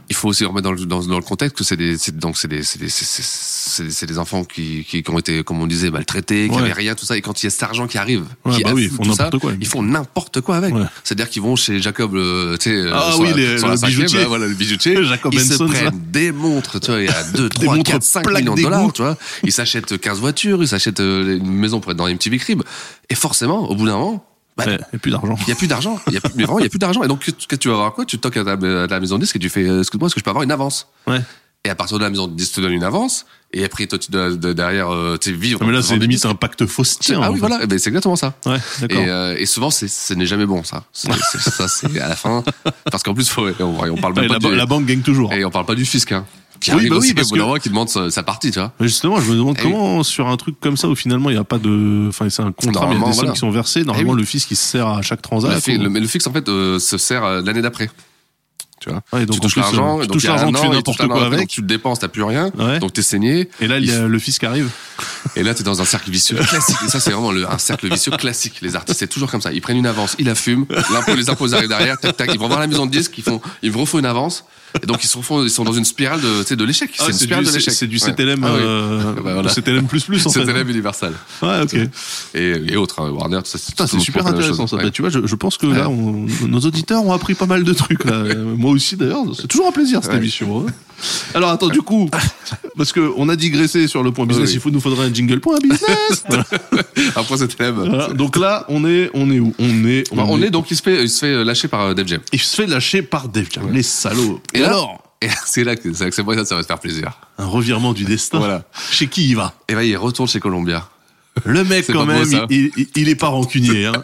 Speaker 4: il faut aussi remettre dans le, dans, dans le contexte que c'est des c'est donc c'est des c'est des c'est- c'est- c'est c'est des enfants qui, qui qui ont été comme on disait maltraités qui
Speaker 3: Ouais.
Speaker 4: avaient rien tout ça et quand il y a cet argent qui arrive
Speaker 3: Ouais,
Speaker 4: qui
Speaker 3: bah oui, ils font n'importe quoi.
Speaker 4: ils font n'importe quoi avec
Speaker 3: Ouais.
Speaker 4: c'est-à-dire qu'ils vont chez Jacob le tu sais euh,
Speaker 3: Ah oui,
Speaker 4: la-
Speaker 3: les- le bijoutier.
Speaker 4: là, voilà le bijoutier
Speaker 3: Jacob
Speaker 4: ils se
Speaker 3: Benson, ça.
Speaker 4: prennent des montres tu vois il y a 2 3
Speaker 3: montres
Speaker 4: 4 5
Speaker 3: plaques
Speaker 4: millions de dollars tu vois ils s'achètent 15 voitures ils s'achètent euh, une maison pour être dans MTV Crib et forcément au bout d'un moment bah,
Speaker 3: d'argent.
Speaker 4: il y a plus d'argent. Il y a plus, mais vraiment, il y a plus d'argent. Et donc, que tu vas avoir quoi? Tu toques à ta, à ta maison de disque et tu fais, euh, excuse-moi, est-ce que je peux avoir une avance?
Speaker 3: Ouais.
Speaker 4: Et à partir de la maison de disque, tu te donnes une avance. Et après, toi, tu dois de- derrière, euh, tu vivre.
Speaker 3: Non, mais là c'est limite un pacte faustien.
Speaker 4: Ah oui,
Speaker 3: fait.
Speaker 4: voilà. Eh ben, c'est exactement ça.
Speaker 3: Ouais.
Speaker 4: Et, euh, et souvent, ce n'est jamais bon, ça. Ça, c'est à la fin. Parce qu'en plus, faut, on, on parle même
Speaker 3: la,
Speaker 4: pas
Speaker 3: ba-
Speaker 4: du,
Speaker 3: la banque gagne toujours.
Speaker 4: et on parle pas du fisc, hein. Qui
Speaker 3: Oui,
Speaker 4: arrive
Speaker 3: bah oui,
Speaker 4: aussi
Speaker 3: parce
Speaker 4: au bout d'un moment, qui demande sa, sa partie, tu vois.
Speaker 3: Mais justement, je me demande
Speaker 4: Eh oui.
Speaker 3: comment sur un truc comme ça où finalement il n'y a pas de, enfin c'est un contrat, mais il y a
Speaker 4: Normalement,
Speaker 3: des sommes
Speaker 4: voilà.
Speaker 3: qui sont versées. Normalement,
Speaker 4: Eh oui.
Speaker 3: le fisc il se sert à chaque
Speaker 4: Le,
Speaker 3: transaction.
Speaker 4: le- mais le fixe, en fait, euh, se sert euh, l'année d'après. Tu vois.
Speaker 3: Ouais, donc
Speaker 4: tu touches l'argent,
Speaker 3: euh, tu touches l'argent, tu fais n'importe quoi avec.
Speaker 4: Tu te dépenses, t'as plus rien.
Speaker 3: Ouais.
Speaker 4: Donc t'es saigné.
Speaker 3: Et là, il y a le fisc arrive.
Speaker 4: Et là, t'es dans un cercle vicieux classique. Et ça, c'est vraiment le, un cercle vicieux classique. Les artistes, c'est toujours comme ça. Ils prennent une avance, ils la fument. L'impôt, les impôts arrivent derrière. Tac, tac. Ils vont voir la maison de disques. Ils font, ils refont une avance. Et donc ils se refont, ils sont dans une spirale de, de l'échec.
Speaker 3: Ah,
Speaker 4: c'est une spirale
Speaker 3: du,
Speaker 4: de l'échec.
Speaker 3: c'est du
Speaker 4: Ouais.
Speaker 3: CTLM,
Speaker 4: Ah
Speaker 3: euh,
Speaker 4: Bah, voilà.
Speaker 3: CTLM plus plus en fait.
Speaker 4: CTLM universal.
Speaker 3: Ouais, ok.
Speaker 4: Et, et autres, hein, Warner,
Speaker 3: c'est super intéressant ça.
Speaker 4: Ouais.
Speaker 3: Bah, tu vois, je, je pense que
Speaker 4: Ouais.
Speaker 3: là, on- nos auditeurs ont appris pas mal de trucs là. Euh, Moi aussi d'ailleurs. C'est toujours un plaisir cette émission. hein. Alors attends, du coup, parce que on a digressé sur le point business,
Speaker 4: Oui.
Speaker 3: il faut nous faudrait un jingle point business. Voilà.
Speaker 4: Après CTLM.
Speaker 3: Voilà. Donc là, on est, on est où? On est,
Speaker 4: Bah, on est donc, il se fait, il se fait lâcher par euh, Def Jam.
Speaker 3: Il se fait lâcher par Def Jam, les salauds.
Speaker 4: Et
Speaker 3: alors,
Speaker 4: Et c'est là que c'est moi, ça, ça va te faire plaisir.
Speaker 3: un revirement du destin.
Speaker 4: Voilà.
Speaker 3: Chez qui il va?
Speaker 4: Et ben, il retourne chez Columbia.
Speaker 3: Le mec, quand
Speaker 4: beau,
Speaker 3: même, il, il, il est pas rancunier. Hein.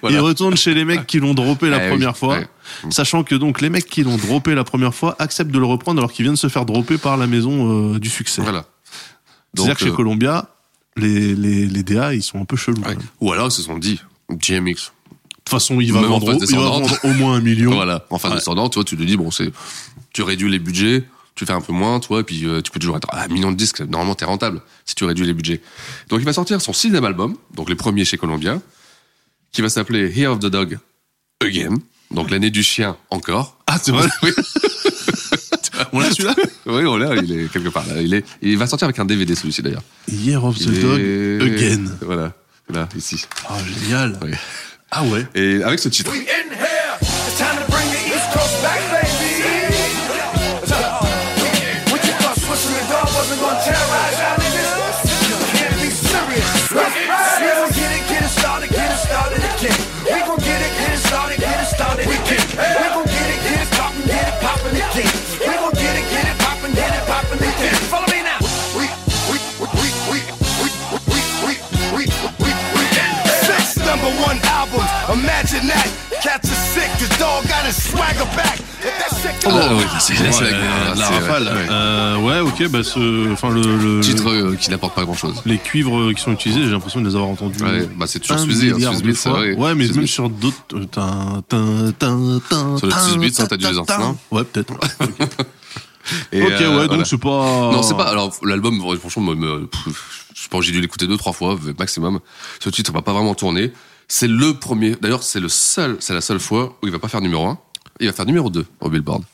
Speaker 4: Voilà.
Speaker 3: Il retourne chez les mecs qui l'ont droppé la
Speaker 4: Eh oui,
Speaker 3: première fois,
Speaker 4: ouais.
Speaker 3: sachant que donc les mecs qui l'ont droppé la première fois acceptent de le reprendre alors qu'ils viennent de se faire dropper par la maison euh, du succès.
Speaker 4: Voilà.
Speaker 3: C'est-à-dire que chez
Speaker 4: euh,
Speaker 3: Columbia, les, les, les DA, ils sont un peu chelous.
Speaker 4: ouais.
Speaker 3: De
Speaker 4: Ou alors, ils se sont dit, GMX.
Speaker 3: toute façon, il va, vendre, il va
Speaker 4: descendante.
Speaker 3: vendre au moins un million.
Speaker 4: Voilà. En phase
Speaker 3: Ouais.
Speaker 4: descendante, tu vois, tu te dis, bon, c'est, tu réduis les budgets, tu fais un peu moins, toi, et puis euh, tu peux toujours être à un million de disques. Normalement, t'es rentable si tu réduis les budgets. Donc, il va sortir son sixième album, donc les premiers chez Columbia, qui va s'appeler Year of the Dog Again. Donc, l'année du chien encore.
Speaker 3: Ah, c'est vrai
Speaker 4: Oui.
Speaker 3: On l'a celui-là?
Speaker 4: Oui, on l'a, il est quelque part là. Il est, il va sortir avec un DVD celui-ci d'ailleurs.
Speaker 3: Year of the
Speaker 4: Il
Speaker 3: Dog
Speaker 4: est-
Speaker 3: Again.
Speaker 4: Voilà. Là, ici.
Speaker 3: Ah, génial.
Speaker 4: Oui.
Speaker 3: Ah ouais.
Speaker 4: Et avec ce titre.
Speaker 5: We Imagine that. Cats are sick. The dog got his swagger back.
Speaker 4: Ah, oui, c'est c'est
Speaker 3: Ouais,
Speaker 4: la,
Speaker 3: euh, la
Speaker 4: c'est-
Speaker 3: rafale.
Speaker 4: ouais.
Speaker 3: Euh, ouais, ok, bah ce, enfin le, le
Speaker 4: Titre euh, qui n'apporte pas grand chose.
Speaker 3: les cuivres qui sont utilisés, j'ai l'impression de les avoir entendus.
Speaker 4: Ouais, bah c'est toujours Suzy, hein, Beats,
Speaker 3: fois.
Speaker 4: ouais.
Speaker 3: Ouais, mais même sur d'autres. euh,
Speaker 4: Sur le hein, t'as dû les entendre,
Speaker 3: Ouais, peut-être. ouais. Ok.
Speaker 4: Et,
Speaker 3: ok,
Speaker 4: euh,
Speaker 3: ouais, donc
Speaker 4: voilà.
Speaker 3: c'est pas.
Speaker 4: Non, c'est pas. Alors, l'album, franchement, me- me- pff, je pense que j'ai dû l'écouter deux, trois fois, maximum. Ce titre va pas vraiment tourner. C'est le premier. D'ailleurs, c'est le seul, c'est la seule fois où il va pas faire numéro un. Il va faire numéro 2 au Billboard.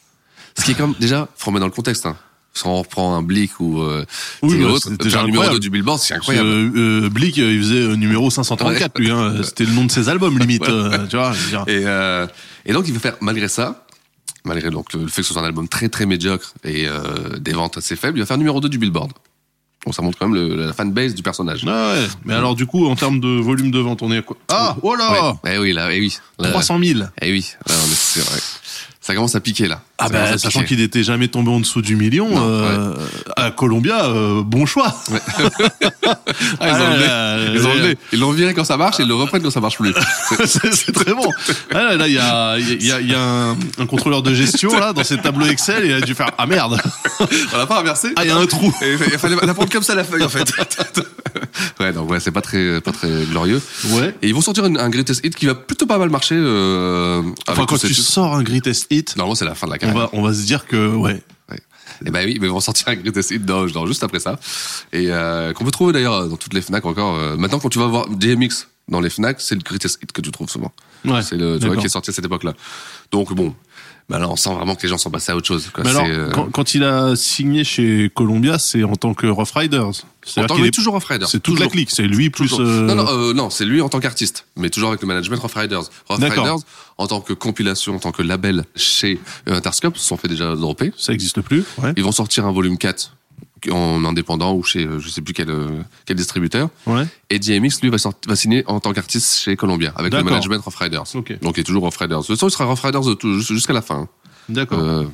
Speaker 4: Ce qui est quand même, déjà, faut remettre dans le contexte, hein. Si on reprend un Blick ou, euh,
Speaker 3: Oui, bah,
Speaker 4: autre,
Speaker 3: c'est déjà
Speaker 4: numéro
Speaker 3: incroyable.
Speaker 4: 2 du Billboard, c'est incroyable.
Speaker 3: euh, Blick, euh, il faisait euh, numéro 534, lui. Hein. C'était le nom de ses albums, limite. euh, tu vois.
Speaker 4: Et, euh, et donc, il va faire, malgré ça, malgré donc le fait que ce soit un album très très médiocre et euh, des ventes assez faibles, il va faire numéro 2 du Billboard. Donc ça montre quand même le, la fanbase du personnage.
Speaker 3: Ah ouais. Mais alors, du coup, en termes de volume de vente, on est à quoi? Ah, oh là
Speaker 4: Ouais. Eh oui, là, eh oui. Là,
Speaker 3: 300 000.
Speaker 4: Eh oui, là, on est sûr, ouais. Ça commence à piquer, là.
Speaker 3: Ah bah, sachant qu'il était jamais tombé en dessous du million,
Speaker 4: Non,
Speaker 3: euh, à Columbia, euh, bon choix.
Speaker 4: Ah, ils ont
Speaker 3: Ah
Speaker 4: Ils l'ont viré quand ça marche et ils le reprennent quand ça marche plus.
Speaker 3: c'est très bon. Ah là, il y a, y a, y a un, un contrôleur de gestion là dans ses tableaux Excel et il a dû faire ah merde.
Speaker 4: on l'a pas inversé.
Speaker 3: Ah, il y a un trou.
Speaker 4: Et il fallait la prendre comme ça la feuille en fait. ouais, donc ouais, c'est pas très, pas très glorieux.
Speaker 3: Ouais.
Speaker 4: Et ils vont sortir un, un greatest hit qui va plutôt pas mal marcher. Euh,
Speaker 3: Enfin, quand tu
Speaker 4: titres.
Speaker 3: sors un greatest hit,
Speaker 4: Normalement, c'est la fin de la
Speaker 3: on va, on va se dire que ouais.
Speaker 4: Et ben oui, mais ils vont sortir un greatest hit dans, dans- juste après ça. Et euh, qu'on peut trouver d'ailleurs dans toutes les Fnac encore. euh, maintenant, quand tu vas voir DMX dans les Fnac, c'est le greatest hit que tu trouves souvent.
Speaker 3: Ouais.
Speaker 4: C'est le tu vois, qui est sorti à cette époque-là. Donc bon, bah là, on sent vraiment que les gens sont passés à autre chose. Quoi.
Speaker 3: Mais alors,
Speaker 4: C'est, euh,
Speaker 3: quand, quand il a signé chez Columbia, c'est en tant que Rough Riders. qu'il est
Speaker 4: toujours Rough Riders.
Speaker 3: C'est toute la
Speaker 4: Toujours.
Speaker 3: clique. C'est lui plus. Euh,
Speaker 4: Non, non, euh, non, c'est lui en tant qu'artiste, mais toujours avec le management Rough Riders. Rough. Riders, en tant que compilation, en tant que label chez euh, Interscope, se sont fait déjà dropper.
Speaker 3: Ça existe plus. Ouais.
Speaker 4: Ils vont sortir un volume 4 en indépendant ou chez je sais plus quel, euh, quel distributeur.
Speaker 3: Ouais.
Speaker 4: Et DMX, lui, va, sorti- va signer en tant qu'artiste chez Columbia, avec le management Rough Riders.
Speaker 3: Ok.
Speaker 4: Donc il est toujours Rough Riders. De toute façon, il sera Rough Riders jusqu'à la fin. hein.
Speaker 3: D'accord.
Speaker 4: Euh,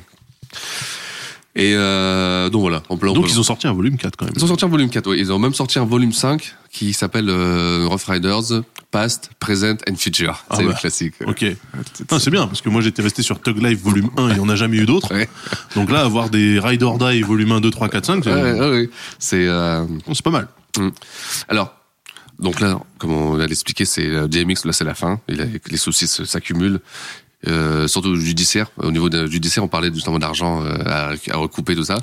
Speaker 4: et euh, donc voilà. On peut, on
Speaker 3: Donc ils ont sorti un volume 4 quand même.
Speaker 4: ils ont sorti un volume 4, oui. Ils ont même sorti un volume 5 qui s'appelle euh, Rough Riders Past, Present and Future.
Speaker 3: Ah
Speaker 4: c'est
Speaker 3: bah.
Speaker 4: le classique.
Speaker 3: Ok. Non, c'est bien parce que moi j'étais resté sur Tug Life volume 1 et il n'y en a jamais eu d'autres.
Speaker 4: Ouais.
Speaker 3: Donc là, avoir des Ride or Die volume 1, 2, 3, 4, 5, c'est
Speaker 4: Ouais, ouais, euh,
Speaker 3: bon, c'est pas mal.
Speaker 4: alors donc là, comme on vient d'expliquer, c'est euh, DMX. Là, c'est la fin. Les soucis s'accumulent. Euh, surtout judiciaire. Au niveau du judiciaire, on parlait justement d'argent euh, à, à recouper tout ça.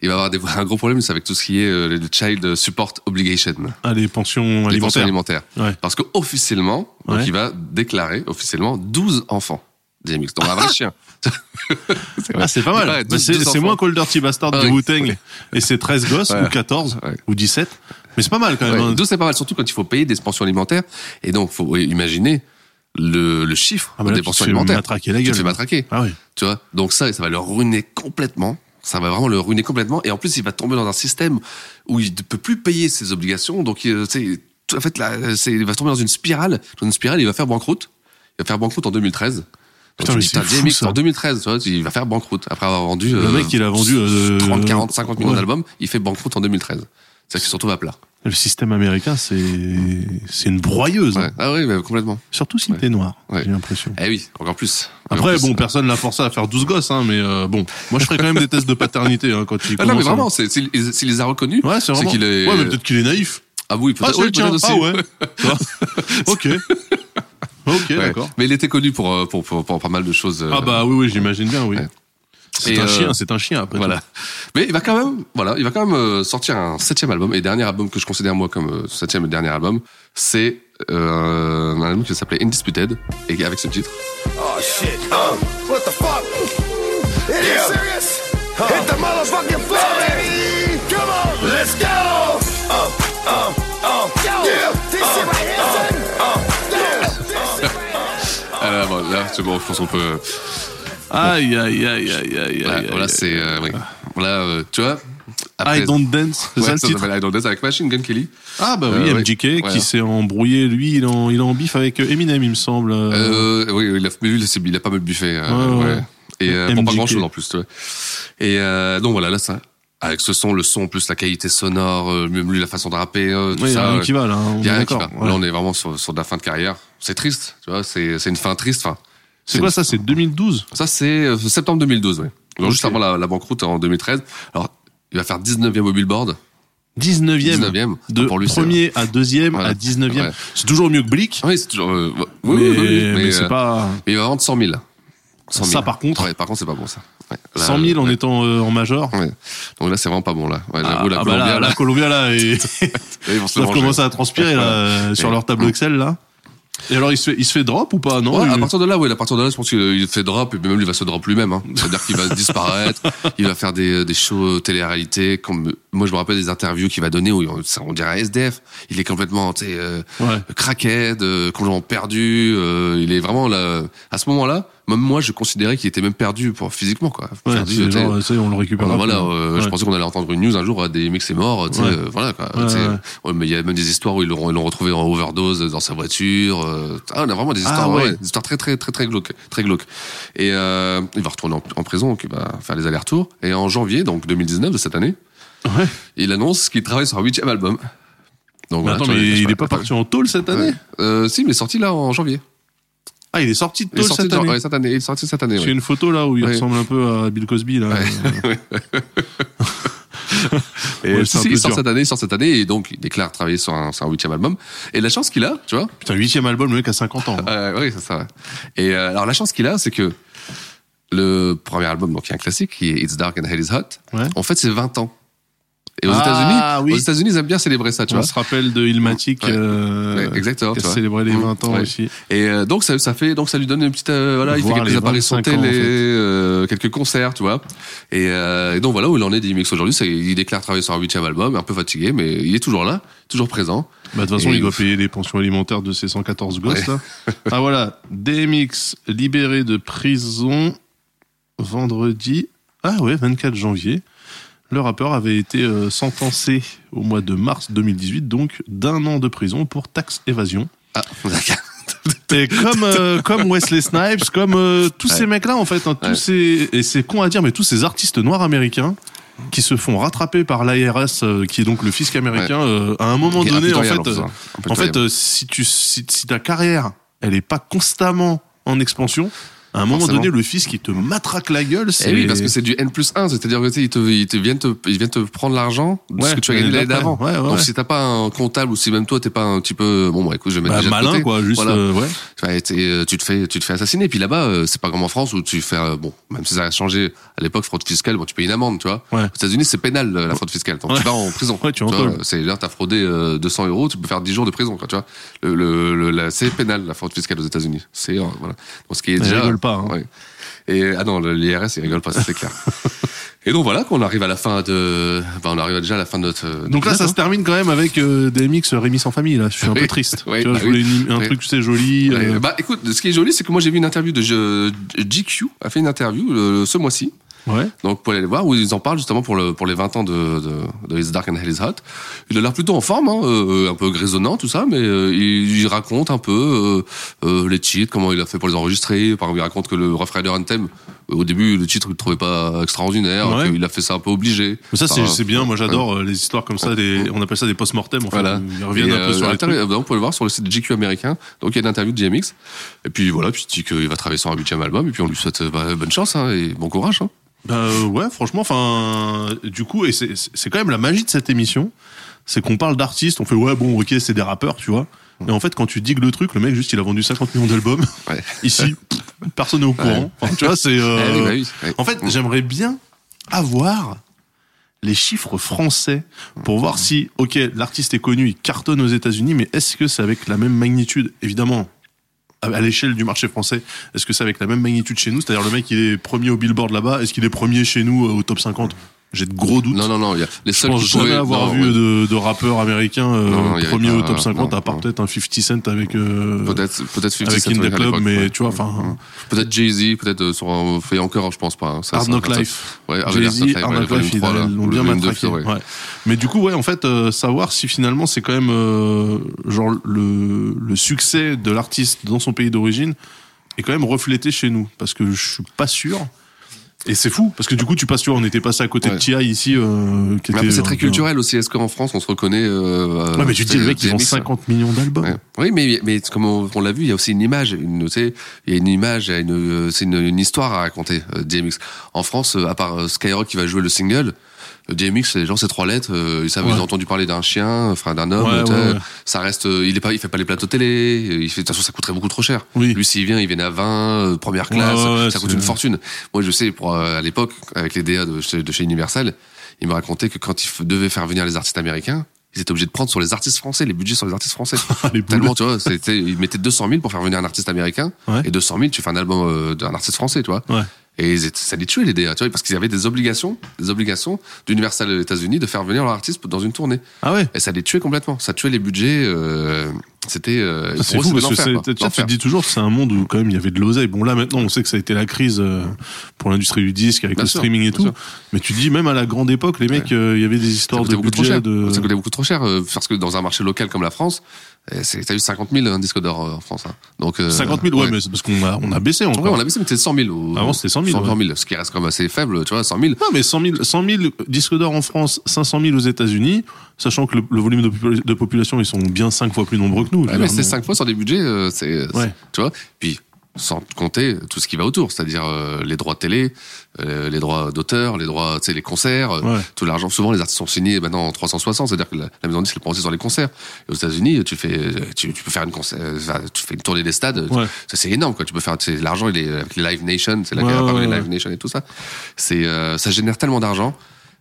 Speaker 4: Il va avoir des, un gros problème, c'est avec tout ce qui est euh, le Child Support Obligation,
Speaker 3: Ah, les pensions
Speaker 4: les pensions
Speaker 3: alimentaires.
Speaker 4: alimentaires.
Speaker 3: Ouais.
Speaker 4: Parce que officiellement, donc
Speaker 3: Ouais.
Speaker 4: il va déclarer officiellement 12 enfants. DMX, donc un vrai chien. c'est
Speaker 3: Ah, c'est pas mal. Bah,
Speaker 4: 12
Speaker 3: c'est
Speaker 4: 12
Speaker 3: c'est
Speaker 4: enfants.
Speaker 3: moins Cold Dirty Bastard
Speaker 4: Ah
Speaker 3: de
Speaker 4: oui.
Speaker 3: Wu-Tang et c'est 13 gosses
Speaker 4: Ouais.
Speaker 3: ou 14
Speaker 4: Ouais.
Speaker 3: ou 17. Mais c'est pas mal quand même.
Speaker 4: Ouais,
Speaker 3: hein.
Speaker 4: 12 c'est pas mal, surtout quand il faut payer des pensions alimentaires. Et donc, faut imaginer le, le chiffre
Speaker 3: Ah bah là, tu
Speaker 4: pensions
Speaker 3: fais
Speaker 4: alimentaires.
Speaker 3: matraquer la
Speaker 4: Tu
Speaker 3: gueule.
Speaker 4: te fais matraquer.
Speaker 3: Ah oui.
Speaker 4: Tu vois Donc ça, ça va le ruiner complètement. Ça va vraiment le ruiner complètement. Et en plus, il va tomber dans un système où il ne peut plus payer ses obligations. Donc, il, tu sais, tout- en fait, là, il va tomber dans une spirale. Dans une spirale, il va faire banqueroute. Il va faire banqueroute en 2013. Donc,
Speaker 3: Putain,
Speaker 4: tu dis,
Speaker 3: fou, ça.
Speaker 4: en 2013, tu vois, il va faire banqueroute. Après avoir vendu.
Speaker 3: Le
Speaker 4: euh,
Speaker 3: mec, il a vendu euh,
Speaker 4: 30, 40, 50 millions
Speaker 3: ouais.
Speaker 4: d'albums. Il fait banqueroute en 2013. C'est-à-dire qu'il se retrouve à plat.
Speaker 3: Le système américain, c'est c'est une broyeuse. hein.
Speaker 4: Ah oui, mais complètement.
Speaker 3: Surtout si
Speaker 4: Ouais.
Speaker 3: t'es noir,
Speaker 4: Ouais.
Speaker 3: j'ai l'impression.
Speaker 4: Eh oui, encore plus. Encore
Speaker 3: Après,
Speaker 4: plus.
Speaker 3: bon, personne l'a forcé à faire 12 gosses, hein, mais euh, bon, moi je ferais quand même des tests de paternité hein, quand il
Speaker 4: Ah non, mais vraiment, c'est- s'il les a reconnus,
Speaker 3: Ouais, c'est vraiment.
Speaker 4: qu'il est.
Speaker 3: Ouais, mais peut-être qu'il est naïf.
Speaker 4: Ah oui,
Speaker 3: Ah,
Speaker 4: peut-être
Speaker 3: c'est
Speaker 4: oui, peut-être aussi.
Speaker 3: ah ouais. Ok. Ok, d'accord.
Speaker 4: Mais il était connu pour, euh, pour, pour, pour pas mal de choses. euh,
Speaker 3: Ah bah oui, oui, j'imagine bien, oui. C'est un
Speaker 4: euh,
Speaker 3: chien, c'est un chien après.
Speaker 4: Voilà.
Speaker 3: tout.
Speaker 4: Mais il va quand même, voilà, il va quand même euh, sortir un septième album et dernier album que je considère moi comme euh, septième et dernier album, c'est euh, un album qui s'appelait Indisputed et avec ce titre.
Speaker 5: Oh shit. Uh, what the fuck? It is serious? Hit the motherfucking floor, baby! Come on! Let's go! Uh, uh, uh, yeah! This shit right here, son! Uh, yeah!
Speaker 4: Ah là, bon, là, c'est bon, je pense qu'on peut.
Speaker 3: Aïe, aïe, aïe, aïe, aïe,
Speaker 4: Voilà,
Speaker 3: aïe.
Speaker 4: voilà,
Speaker 3: aïe.
Speaker 4: c'est, euh, oui. Voilà, euh, tu vois.
Speaker 3: I Don't Dance, c'est
Speaker 4: Ouais,
Speaker 3: ça le
Speaker 4: ça
Speaker 3: titre
Speaker 4: I Don't Dance avec Machine Gun Kelly.
Speaker 3: Ah bah oui,
Speaker 4: Euh, ouais.
Speaker 3: MJK
Speaker 4: Ouais.
Speaker 3: qui s'est embrouillé, lui, il est en, il est en bif avec Eminem, il me semble.
Speaker 4: Euh, oui, oui, il a, mais lui, il a pas mal buffé. euh,
Speaker 3: Ouais.
Speaker 4: Et euh, pour pas grand chose en plus, tu vois. Et euh, donc voilà, là, ça, avec ce son, le son, plus la qualité sonore, euh, même lui, la façon de rapper, euh, tout
Speaker 3: Oui, il y a
Speaker 4: ça.
Speaker 3: rien
Speaker 4: euh,
Speaker 3: qui va là, hein,
Speaker 4: Il y a
Speaker 3: est
Speaker 4: rien qui
Speaker 3: d'accord.
Speaker 4: va.
Speaker 3: ouais.
Speaker 4: Là, on est vraiment sur, sur de la fin de carrière. C'est triste, tu vois, c'est c'est une fin triste. Enfin,
Speaker 3: C'est quoi ça, c'est 2012
Speaker 4: ça, c'est euh, septembre 2012, ouais. Donc,
Speaker 3: Ok.
Speaker 4: juste avant la, la banqueroute en 2013. Alors, il va faire 19e au Billboard.
Speaker 3: 19e.
Speaker 4: 19e.
Speaker 3: De
Speaker 4: Pour lui,
Speaker 3: premier à deuxième
Speaker 4: Voilà.
Speaker 3: à 19e.
Speaker 4: Ouais.
Speaker 3: C'est toujours mieux que Blick.
Speaker 4: Oui, c'est toujours. euh, oui,
Speaker 3: mais
Speaker 4: oui, oui, oui,
Speaker 3: mais
Speaker 4: mais,
Speaker 3: c'est
Speaker 4: euh,
Speaker 3: pas.
Speaker 4: mais il va vendre 100 000. 100 000.
Speaker 3: Ça, par contre.
Speaker 4: Ouais, par contre, c'est pas bon, ça. Ouais. Là,
Speaker 3: 100 000 en
Speaker 4: ouais.
Speaker 3: étant euh, en major.
Speaker 4: Ouais. Donc là, c'est vraiment pas bon, là. Ouais, j'avoue, la
Speaker 3: ah bah
Speaker 4: Colombia,
Speaker 3: là,
Speaker 4: là,
Speaker 3: la Colombia là, et...
Speaker 4: ils vont se
Speaker 3: ça
Speaker 4: le manger.
Speaker 3: commence à transpirer là, sur leur tableau Excel là. Et alors il se fait, il se fait drop ou pas Non.
Speaker 4: Ouais,
Speaker 3: il-
Speaker 4: à partir de là, oui, à partir de là, je pense qu'il fait drop et même lui il va se drop lui-même. Hein. C'est-à-dire qu'il va disparaître, il va faire des, des shows télé-réalité. Comme moi, je me rappelle des interviews qu'il va donner où on, dirait SDF. Il est complètement, tu sais, euh,
Speaker 3: Ouais.
Speaker 4: euh, complètement perdu. euh, il est vraiment là. À ce moment-là, même moi, je considérais qu'il était même perdu pour physiquement, quoi.
Speaker 3: Ouais,
Speaker 4: Perdu,
Speaker 3: genre, ça on le récupère.
Speaker 4: Voilà, euh, je pensais qu'on allait entendre une news un jour, ah, des mecs c'est mort, tu sais,
Speaker 3: Ouais.
Speaker 4: euh, voilà quoi.
Speaker 3: Ouais,
Speaker 4: mais il y a même des histoires où ils l'ont ils l'ont retrouvé en overdose dans sa voiture. euh, ah, on a vraiment des histoires,
Speaker 3: Ah, ouais.
Speaker 4: ouais, des histoires très très très très glauques, très glauques. Et euh, il va retourner en, en prison, donc il va faire les allers-retours. Et en janvier, donc 2019 de cette année,
Speaker 3: Ouais.
Speaker 4: il annonce qu'il travaille sur un huitième album. Donc
Speaker 3: Mais
Speaker 4: voilà,
Speaker 3: attends, mais il
Speaker 4: pas,
Speaker 3: est pas parti en tôle cette année?
Speaker 4: Euh, si, mais sorti là en janvier.
Speaker 3: Ah, il est sorti de
Speaker 4: Il est
Speaker 3: tôle
Speaker 4: sorti
Speaker 3: cette année.
Speaker 4: ouais, cette année. Il est sorti cette année.
Speaker 3: J'ai
Speaker 4: ouais.
Speaker 3: une photo là où il
Speaker 4: Ouais.
Speaker 3: ressemble un peu à Bill Cosby là.
Speaker 4: Et si, si, il sort
Speaker 3: dur.
Speaker 4: cette année, il sort cette année, et donc il déclare travailler sur un, sur un huitième album. Et la chance qu'il a, tu vois,
Speaker 3: Putain, huitième album, le mec a 50 ans.
Speaker 4: Euh, oui, c'est ça. Et euh, alors la chance qu'il a, c'est que le premier album, donc qui est un classique, qui est It's Dark and Hell is Hot,
Speaker 3: Ouais.
Speaker 4: en fait c'est 20 ans. Et aux
Speaker 3: Ah,
Speaker 4: États-Unis,
Speaker 3: oui.
Speaker 4: aux États-unis, ils aiment bien célébrer ça, tu
Speaker 3: On
Speaker 4: vois.
Speaker 3: se rappelle de Ilmatic,
Speaker 4: Ouais.
Speaker 3: euh,
Speaker 4: Ouais, exactement,
Speaker 3: qui a célébré les
Speaker 4: Mmh,
Speaker 3: 20 ans
Speaker 4: ouais.
Speaker 3: aussi.
Speaker 4: Et euh, donc ça, ça fait, donc ça lui donne une petite, euh, voilà, il fait quelques apparitions
Speaker 3: 25
Speaker 4: télé,
Speaker 3: ans, en fait.
Speaker 4: euh, quelques concerts, tu vois. Et, euh, et donc voilà où il en est d'Imix aujourd'hui, il déclare travailler sur un huitième album, un peu fatigué, mais il est toujours là, toujours présent.
Speaker 3: Bah, de toute façon,
Speaker 4: Et
Speaker 3: il doit payer les pensions alimentaires de ses 114 gosses,
Speaker 4: Ouais.
Speaker 3: là. Ah, voilà. DMX libéré de prison vendredi. Ah ouais, 24 janvier. Le rappeur avait été euh, sentencé au mois de mars 2018, donc d'un an de prison pour taxe évasion.
Speaker 4: Ah, d'accord.
Speaker 3: Et comme euh, comme Wesley Snipes, comme euh, tous
Speaker 4: Ouais.
Speaker 3: ces mecs-là en fait, hein, tous
Speaker 4: Ouais.
Speaker 3: ces et c'est con à dire, mais tous ces artistes noirs américains qui se font rattraper par l'IRS, euh, qui est donc le fisc américain, à un moment donné en fait,
Speaker 4: en fait,
Speaker 3: si tu si, si ta carrière elle est pas constamment en expansion, à un moment
Speaker 4: Forcément.
Speaker 3: donné le fisc il te matraque la gueule. C'est
Speaker 4: Eh oui, parce que c'est du N plus 1, c'est-à-dire que ils, te, ils, te viennent te, ils viennent te prendre l'argent de
Speaker 3: Ouais,
Speaker 4: ce que tu as gagné
Speaker 3: l'année
Speaker 4: d'avant.
Speaker 3: Ouais, ouais,
Speaker 4: Donc si t'as pas un comptable ou si même toi t'es pas un petit peu bon bah écoute je vais mettre
Speaker 3: bah,
Speaker 4: déjà de
Speaker 3: malin
Speaker 4: côté.
Speaker 3: quoi, juste
Speaker 4: Voilà.
Speaker 3: euh, ouais.
Speaker 4: Euh, tu te fais tu te fais assassiner puis là-bas euh, c'est pas comme en France où tu fais bon même si ça a changé à l'époque fraude fiscale bon tu payes une amende tu vois
Speaker 3: Ouais.
Speaker 4: aux États-Unis c'est pénal la fraude fiscale donc tu vas en prison
Speaker 3: Ouais, tu
Speaker 4: vois, c'est là t'as fraudé euh, 200 euros tu peux faire 10 jours de prison quoi tu vois le, le, le- la- c'est pénal la fraude fiscale aux États-Unis c'est voilà donc ce qui est déjà
Speaker 3: pas, hein.
Speaker 4: ouais. Et ah non, l'IRS, il rigole pas, c'est clair. Et donc voilà qu'on arrive à la fin de, enfin, on arrive déjà à la fin de notre.
Speaker 3: Donc là, ça se termine quand même avec euh, DMX Rémi sans famille. Là, je suis un peu triste. Tu vois,
Speaker 4: bah
Speaker 3: je voulais
Speaker 4: oui.
Speaker 3: un truc, tu sais, joli.
Speaker 4: Ouais,
Speaker 3: euh,
Speaker 4: Bah écoute, ce qui est joli, c'est que moi j'ai vu une interview de GQ a fait une interview euh, ce mois-ci.
Speaker 3: Ouais.
Speaker 4: Donc pour aller voir où ils en parlent justement pour le pour les 20 ans de de, de It's Dark and Hell is Hot. Il a l'air plutôt en forme, hein, euh, un peu grisonnant tout ça, mais euh, il, il raconte un peu euh, euh, les titres, comment il a fait pour les enregistrer. Par exemple, il raconte que le Rough Rider Anthem, euh, au début le titre il le trouvait pas extraordinaire,
Speaker 3: Ouais.
Speaker 4: qu'il a fait ça un peu obligé.
Speaker 3: Mais ça, c'est
Speaker 4: Enfin,
Speaker 3: c'est bien. Moi, j'adore euh, les histoires comme ça. Des, on appelle ça des post-mortem. En fait,
Speaker 4: Voilà.
Speaker 3: Ils reviennent
Speaker 4: Et,
Speaker 3: un peu
Speaker 4: euh,
Speaker 3: sur les trucs.
Speaker 4: bah, on peut le voir sur le site de GQ américain. Donc il y a une interview de DMX. Et puis voilà, puis il dit qu'il va travailler sur un huitième album. Et puis on lui souhaite bah, bonne chance hein, et bon courage. Hein.
Speaker 3: Bah, ouais, franchement, enfin, du coup, et c'est quand même la magie de cette émission, c'est qu'on parle d'artistes, on fait ouais, bon, ok, c'est des rappeurs, tu vois. Et en fait, quand tu digues le truc, le mec, juste, il a vendu 50 millions d'albums.
Speaker 4: Ouais.
Speaker 3: Ici, personne n'est au courant. Enfin, tu vois, c'est. euh,
Speaker 4: oui, oui, ouais.
Speaker 3: En fait, j'aimerais bien avoir les chiffres français pour voir si, ok, l'artiste est connu, il cartonne aux États-Unis, mais est-ce que c'est avec la même magnitude? Évidemment, à à l'échelle du marché français, est-ce que c'est avec la même magnitude chez nous? C'est-à-dire le mec, il est premier au Billboard là-bas, est-ce qu'il est premier chez nous euh, au top 50 J'ai de gros doutes.
Speaker 4: Non, non, non. Y a les
Speaker 3: Je pense jamais
Speaker 4: pouvaient-
Speaker 3: avoir
Speaker 4: non,
Speaker 3: vu
Speaker 4: ouais.
Speaker 3: de, de rappeurs américains euh, premier au top 50,
Speaker 4: non,
Speaker 3: à part peut-être un 50 Cent avec euh,
Speaker 4: Peut-être, peut-être 50
Speaker 3: avec
Speaker 4: Cent,
Speaker 3: In
Speaker 4: ouais,
Speaker 3: The
Speaker 4: à
Speaker 3: Club, mais
Speaker 4: ouais.
Speaker 3: tu vois, enfin,
Speaker 4: Peut-être Jay-Z, peut-être euh, sur un fait encore, je pense pas. hein.
Speaker 3: Hard Knock Life.
Speaker 4: Ouais,
Speaker 3: Jay-Z,
Speaker 4: Knock Life,
Speaker 3: Hard Knock Life,
Speaker 4: volume 3,
Speaker 3: ils l'ont bien matraqué. Mais du coup, ouais, en fait, euh, savoir si finalement c'est quand même euh, genre le, le succès de l'artiste dans son pays d'origine est quand même reflété chez nous, parce que je suis pas sûr. Et c'est fou, parce que du coup, tu passes, tu vois, on était passé à côté
Speaker 4: Ouais.
Speaker 3: de T.I. ici, euh, qui était
Speaker 4: c'est très culturel aussi. Est-ce qu'en France, on se reconnaît euh,
Speaker 3: Ouais, mais tu dis, le mec, ils ont 50 millions d'albums.
Speaker 4: Ouais. Oui, mais, mais comme on, on l'a vu, il y a aussi une image. Une, tu sais, il y a une image, il y a une, euh, c'est une, une histoire à raconter, euh, DMX. En France, euh, à part euh, Skyrock qui va jouer le single, Le DMX, les gens, c'est trois lettres. euh, ils savent,
Speaker 3: Ouais.
Speaker 4: ils ont entendu parler d'un chien, enfin d'un homme.
Speaker 3: Ouais.
Speaker 4: Ça reste, euh, il est pas, il fait pas les plateaux télé. Il fait, de toute façon, ça coûterait beaucoup trop cher.
Speaker 3: Oui.
Speaker 4: Lui, s'il vient, il vient à 20, euh, première classe. Ça coûte une fortune. Moi, je sais, pour à l'époque, avec les DA de chez, de chez Universal, il me racontait que quand il devait faire venir les artistes américains, ils étaient obligés de prendre sur les artistes français, les budgets sur les artistes français.
Speaker 3: Les
Speaker 4: Tellement, tu vois, c'était, ils mettaient 200 000 pour faire venir un artiste américain,
Speaker 3: Ouais.
Speaker 4: et 200 000, tu fais un album d'un artiste français, tu vois.
Speaker 3: Ouais.
Speaker 4: Et ils étaient- ça les tuait les DA, tu vois, parce qu'ils avaient des obligations, des obligations d'Universal aux États-Unis de faire venir leur artiste dans une tournée.
Speaker 3: Ah ouais.
Speaker 4: Et ça les tuait complètement. Ça tuait les budgets. euh, c'était. Euh,
Speaker 3: Ça, C'est fou parce que tu dis toujours que c'est un monde où quand même il y avait de l'oseille. Bon là maintenant on sait que ça a été la crise euh, pour l'industrie du disque avec
Speaker 4: Bien
Speaker 3: le
Speaker 4: sûr,
Speaker 3: streaming et tout.
Speaker 4: sûr.
Speaker 3: Mais tu dis même à la grande époque les mecs euh, il y avait des
Speaker 4: Ça
Speaker 3: histoires
Speaker 4: coûtait
Speaker 3: de
Speaker 4: trop
Speaker 3: budget
Speaker 4: cher.
Speaker 3: de.
Speaker 4: Ça coûtait beaucoup trop cher euh, parce que dans un marché local comme la France, t'as eu 50 000 un disque d'or euh, en France. hein. Donc euh,
Speaker 3: 50 000 ouais, mais c'est parce qu'on a on a baissé encore.
Speaker 4: Ouais, on a baissé, mais c'était 100 000. Ou,
Speaker 3: Avant, c'était 100 000,
Speaker 4: 100 000, ce qui reste comme assez faible, tu vois, 100 000.
Speaker 3: Non, mais 100 000, 100 000 disques d'or en France, 500 000 aux États-Unis, sachant que le, le volume de, de population, ils sont bien 5 fois plus nombreux que nous.
Speaker 4: Ouais, mais c'est 5 fois sur des budgets, euh, c'est, c'est-
Speaker 3: Ouais.
Speaker 4: tu vois. Puis, sans compter tout ce qui va autour, c'est-à-dire euh, les droits de télé, euh, les droits d'auteur, les droits, tu sais, les concerts, euh,
Speaker 3: Ouais.
Speaker 4: tout l'argent. Souvent, les artistes sont signés maintenant en 360, c'est-à-dire que la, la maison de disque prend aussi sur les concerts. Et aux États-Unis, tu fais, tu, tu peux faire une concert, enfin, tu fais une tournée des stades.
Speaker 3: Ouais.
Speaker 4: Ça, c'est énorme, quoi. Tu peux faire, l'argent, il est avec les Live Nation, c'est là
Speaker 3: Ouais,
Speaker 4: qu'il y a pas
Speaker 3: ouais,
Speaker 4: les. Live Nation et tout ça. C'est, euh, ça génère tellement d'argent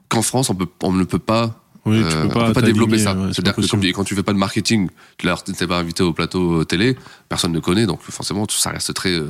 Speaker 4: qu'en France, on peut, on ne peut pas
Speaker 3: Oui, tu
Speaker 4: euh,
Speaker 3: peux pas
Speaker 4: on peut pas développer ça.
Speaker 3: ouais,
Speaker 4: C'est-à-dire que comme- quand tu fais pas de marketing, tu t'es pas invité au plateau euh, télé, personne ne connaît, donc forcément ça reste très. euh,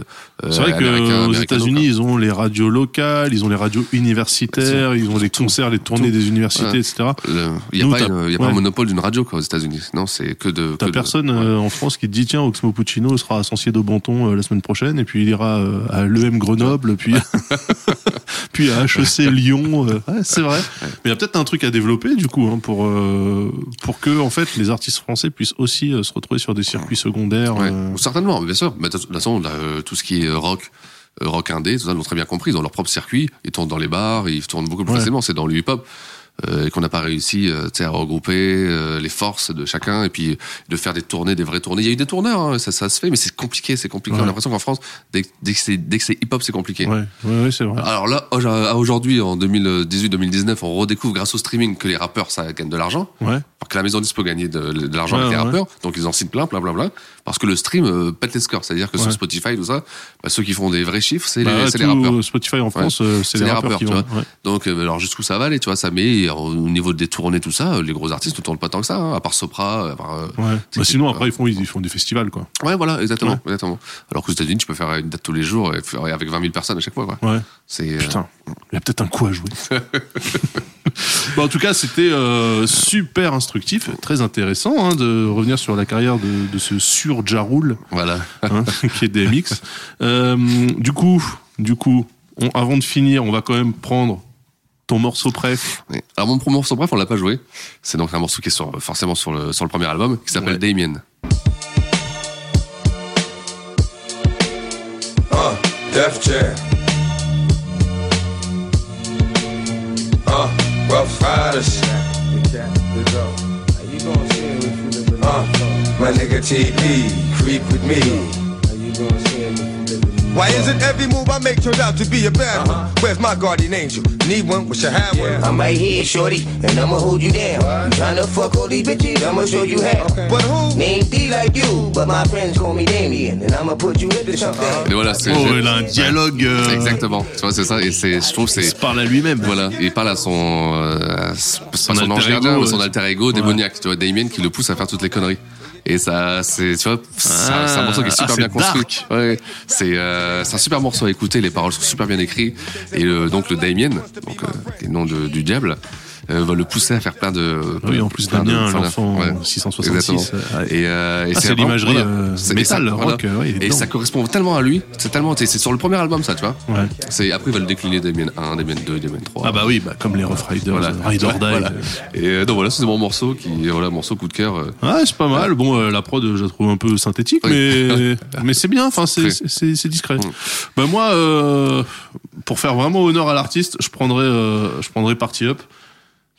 Speaker 3: C'est vrai qu'aux États-Unis, ils ont les radios locales, ils ont les radios universitaires, ils ont les concerts, les tournées des universités,
Speaker 4: Ouais.
Speaker 3: etc.
Speaker 4: Il n'y a,
Speaker 3: Nous,
Speaker 4: pas,
Speaker 3: t'as-
Speaker 4: une- il y a pas
Speaker 3: ouais.
Speaker 4: un monopole d'une radio quoi, aux États-Unis. Non, c'est que de.
Speaker 3: T'as
Speaker 4: de-
Speaker 3: personne euh, en France qui te dit tiens Oxmo Puccino sera à Sancier d'Aubenton euh, la semaine prochaine et puis il ira à l'EM Grenoble puis puis à HEC Lyon c'est vrai mais il y a peut-être un truc à développer du coup hein, pour euh, pour que en fait les artistes français puissent aussi euh, se retrouver sur des circuits secondaires
Speaker 4: Ouais,
Speaker 3: euh,
Speaker 4: Certainement, bien sûr. Mais de toute façon, là, tout ce qui est rock, rock indé, tout ça, ils l'ont très bien compris. Ils ont leur propre circuit. Ils tournent dans les bars, ils tournent beaucoup plus
Speaker 3: Ouais.
Speaker 4: facilement. C'est dans le hip-hop. Euh, et qu'on n'a pas réussi euh, à regrouper euh, les forces de chacun et puis de faire des tournées, des vraies tournées. Il y a eu des tourneurs, hein, ça, ça se fait, mais c'est compliqué, c'est compliqué.
Speaker 3: Ouais.
Speaker 4: On a l'impression qu'en France, dès, dès que c'est hip-hop, c'est compliqué.
Speaker 3: ouais ouais, ouais, c'est vrai
Speaker 4: Alors là, aujourd'hui, en 2018-2019, on redécouvre grâce au streaming que les rappeurs, ça gagne de l'argent.
Speaker 3: ouais
Speaker 4: que la maison peut gagner de, de l'argent avec les rappeurs, donc ils en signent plein, plein, plein, plein, parce que le stream euh, pète les scores. C'est-à-dire que
Speaker 3: Ouais.
Speaker 4: sur Spotify, tout ça, bah, ceux qui font des vrais chiffres, c'est
Speaker 3: Bah,
Speaker 4: les, les rappeurs.
Speaker 3: Spotify en France euh, c'est les, rappeurs, qui
Speaker 4: tu
Speaker 3: vont.
Speaker 4: Donc, euh, alors jusqu'où ça va aller, tu vois, ça met euh, au niveau des tournées, tout ça, les gros artistes ne tournent pas tant que ça, hein, à part Sopra, à part.
Speaker 3: Bah, sinon après ils font ils font des festivals quoi
Speaker 4: Ouais, voilà, exactement, exactement. Alors qu'aux États-Unis, tu peux faire une date tous les jours et avec 20 000 personnes à chaque fois, quoi.
Speaker 3: ouais Putain, il y a peut-être un coup à jouer. Bon, en tout cas, c'était euh, super instructif, très intéressant hein, de revenir sur la carrière de, de ce sur Jaroul,
Speaker 4: voilà.
Speaker 3: hein, qui est DMX. Euh, du coup, du coup, on- avant de finir, on va quand même prendre ton morceau préf.
Speaker 4: Oui. Alors mon premier morceau, bref, on l'a pas joué. C'est donc un morceau qui est sur, forcément sur le, sur le premier album, qui s'appelle
Speaker 3: Ouais.
Speaker 4: Damien.
Speaker 5: Uh, Def Jam. Rough Riders. Go. You see you uh, My nigga TP, creep with me. Are you gon' see it if you live every move I make turns out to be a bad one? Where's my guardian angel? Need one? Wish I had one.
Speaker 11: I'm right here, shorty, and I'ma hold you down. You tryna fuck all these bitches, I'ma show you how.
Speaker 5: But who?
Speaker 11: Name D like you, but my friends call me Damien, and I'ma put you into something.
Speaker 4: Et voilà, c'est.
Speaker 3: Oh, il a un dialogue. euh,
Speaker 4: Exactement. Tu vois, c'est ça. Et c'est, je trouve, que
Speaker 3: Il se
Speaker 4: c'est.
Speaker 3: parle à lui-même.
Speaker 4: Voilà, il parle à son, euh, à son,
Speaker 3: Son alter
Speaker 4: gardien,
Speaker 3: ego,
Speaker 4: ou son alter ego démoniaque, tu vois, Damien qui le pousse à faire toutes les conneries. Et ça, c'est, tu vois, c'est un- c'est un morceau qui est super
Speaker 3: Ah,
Speaker 4: bien construit. Ouais, c'est, euh, un super morceau à écouter. Les paroles sont super bien écrites. Et le- donc le Damien, donc euh, le nom de- du diable, va le pousser à faire plein de.
Speaker 3: Oui, en plus
Speaker 4: plein de-
Speaker 3: Damien,
Speaker 4: voilà,
Speaker 3: l'enfant
Speaker 4: ouais.
Speaker 3: 666.
Speaker 4: Exactement.
Speaker 3: euh.
Speaker 4: Et, euh, et
Speaker 3: Ah, c'est l'imagerie, euh,
Speaker 4: C'est-
Speaker 3: métal, rock, euh,
Speaker 4: et ça correspond tellement à lui. C'est tellement, c'est sur le premier album, ça, tu vois. C'est après il va le décliner Damien 1, Damien 2, Damien 3.
Speaker 3: Ah bah oui, bah, comme les Rough Riders,
Speaker 4: Voilà.
Speaker 3: euh, Ride or Die.
Speaker 4: Voilà.
Speaker 3: euh.
Speaker 4: Et euh, donc voilà, c'est mon morceau qui, voilà, morceau coup de cœur. euh.
Speaker 3: Ouais, c'est pas mal. Bon, euh, la prod, je la trouve un peu synthétique, mais mais c'est bien. Enfin, c'est discret.
Speaker 4: Mm.
Speaker 3: Bah moi, euh, pour faire vraiment honneur à l'artiste, je prendrais euh, je prendrais Party Up.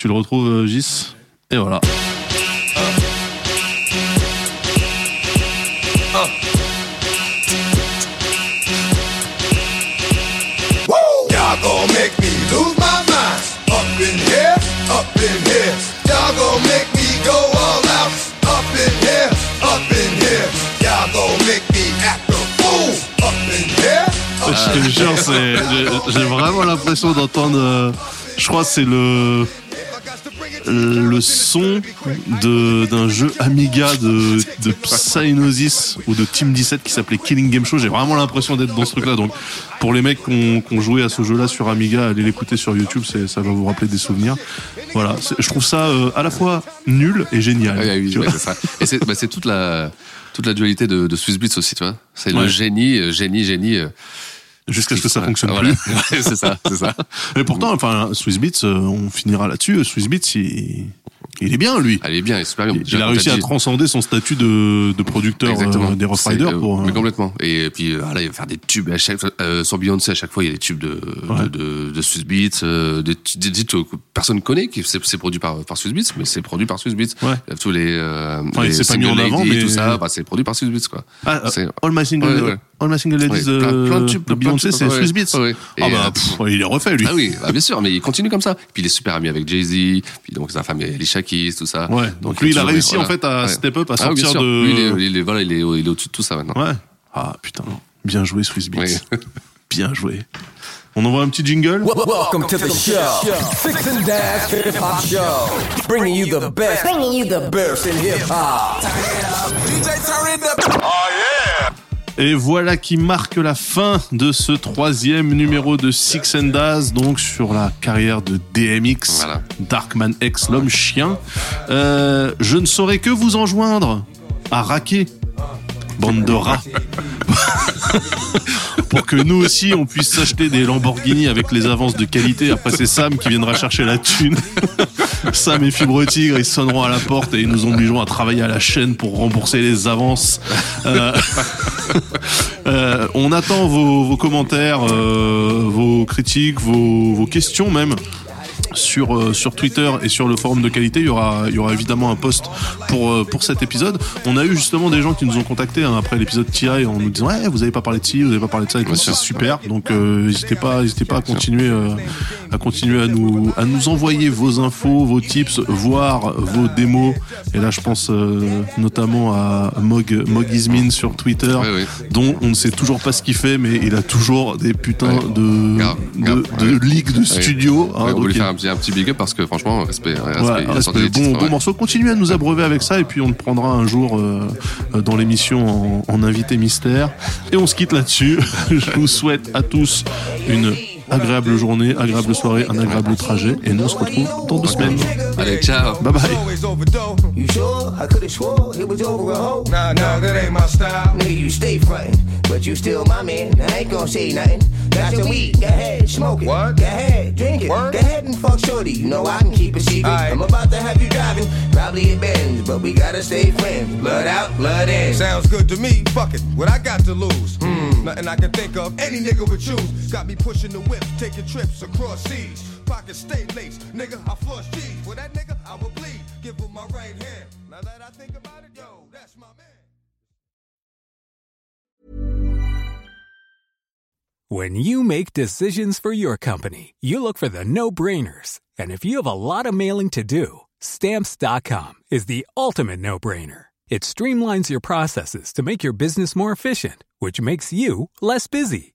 Speaker 3: Tu le retrouves, euh, Gis Et voilà.
Speaker 5: Je te jure,
Speaker 3: j'ai vraiment l'impression d'entendre. Euh, je crois que c'est le le son d'un jeu Amiga de de Psygnosis ou de Team 17 qui s'appelait Killing Game Show. J'ai vraiment l'impression d'être dans ce truc-là. Donc pour les mecs qui ont, qui ont joué à ce jeu-là sur Amiga, allez l'écouter sur YouTube, ça va vous rappeler des souvenirs. Voilà, je trouve ça euh, à la fois nul et génial.
Speaker 4: Ouais, oui, ouais, c'est c'est bah, c'est toute la toute la dualité de, de Swiss Beats aussi, tu vois. C'est
Speaker 3: Ouais.
Speaker 4: le génie, euh, génie, génie.
Speaker 3: Jusqu'à ce que ça fonctionne
Speaker 4: voilà.
Speaker 3: plus.
Speaker 4: Ouais, c'est ça, c'est ça.
Speaker 3: Mais pourtant, enfin, Swiss Beats, euh, on finira là-dessus. Swiss Beats, il, il est bien, lui.
Speaker 4: Elle est bien, elle est super bien.
Speaker 3: Il, il a réussi à transcender son statut de, de producteur euh, des Rough
Speaker 4: C'est,
Speaker 3: Riders
Speaker 4: euh,
Speaker 3: pour. euh,
Speaker 4: mais complètement. Et puis euh, voilà, il va faire des tubes à chaque euh, sur Beyoncé à chaque fois il y a des tubes de
Speaker 3: Ouais.
Speaker 4: de, de, de Swiss Beats, des, des titres que personne connaît, qui c'est, c'est produit par par Swiss Beats, mais c'est produit par Swiss Beats.
Speaker 3: Ouais.
Speaker 4: Il tous les,
Speaker 3: Enfin, il
Speaker 4: les
Speaker 3: s'est pas mis en avant, mais-
Speaker 4: tout ça, bah, c'est produit par Swiss Beats quoi.
Speaker 3: Ah,
Speaker 4: C'est-
Speaker 3: All My Single,
Speaker 4: ouais.
Speaker 3: All My Single Ladies
Speaker 4: Ouais, plein-
Speaker 3: euh,
Speaker 4: plein de tubes,
Speaker 3: de Beyoncé, c'est
Speaker 4: ouais.
Speaker 3: Swiss Beats.
Speaker 4: Ouais.
Speaker 3: Ah bah,
Speaker 4: euh,
Speaker 3: pff, il est refait, lui.
Speaker 4: Ah oui, bah, bien sûr, mais il continue comme ça. Puis il est super ami avec Jay-Z, puis donc sa femme est Alicia Keys, tout ça.
Speaker 3: Ouais, donc lui, il a
Speaker 4: toujours-
Speaker 3: réussi, en
Speaker 4: voilà.
Speaker 3: fait, à step up, à
Speaker 4: Ah oui,
Speaker 3: sortir de-
Speaker 4: Lui, il est, il est- voilà, il est, il est au-dessus de tout ça maintenant.
Speaker 3: Ouais. Ah putain, bien joué Swiss Beats.
Speaker 4: Oui.
Speaker 3: Bien joué. On envoie un petit jingle
Speaker 1: Wel- Welcome to the show. Six and Dash Hip Hop Show. Bringing you the best. Bringing you the best in hip hop.
Speaker 3: Et voilà qui marque la fin de ce troisième numéro de Six and Daz, donc sur la carrière de DMX,
Speaker 4: Voilà.
Speaker 3: Darkman X, l'homme chien. Euh, je ne saurais que vous enjoindre à raquer, bande de rats. Pour que nous aussi on puisse s'acheter des Lamborghini avec les avances de qualité. Après c'est Sam qui viendra chercher la thune. Sam et Fibre Tigre, ils sonneront à la porte et ils nous obligeront à travailler à la chaîne pour rembourser les avances. Euh, euh, on attend vos, commentaires, euh, vos critiques, vos questions même. Sur, euh, sur Twitter et sur le forum de qualité, il y aura, il y aura évidemment un post pour, euh, pour cet épisode. On a eu justement des gens qui nous ont contactés hein, après l'épisode tiré en nous disant ouais vous avez pas parlé de ci, vous avez pas parlé de ça et c'est super. Donc euh, n'hésitez pas, n'hésitez pas à continuer, euh, à continuer à nous, à nous envoyer vos infos, vos tips, voire vos démos. Et là je pense euh, notamment à Mog, Mog Ismin sur Twitter,
Speaker 4: Ouais, ouais.
Speaker 3: dont on ne sait toujours pas ce qu'il fait, mais il a toujours des putains de, de, de
Speaker 4: ouais.
Speaker 3: ligues de studio. hein, donc
Speaker 4: un petit, big up parce que franchement, respect. Ouais, des
Speaker 3: bon,
Speaker 4: titres,
Speaker 3: bon
Speaker 4: ouais.
Speaker 3: morceau. Continuez à nous abreuver avec ça et puis on le prendra un jour euh, euh, dans l'émission en, en invité mystère. Et on se quitte là-dessus. Je vous souhaite à tous une agréable journée, agréable soirée, un agréable trajet. Et nous on se retrouve dans deux semaines.
Speaker 4: Allez, ciao.
Speaker 3: Bye bye.
Speaker 11: But you still my man. I ain't gon' say nothing. Got your weed, go ahead, smoke it.
Speaker 5: What?
Speaker 11: Go ahead, drink it.
Speaker 5: Word?
Speaker 11: Go ahead and fuck shorty. You know I can keep a secret.
Speaker 5: Aight.
Speaker 11: I'm about to have you driving, probably a Benz, but we gotta stay friends. Blood out, blood in.
Speaker 5: Sounds good to me. Fuck it. What I got to lose? Hmm. Nothing I can think of. Any nigga would choose. Got me pushing the whip, taking trips across seas. Pockets stay laced. Nigga, I flush G's. For that nigga, I will bleed. Give him my right hand. Now that I think about it, yo, that's my man.
Speaker 12: When you make decisions for your company, you look for the no brainers. And if you have a lot of mailing to do, stamps.com is the ultimate no brainer. It streamlines your processes to make your business more efficient, which makes you less busy.